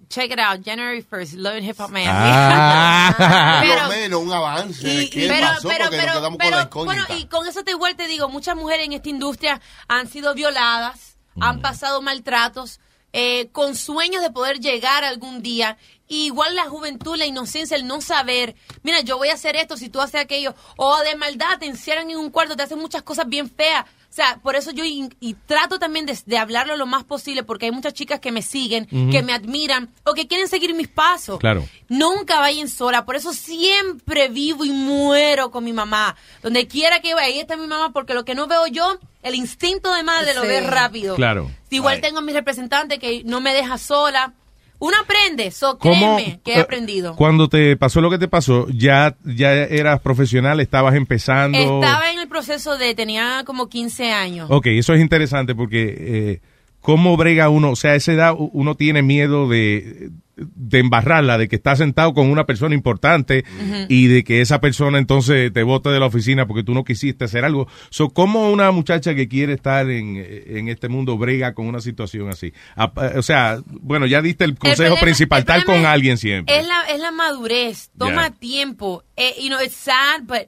Check it out, January 1st, Love and Hip Hop Miami. Ah. Por Pero- lo menos un avance Y- qué pero, pasó pero, porque pero, nos quedamos pero, con la bueno, y con eso te igual te digo, muchas mujeres en esta industria han sido violadas, han pasado maltratos, eh, con sueños de poder llegar algún día. Y igual la juventud, la inocencia, el no saber, mira, yo voy a hacer esto si tú haces aquello, o de maldad te encierran en un cuarto, te hacen muchas cosas bien feas. O sea, por eso yo in- y trato también de, de hablarlo lo más posible, porque hay muchas chicas que me siguen, que me admiran, o que quieren seguir mis pasos. Claro. Nunca vayan sola, por eso siempre vivo y muero con mi mamá. Donde quiera que vaya, ahí está mi mamá, porque lo que no veo yo, el instinto de madre lo ve rápido. Claro. Igual tengo a mi representante que no me deja sola. Uno aprende, so ¿Cómo, créeme que he eh, aprendido. Cuando te pasó lo que te pasó, ya, ya eras profesional, estabas empezando. Estaba en el proceso de, tenía como 15 años. Ok, eso es interesante porque eh, cómo brega uno, o sea, a esa edad uno tiene miedo de, de embarrarla, de que está sentado con una persona importante y de que esa persona entonces te bote de la oficina porque tú no quisiste hacer algo. So, ¿Cómo una muchacha que quiere estar en, en este mundo brega con una situación así? A- o sea, bueno, ya diste el consejo problema- principal, estar con alguien siempre. Es la, es la madurez, toma tiempo. Eh, you know, it's sad, but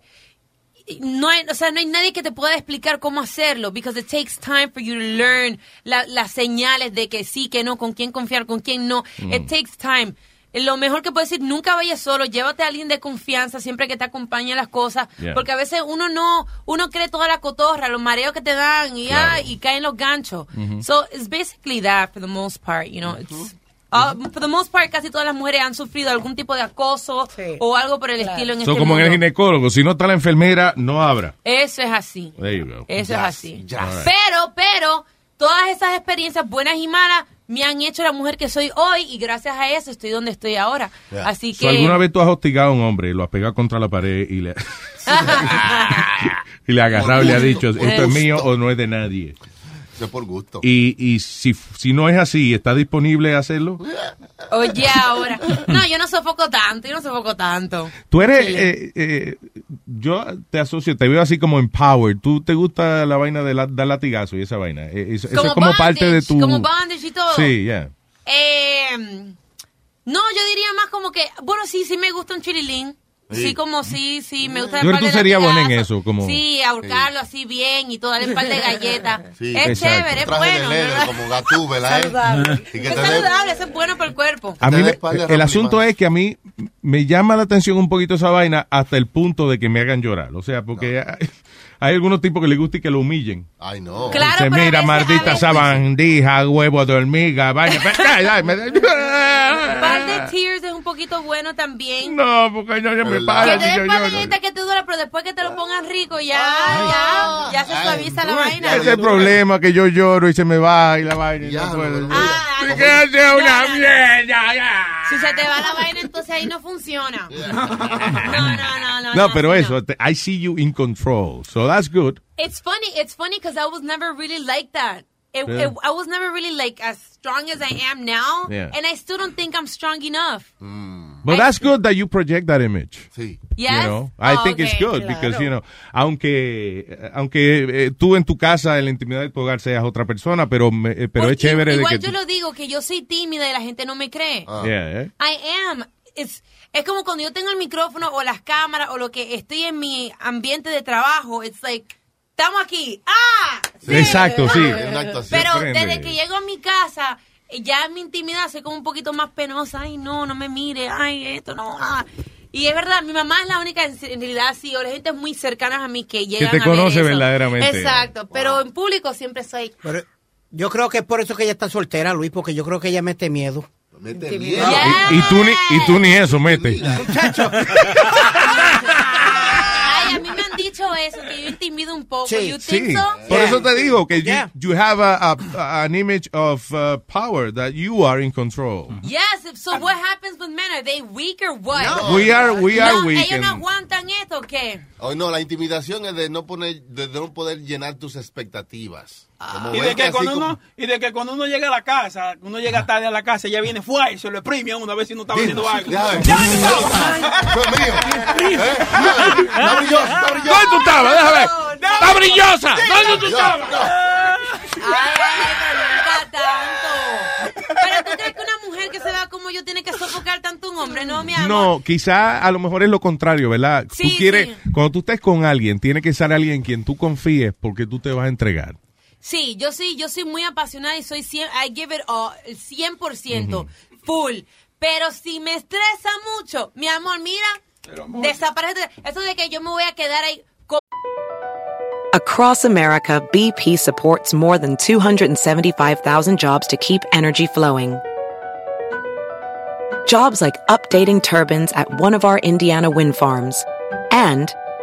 no hay, o sea, no hay nadie que te pueda explicar cómo hacerlo, because it takes time for you to learn la- las señales de que sí, que no, con quién confiar, con quién no. Mm. It takes time. Lo mejor que puedes decir, nunca vayas solo, llévate a alguien de confianza siempre que te acompañe a las cosas, Yeah. porque a veces uno no, uno cree toda la cotorra, los mareos que te dan y, Claro. ah, y caen los ganchos. Ujú. So it's basically that for the most part, you know. It's, uh, for the most part, casi todas las mujeres han sufrido algún tipo de acoso o algo por el estilo en So, este como en el ginecólogo, si no está la enfermera, no abra. Eso es así. There you go. Eso es así. Pero, pero, todas esas experiencias buenas y malas me han hecho la mujer que soy hoy y gracias a eso estoy donde estoy ahora. Así So, que... ¿Alguna vez tú has hostigado a un hombre, lo has pegado contra la pared y le, y le ha agarrado y le ha dicho, esto es mío o no es de nadie? Eso es por gusto. Y, y si, si no es así, ¿está disponible a hacerlo? Oye, ahora. No, yo no sofoco tanto, yo no sofoco tanto. Tú eres, eh, eh, yo te asocio, te veo así como empowered. ¿Tú te gusta la vaina de la, dar latigazo y esa vaina? Eh, Eso, es como parte de tu... como bondage y todo. Sí, ya. Eh, no, yo diría más como que, bueno, sí, sí me gusta un chirilín. Sí, Sí. como sí, sí, me gusta Yo creo que tú serías buena en eso, como- Sí, ahorcarlo así bien y todo, darle un par de galletas. Sí. es Exacto. chévere, es de bueno. ¿verdad? como Gatúbela, ¿eh? Saludable. Es saludable, eso es bueno para el cuerpo. A mí me- el asunto es que a mí me llama la atención un poquito esa vaina hasta el punto de que me hagan llorar. O sea, porque hay, hay algunos tipos que les gusta y que lo humillen. Ay, no. Claro, a mira, maldita veces- sabandija, huevo de hormiga, vaina. Par de tears es un poquito bueno también. No, porque no se me Que para. te si yo den par de lloro. galletas que te dura, pero después que te lo pongan rico, ya, ya, ya se suaviza la vaina. Ese es el problema, que yo lloro y se me va y la vaina. y no puedo. Ah, ¿Y qué hace una mierda? ya? Si se te va la vaina, entonces ahí no funciona. No, no, no, no. No, pero eso, te- I see you in control, so that's good. It's funny. It's funny because I was never really like that. It, Yeah. it- I was never really like as strong as I am now, Yeah. and I still don't think I'm strong enough. But that's good that you project that image. Sí. Yes. You know, I Oh, think it's okay. good because, you know, aunque, aunque eh, tú en tu casa, en la intimidad de tu hogar, seas otra persona, pero, me- eh, pero es chévere de Igual que yo tú- lo digo que yo soy tímida y la gente no me cree. Yeah, eh. I am. It's- es como cuando yo tengo el micrófono o las cámaras o lo que estoy en mi ambiente de trabajo. It's like, estamos aquí. ¡Ah! Sí. Exacto, sí. Es una actuación. Pero desde que llego a mi casa, ya en mi intimidad soy como un poquito más penosa. Ay, no, no me mire. Ay, esto no. ah. Y es verdad, mi mamá es la única, en realidad, sí, o la gente muy cercana a mí que llegan te a ver conoce eso. verdaderamente. Exacto, pero en público siempre soy... Yo creo que es por eso que ella está soltera, Luis, porque yo creo que ella mete miedo. Mete miedo. Y, y tú ni, y tú ni eso, mete. Ay, a mí me han dicho intimido un poco. You think Sí, so? por eso te digo que you, you have a, a- an image of uh, power that you are in control. Yes, so what happens with men? Are they weak or what? We are- we are no, weak ellos no aguantan esto, ¿o ¿qué? Oh, no, la intimidación es de no poner, de no poder llenar tus expectativas. Como Y de, que cuando como- uno, y de que cuando uno llega a la casa, uno llega tarde a la casa, ella viene fuera y se lo exprime a uno a ver si no está haciendo algo. Ya. ¡Ya, Está brillosa, está brillosa. ¿Dónde tú estabas? Déjame ver. ¡Está brillosa! ¿Dónde tú estabas? Ay, nunca tanto. Pero tú crees que una mujer que se vea como yo tiene que sofocar tanto a un hombre, no, mi amor. No, quizá a lo mejor es lo contrario, ¿verdad? Sí, tú quieres, sí. cuando tú estés con alguien, tiene que ser alguien en quien tú confíes porque tú te vas a entregar. Sí, yo sí, yo soy muy apasionada y soy 100, I give it all, 100%, full. Pero si me estresa mucho, mi amor, mira, desaparece. Eso de que yo me voy a quedar ahí. co- Across America, BP supports more than 275,000 jobs to keep energy flowing. Jobs like updating turbines at one of our Indiana wind farms and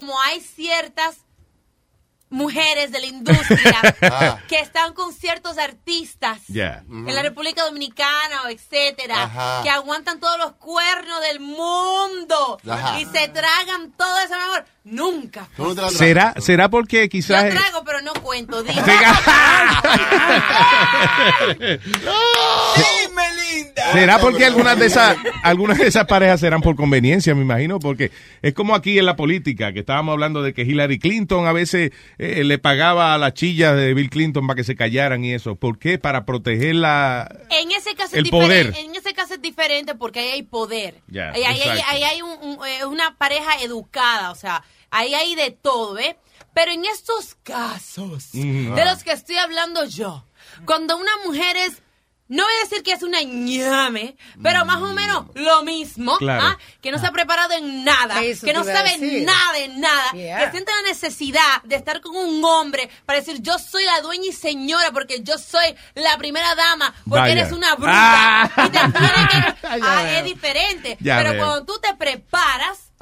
Como hay ciertas mujeres de la industria Ah. que están con ciertos artistas en la República Dominicana o etcétera, Ajá. que aguantan todos los cuernos del mundo Ajá. y se tragan todo eso, mi amor. Nunca. ¿Será, será porque Yo quizás... trago, pero no cuento. Dime. Dime, linda. ¿Será porque algunas de esas algunas de esas parejas serán por conveniencia, me imagino? Porque es como aquí en la política, que estábamos hablando de que Hillary Clinton a veces eh, le pagaba a las chillas de Bill Clinton para que se callaran y eso. ¿Por qué? Para proteger la... En ese caso El es diferente. poder. En ese caso es diferente porque ahí hay poder. Ahí, ahí- ahí- hay un- un- eh, una pareja educada, o sea, ahí hay de todo, ¿eh? Pero en estos casos Mm. de los que estoy hablando yo, cuando una mujer es no voy a decir que es una ñame, pero más o menos lo mismo, Claro. ¿ah? que no se ha preparado en nada, Eso que no sabe nada de nada, Yeah. que siente la necesidad de estar con un hombre para decir yo soy la dueña y señora porque yo soy la primera dama, porque Vaya. eres una bruta. Ah. Y te que- Ah, es diferente. Ya pero veo. cuando tú te preparas,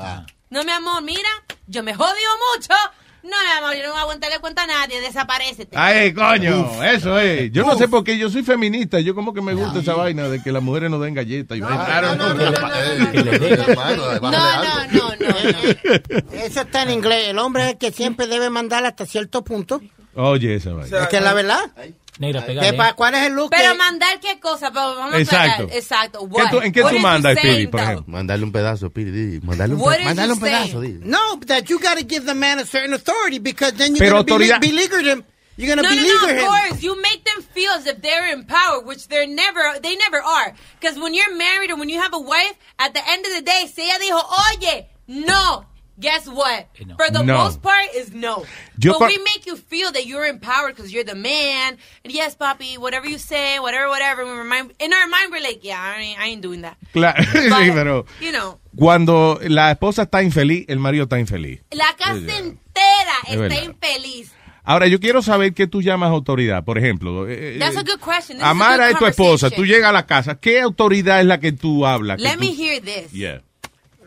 no mi amor, mira, yo me jodido mucho. No, mi amor, yo no voy a aguantarle cuenta a nadie, desaparecete. Ay, coño, Uf. eso es. Yo no sé por qué yo soy feminista. Yo como que me gusta esa vaina de que las mujeres no den galletas. y vaina. No, no, no, no. Eso está en inglés. El hombre es el que siempre debe mandar hasta cierto punto. Oye, esa vaina. Es que es la verdad. Negra, ¿Qué pa- ¿Cuál es el look? Pero que- mandar qué cosa, pero vamos a Exacto. aclarar. Exacto. ¿Qué tú- ¿En qué What tú mandas, saying, por ejemplo? Mandarle un pedazo, Piri. Mandarle un, pe- mandarle un pedazo. saying? di. No, that you got to give the man a certain authority because then you're going to autoridad- beleaguer him. You're to no, no, beleaguer no, him. of course. You make them feel as if they're in power, which they're never, they never are. Because when you're married or when you have a wife, at the end of the day, si ella dijo, oye, no, guess what? For the No. most part, is no. Yo but we make you feel that you're empowered because you're the man. And yes, papi, whatever you say, whatever, whatever. We remind, in our mind, we're like, yeah, I ain't, I ain't doing that. Claro, sí, pero You know, cuando la esposa está infeliz, el marido está infeliz. la casa Yeah. entera Es está verdad. infeliz. Ahora, yo quiero saber qué tú llamas autoridad. Por ejemplo, eh, eh, That's a good question. This Amara es tu esposa, tú llegas a la casa, ¿qué autoridad es la que tú hablas? Que Let tú- me hear this. Yeah.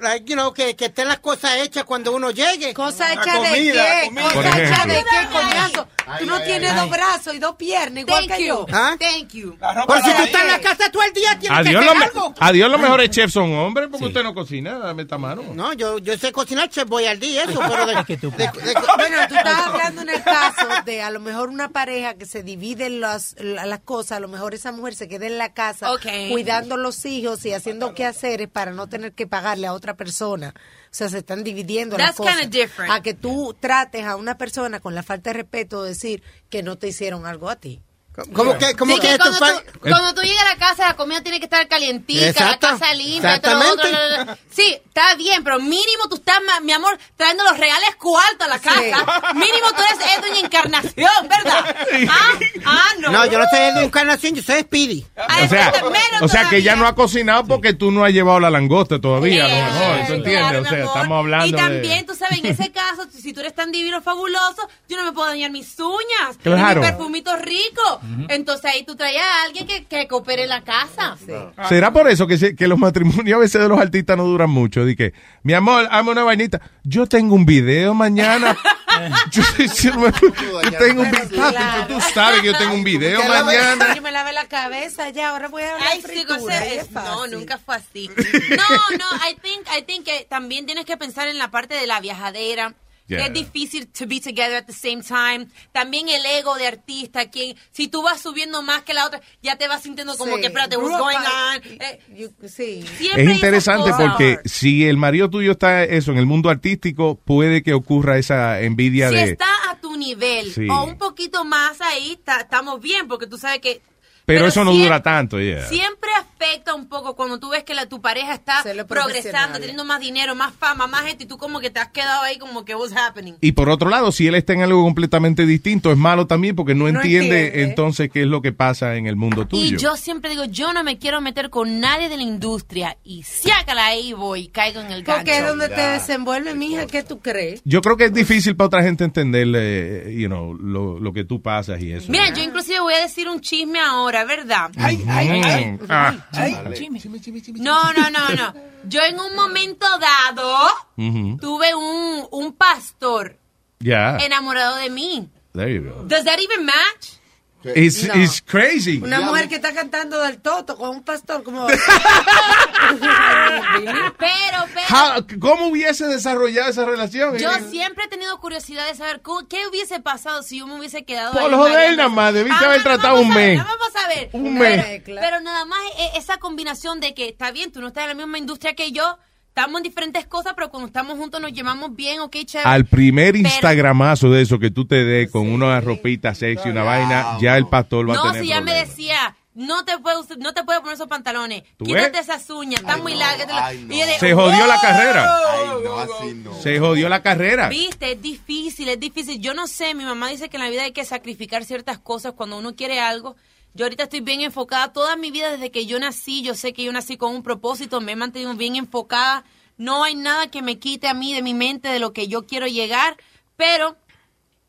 Like, you know, que, que estén las cosas hechas cuando uno llegue. ¿Cosa hecha de comida, qué? comida. ¿Cosa hecha de qué, coñazo? Ay, no ay, tienes ay, dos ay. brazos y dos piernas, igual Thank que you. yo. ¿Ah? Thank you. Por si tú estás en la casa todo el día, tienes que Adiós, hacer lo me- algo. adiós, los mejores chefs son hombres porque usted no cocina. Dame esta mano. No, yo, yo sé cocinar, chef, voy al día, eso, pero de, de- de- Bueno, tú estás hablando en el caso de a lo mejor una pareja que se divide las, la- las cosas, a lo mejor esa mujer se queda en la casa cuidando a los hijos y haciendo quehaceres para no tener que pagarle a otra persona. O sea, se están dividiendo las That's cosas. kinda different. A que tú trates a una persona con la falta de respeto de decir que no te hicieron algo a ti. ¿Cómo que, cómo Sí, que que esto cuando, tú, cuando tú llegas a la casa, la comida tiene que estar calientica, Exacto. la casa limpia, todo lo otro, Exactamente. la, la, la. Sí, está bien, pero mínimo tú estás, mi amor, trayendo los reales cuartos a la casa. Mínimo tú eres Edwin Encarnación, ¿verdad? Ah, ah, no. No, yo no soy de encarnación, yo soy Speedy. O sea, o sea que ella no ha cocinado porque tú no has llevado la langosta todavía, a lo mejor. ¿Tú entiendes? O sea, estamos hablando Y de... también, tú sabes, en ese caso, si tú eres tan divino, fabuloso, yo no me puedo dañar mis uñas. Claro. Y mi perfumito rico. Entonces ahí tú traías a alguien que, que coopere en la casa. ¿Será por eso que, se- que los matrimonios a veces de los artistas no duran mucho? Di que, mi amor, hazme una vainita. Yo tengo un video mañana. yo, yo yo tengo un video. Claro. Tú sabes que yo tengo un video mañana. Yo me lavé la cabeza ya, ahora voy a hablar Ay, sí, fritura, José, y es es- no, nunca fue así. No, no, I think, I think que también tienes que pensar en la parte de la viajadera. Yeah. Es difícil to be together at the same time. También el ego de artista, quien si tú vas subiendo más que la otra, ya te vas sintiendo como Sí. que, espérate, what's going on? Eh, You- sí. Es interesante porque si el marido tuyo está eso en el mundo artístico, puede que ocurra esa envidia si de... está a tu nivel Sí. o un poquito más ahí, ta- estamos bien, porque tú sabes que Pero, eso no siempre- dura tanto, yeah. Siempre afecta un poco cuando tú ves que la, tu pareja está progresando, teniendo más dinero, más fama, más gente, y tú como que te has quedado ahí como que what's happening. Y por otro lado, si él está en algo completamente distinto, es malo también porque no, No entiende, entiende. entonces qué es lo que pasa en el mundo tuyo. Y yo siempre digo, yo no me quiero meter con nadie de la industria y sácala ahí voy y caigo en el gancho. Porque es donde te desenvuelve, mija, ¿qué tú crees? Yo creo que es difícil para otra gente entenderle, eh, you know, lo, lo que tú pasas y eso. Mira, yo inclusive voy a decir un chisme ahora, ¿verdad? Mm, ah. No, no, no, no. Yo en un momento dado tuve un, un pastor Yeah, enamorado de mí. there you go. Does that even match? It's, No. it's crazy. Una mujer que está cantando del toto con un pastor como... Pero, pero... How- ¿Cómo hubiese desarrollado esa relación? Yo Eh, siempre he tenido curiosidad de saber cómo- qué hubiese pasado si yo me hubiese quedado Por joder, nada más, debiste Ah, haber tratado un a ver, mes. Vamos a ver. Un Pero- mes. Pero nada más eh, esa combinación de que está bien, tú no estás en la misma industria que yo, estamos en diferentes cosas, pero cuando estamos juntos nos llevamos bien, ok, chévere. Al primer Pero- Instagramazo de eso que tú te des con una ropita sexy, una vaina, ya el pastor va a No, tener si ya me problemas. decía, no te puedes no te puedes poner esos pantalones, ¿Tú quítate ves? esas uñas, están muy largas. Y de, Se jodió la carrera. Ay, no, así no. Se jodió la carrera. Viste, es difícil, es difícil. Yo no sé, mi mamá dice que en la vida hay que sacrificar ciertas cosas cuando uno quiere algo. Yo ahorita estoy bien enfocada. Toda mi vida desde que yo nací, yo sé que yo nací con un propósito, me he mantenido bien enfocada. No hay nada que me quite a mí de mi mente de lo que yo quiero llegar, pero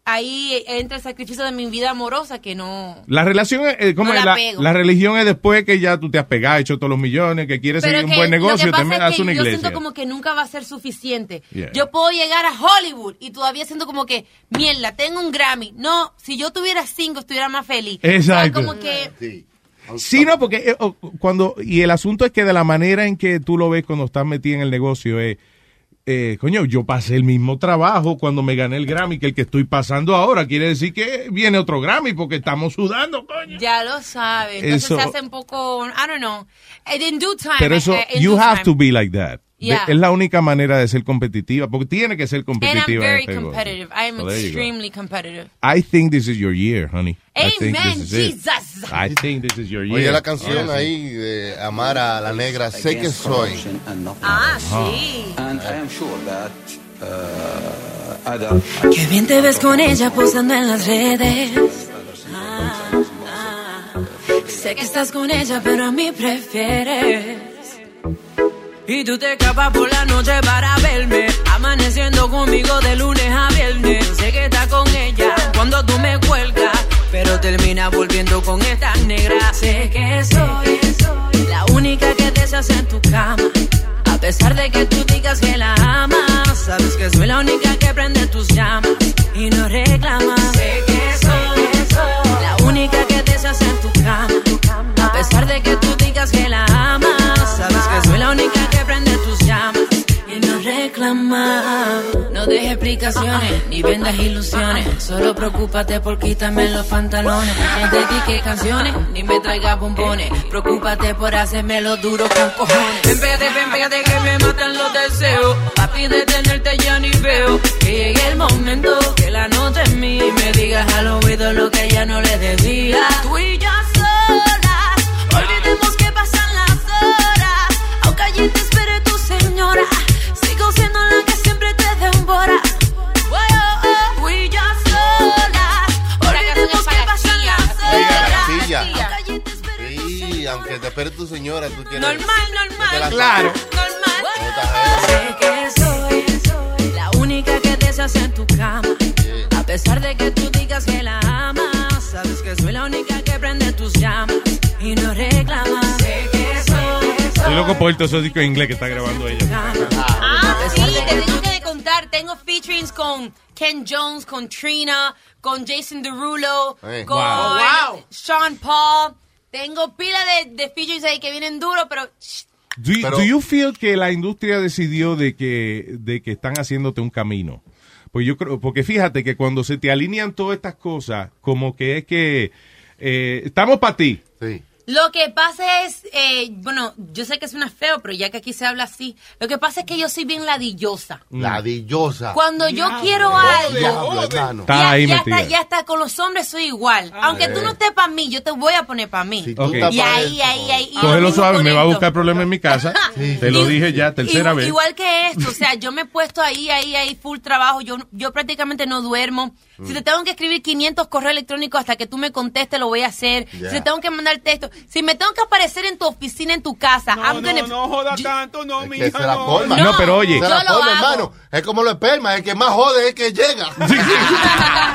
ahí entra el sacrificio de mi vida amorosa que no... La relación es, eh, ¿cómo No es? la La, la religión es después que ya tú te has pegado, hecho todos los millones, que quieres Pero seguir un buen negocio, te pasa me- es haz que una yo iglesia. siento como que nunca va a ser suficiente. Yeah. Yo puedo llegar a Hollywood y todavía siento como que, mierda, tengo un Grammy. No, si yo tuviera cinco, estuviera más feliz. Exacto. O sea, como que... Sí, no, porque eh, oh, cuando, y el asunto es que de la manera en que tú lo ves cuando estás metido en el negocio es, eh, coño, yo pasé el mismo trabajo cuando me gané el Grammy que el que estoy pasando ahora. Quiere decir que viene otro Grammy porque estamos sudando, coño. Ya lo sabes. Entonces Eso- se hace un poco, I don't know. Eh, In due time. Pero eso, eh, in you have time. to be like that. De- Yeah. Es la única manera de ser competitiva, porque tiene que ser And I'm competitiva. very este competitive. I am So extremely competitive. I think this is your year, honey. I think Amen, this is it. Jesus. I think this is your year. Oye, la canción sí. ahí de Amar a la Negra, sé que soy. Ah, sí. And I am sure that uh, other Qué bien te ves con ella posando en las redes. Ah, ah. Sé que estás con ella, pero a mí prefieres. Y tú te escapas por la noche para verme. Amaneciendo conmigo de lunes a viernes. Sé que estás con ella cuando tú me cuelgas. Pero termina volviendo con esta negra. Sé que soy, soy la única que deshace en tu cama. A pesar de que tú digas que la amas, sabes que soy la única que prende tus llamas y no reclama. Sé que soy, soy la única que deshace en tu cama. A pesar de que tú digas que la amas. No dejes explicaciones ni vendas ilusiones. Solo preocúpate por quitarme los pantalones. No dediques canciones ni me traigas bombones. Preocúpate por hacerme los duros con cojones. Ven, pégate, ven, pégate que me matan los deseos. Papi, de tenerte ya ni veo. Que llegue el momento que la note en mí y me digas al oído lo que ya no le debía. Tú y yo solas, olvidemos que pasan las horas. Aunque allí te espere tu señora, aunque te espere tu señora, tú quieres. Normal, normal. Claro. Sé que soy la única que deshace en tu cama. A pesar de que tú digas que la amas, sabes que soy la única que prende tus llamas y no reclamas. Sé que soy. Estoy loco por discos en inglés que está grabando ella. Ah, sí, te tengo que contar. Tengo featurings con Ken Jones, con Trina, con Jason Derulo, Hey. con Wow. Wow. Sean Paul. Tengo pila de, de featurings ahí que vienen duros, pero Do you, do you feel que la industria decidió de que, de que están haciéndote un camino? Pues yo creo, porque fíjate que cuando se te alinean todas estas cosas, como que es que eh, estamos para ti. Sí. Lo que pasa es, eh, bueno, yo sé que suena feo, pero ya que aquí se habla así, lo que pasa es que yo soy bien ladillosa. Ladillosa. Cuando yo quiero algo, Diablo, ya, ahí ya está, ya está, con los hombres soy igual. Aunque tú no estés para mí, yo te voy a poner para mí. tú y estás pa' ahí, ahí, ahí. y lo Cógelo suave, me va a buscar problemas en mi casa. Te lo dije ya, tercera vez. Igual que esto, o sea, yo me he puesto ahí, ahí, ahí, full trabajo. Yo, yo prácticamente no duermo. Mm. Si te tengo que escribir 500 correos electrónicos hasta que tú me contestes, lo voy a hacer. Si te tengo que mandar texto, si me tengo que aparecer en tu oficina, en tu casa, No, I'm no, gonna- no joda tanto, no, mi la colma. No, pero oye. Se la Yo lo colma, hago. hermano. Es como los espermas. El que más jode es el que llega.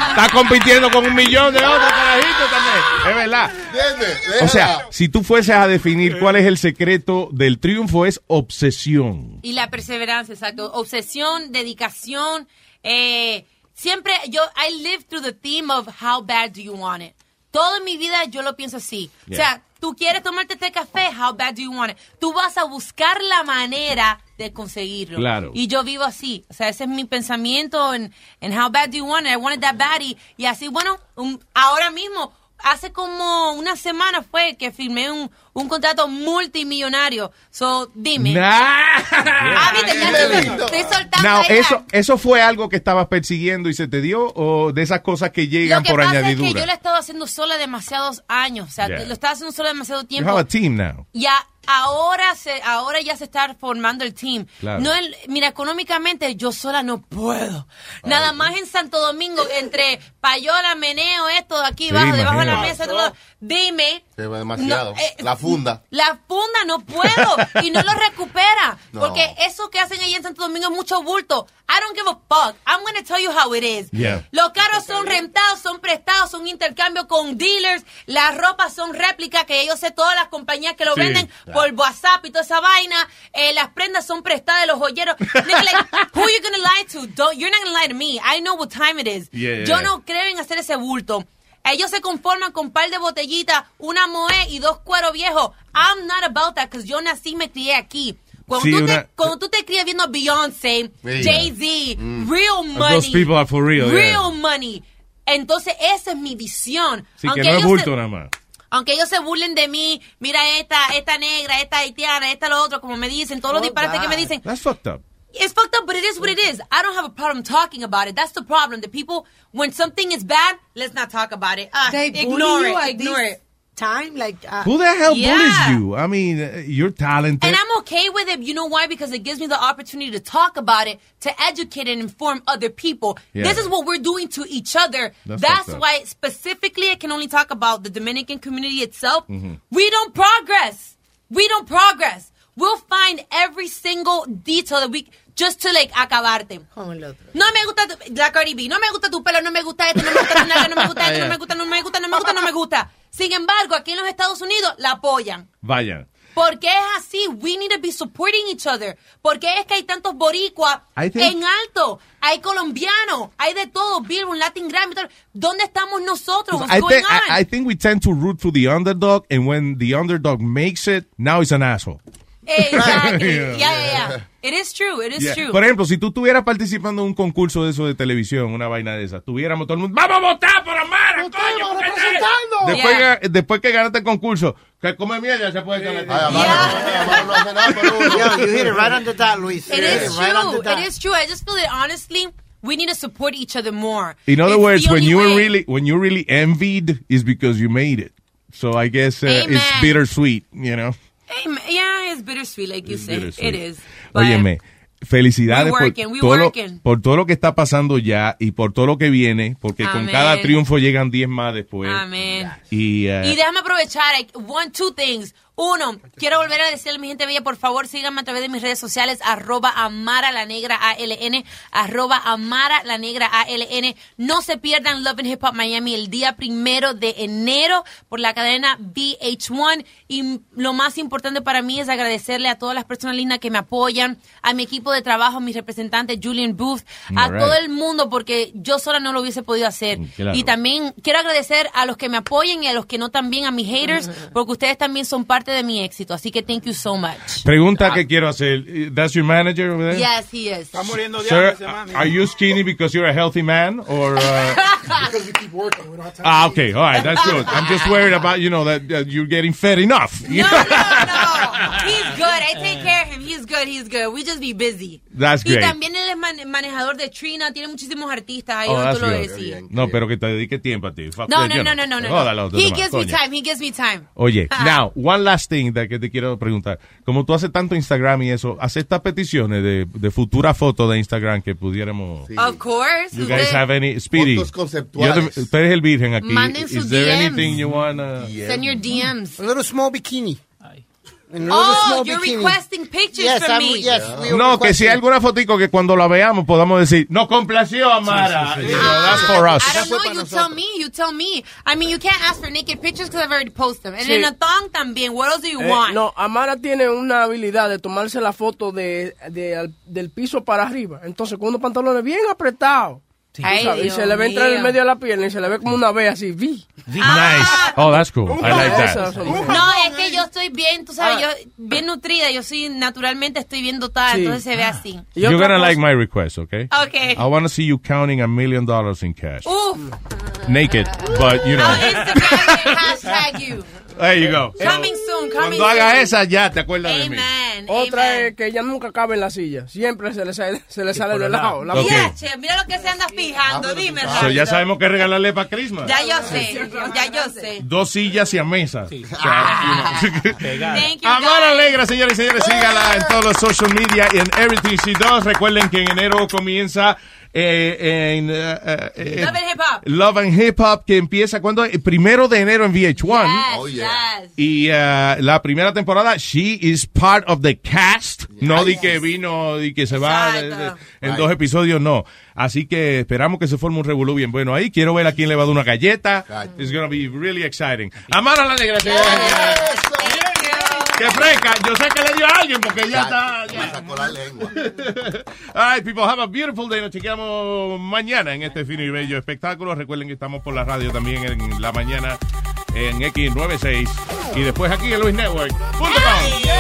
Está compitiendo con un millón de otros carajitos también. Es verdad. ¿Entiendes? O sea, si tú fueses a definir cuál es el secreto del triunfo, es obsesión. Y la perseverancia, exacto. Obsesión, dedicación. Eh, siempre, yo, I live through the theme of how bad do you want it. Todo en mi vida yo lo pienso así. O sea, tú quieres tomarte este café, how bad do you want it. Tú vas a buscar la manera de conseguirlo. Claro. Y yo vivo así. O sea, ese es mi pensamiento en, en how bad do you want it. I wanted that bad. Y, y así, bueno, un- ahora mismo, hace como una semana fue que firmé un, un contrato multimillonario. So, dime. Ah, viste, ya estoy, estoy soltando Now, eso, ¿eso fue algo que estabas persiguiendo y se te dio? ¿O de esas cosas que Lo llegan que por pasa es que añadidura? yo lo he estado haciendo sola demasiados años. O sea, Yeah. lo estaba haciendo sola demasiado You tiempo. have a team now. Ya ahora se, ahora ya se está formando el team. Claro. No el- mira, económicamente yo sola no puedo. Nada más en Santo Domingo, entre payola, meneo, esto de aquí Sí, abajo, debajo de la mesa, todo. Dime. Se ve demasiado. No, eh, la funda. La funda no puedo y no lo recupera. No. Porque eso que hacen ahí en Santo Domingo es mucho bulto. I don't give a fuck. I'm going to tell you how it is. Yeah. Los carros son rentados, son prestados, son intercambio con dealers. Las ropas son réplicas, que yo sé todas las compañías que lo Sí. venden por WhatsApp y toda esa vaina. Eh, las prendas son prestadas de los joyeros. Like, who you gonna lie to? Don't, you're not gonna lie to me. I know what time it is. Yeah. Yo no creo en hacer ese bulto. Ellos se conforman con un par de botellitas, una moe y dos cueros viejos. I'm not about that, because yo nací y me crié aquí. Cuando, Sí, tú una- te, cuando tú te crías viendo a Beyoncé, Yeah. Jay-Z, Mm. real money. Those people are for real, yeah. Real money. Entonces, esa es mi visión. Sí, que Aunque no es ellos bulto se- nada más. aunque ellos se burlen de mí, mira esta, esta negra, esta haitiana, esta lo otro, como me dicen, todos los disparates que me dicen. That's fucked up. It's fucked up, but it is what it is. I don't have a problem talking about it. That's the problem. The people, when something is bad, let's not talk about it. Ah, They ignore bully it. you Ignore it. Time, like, uh, Who the hell Yeah. bullies you? I mean, uh, you're talented. And I'm okay with it. You know why? Because it gives me the opportunity to talk about it, to educate and inform other people. Yeah. This is what we're doing to each other. That's That's, why specifically I can only talk about the Dominican community itself. Mhm. We don't progress. We don't progress. We'll find every single detail that we just to like acabarte. No me gusta tu- la Cardi B, no me gusta tu pelo, no me gusta esto, no me gusta tu nalga, no me gusta esto, no me gusta, no me gusta, no me gusta, no me gusta. Sin embargo, aquí en los Estados Unidos la apoyan. Vaya. Porque es así, we need to be supporting each other. Porque es que hay tantos boricuas en alto, hay colombianos, hay de todo, Billboard, Latin Grammy, todo. ¿dónde estamos nosotros? What's I going think, on? I, I think we tend to root for the underdog, and when the underdog makes it, now he's an asshole. Exactly. Yeah. yeah, yeah, yeah. It is true. It is Yeah. true. Por ejemplo, si tú estuvieras participando en un concurso de eso de televisión, una vaina de esa, tuviéramos todo el mundo, ¡vamos a votar por Amara, coño! porque Después, que, después que ganaste el concurso, que come mierda se puede ganar. Yeah, you hit it right on the dot, Luis. It is right true. dot. It is true. I just feel that honestly, we need to support each other more. In other It's words, when you were way. really when you really envied is because you made it. So I guess uh, Amen. it's bittersweet, you know. Hey, it's bittersweet, like you say. It is. Óyeme, felicidades por todo, lo, por todo lo que está pasando ya y por todo lo que viene, porque con Amén. cada triunfo llegan 10 más después. Amén. Y, uh, Y déjame aprovechar, one, two things. Uno, quiero volver a decirle a mi gente bella, por favor, síganme a través de mis redes sociales, arroba Amara la Negra ALN, arroba Amara la Negra ALN. No se pierdan Love and Hip Hop Miami el día primero de enero por la cadena VH1. Y lo más importante para mí es agradecerle a todas las personas lindas que me apoyan, a mi equipo de trabajo, a mi representante Julian Booth, a right. todo el mundo, porque yo sola no lo hubiese podido hacer. Claro. Y también quiero agradecer a los que me apoyen y a los que no también, a mis haters, porque ustedes también son parte de mi éxito. Así que thank you so much. pregunta que quiero hacer. That's your manager over there? Yes, he is. Está muriendo de Sir, hambre ese mami. are you skinny because you're a healthy man or uh, because we keep working. We don't have time. Ah, okay. All right. That's good. I'm just worried about, you know, that uh, you're getting fed enough. No, no, no. He's good. I take care. He's good. He's good. We just be busy. That's Y great. también él es man- manejador de Trina. Tiene muchísimos artistas ahí. Oh, no that's te lo decía. No, pero que te dedique tiempo a ti. No, no, no, know. no, no, no. Los He gives me time. He gives me time. Oye, now, one last thing that que te quiero preguntar. Como tú haces tanto Instagram y eso, ¿aceptas peticiones de, de futuras fotos de Instagram que pudiéramos... Of course. You guys Usted- have any... Speedy, Fotos conceptuales. yo tú eres el virgen aquí. Manden Is sus there DMs. anything you wanna... Send your DMs. A little small bikini. A Oh, you're bikini. requesting pictures Yes, from I'm- me. yes, we are No, que si hay alguna fotico que cuando la veamos podamos decir, nos complació. Ah, You know, that's for us. I don't know. You tell me. You tell me. I mean, you can't ask for naked pictures because I've already posted them. And Sí. in a thong también. What else do you Eh, want? no, Amara tiene una habilidad de tomarse la foto de, de- al- del piso para arriba. Entonces, con unos pantalones bien apretados. Tú Ay, y Dios se le ve entrar en medio de la pierna y se le ve como una V así, vi. Nice. Oh, that's cool. I like that. No, es que yo estoy bien, tú sabes, Ah. yo bien nutrida, yo soy naturalmente estoy bien dotada, Sí. entonces se ve así. You're gonna like my request, okay? Okay. I want to see you counting a million dollars in cash. Uf, Naked, but you know. hashtag you. There you go. Coming soon, coming Cuando haga soon. esa, ya te acuerdas de mí. Amen. Otra es que ella nunca cabe en la silla. Siempre se le sale, se le sale por de el lado. La Ok. Ya, che, mira lo que se anda fijando, dime So, rápido. ya sabemos qué regalarle para Christmas. Ya yo sé, ya yo sé. Dos sillas y a mesa. O sea, Ah. you know. Thank you, Amara guys. Alegra, señores y señores, sígala en todos los social media y en Everything She Does. Recuerden que en enero comienza eh, en eh, eh, Love and Hip Hop. Love and Hip Hop, que empieza cuando el primero de enero en VH1. Yes, yes. Y eh, la primera temporada, she is part of the cast. No di que vino y que se va de- de- en dos episodios, no. Así que esperamos que se forme un revolú bien bueno ahí. Quiero ver a quién le va a dar una galleta. It's gonna be really exciting. Amara la negra. Qué fresca. Yo sé que le dio a alguien porque ya está. Me sacó la lengua. All right, people, have a beautiful day. Nos chequeamos mañana en este fino y bello espectáculo. Recuerden que estamos por la radio también en la mañana en X96 y después aquí en Luis Network. ¡Punto com.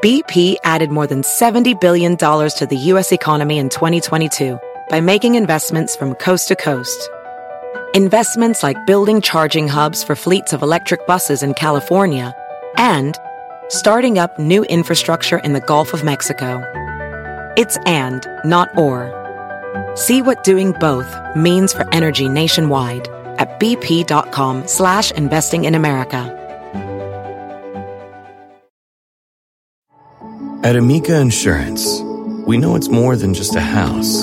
BP added more than $70 billion to the U.S. economy in 2022 by making investments from coast to coast. Investments like building charging hubs for fleets of electric buses in California and starting up new infrastructure in the Gulf of Mexico. It's and, not or. See what doing both means for energy nationwide at bp.com slash investing in America. At Amica Insurance, we know it's more than just a house.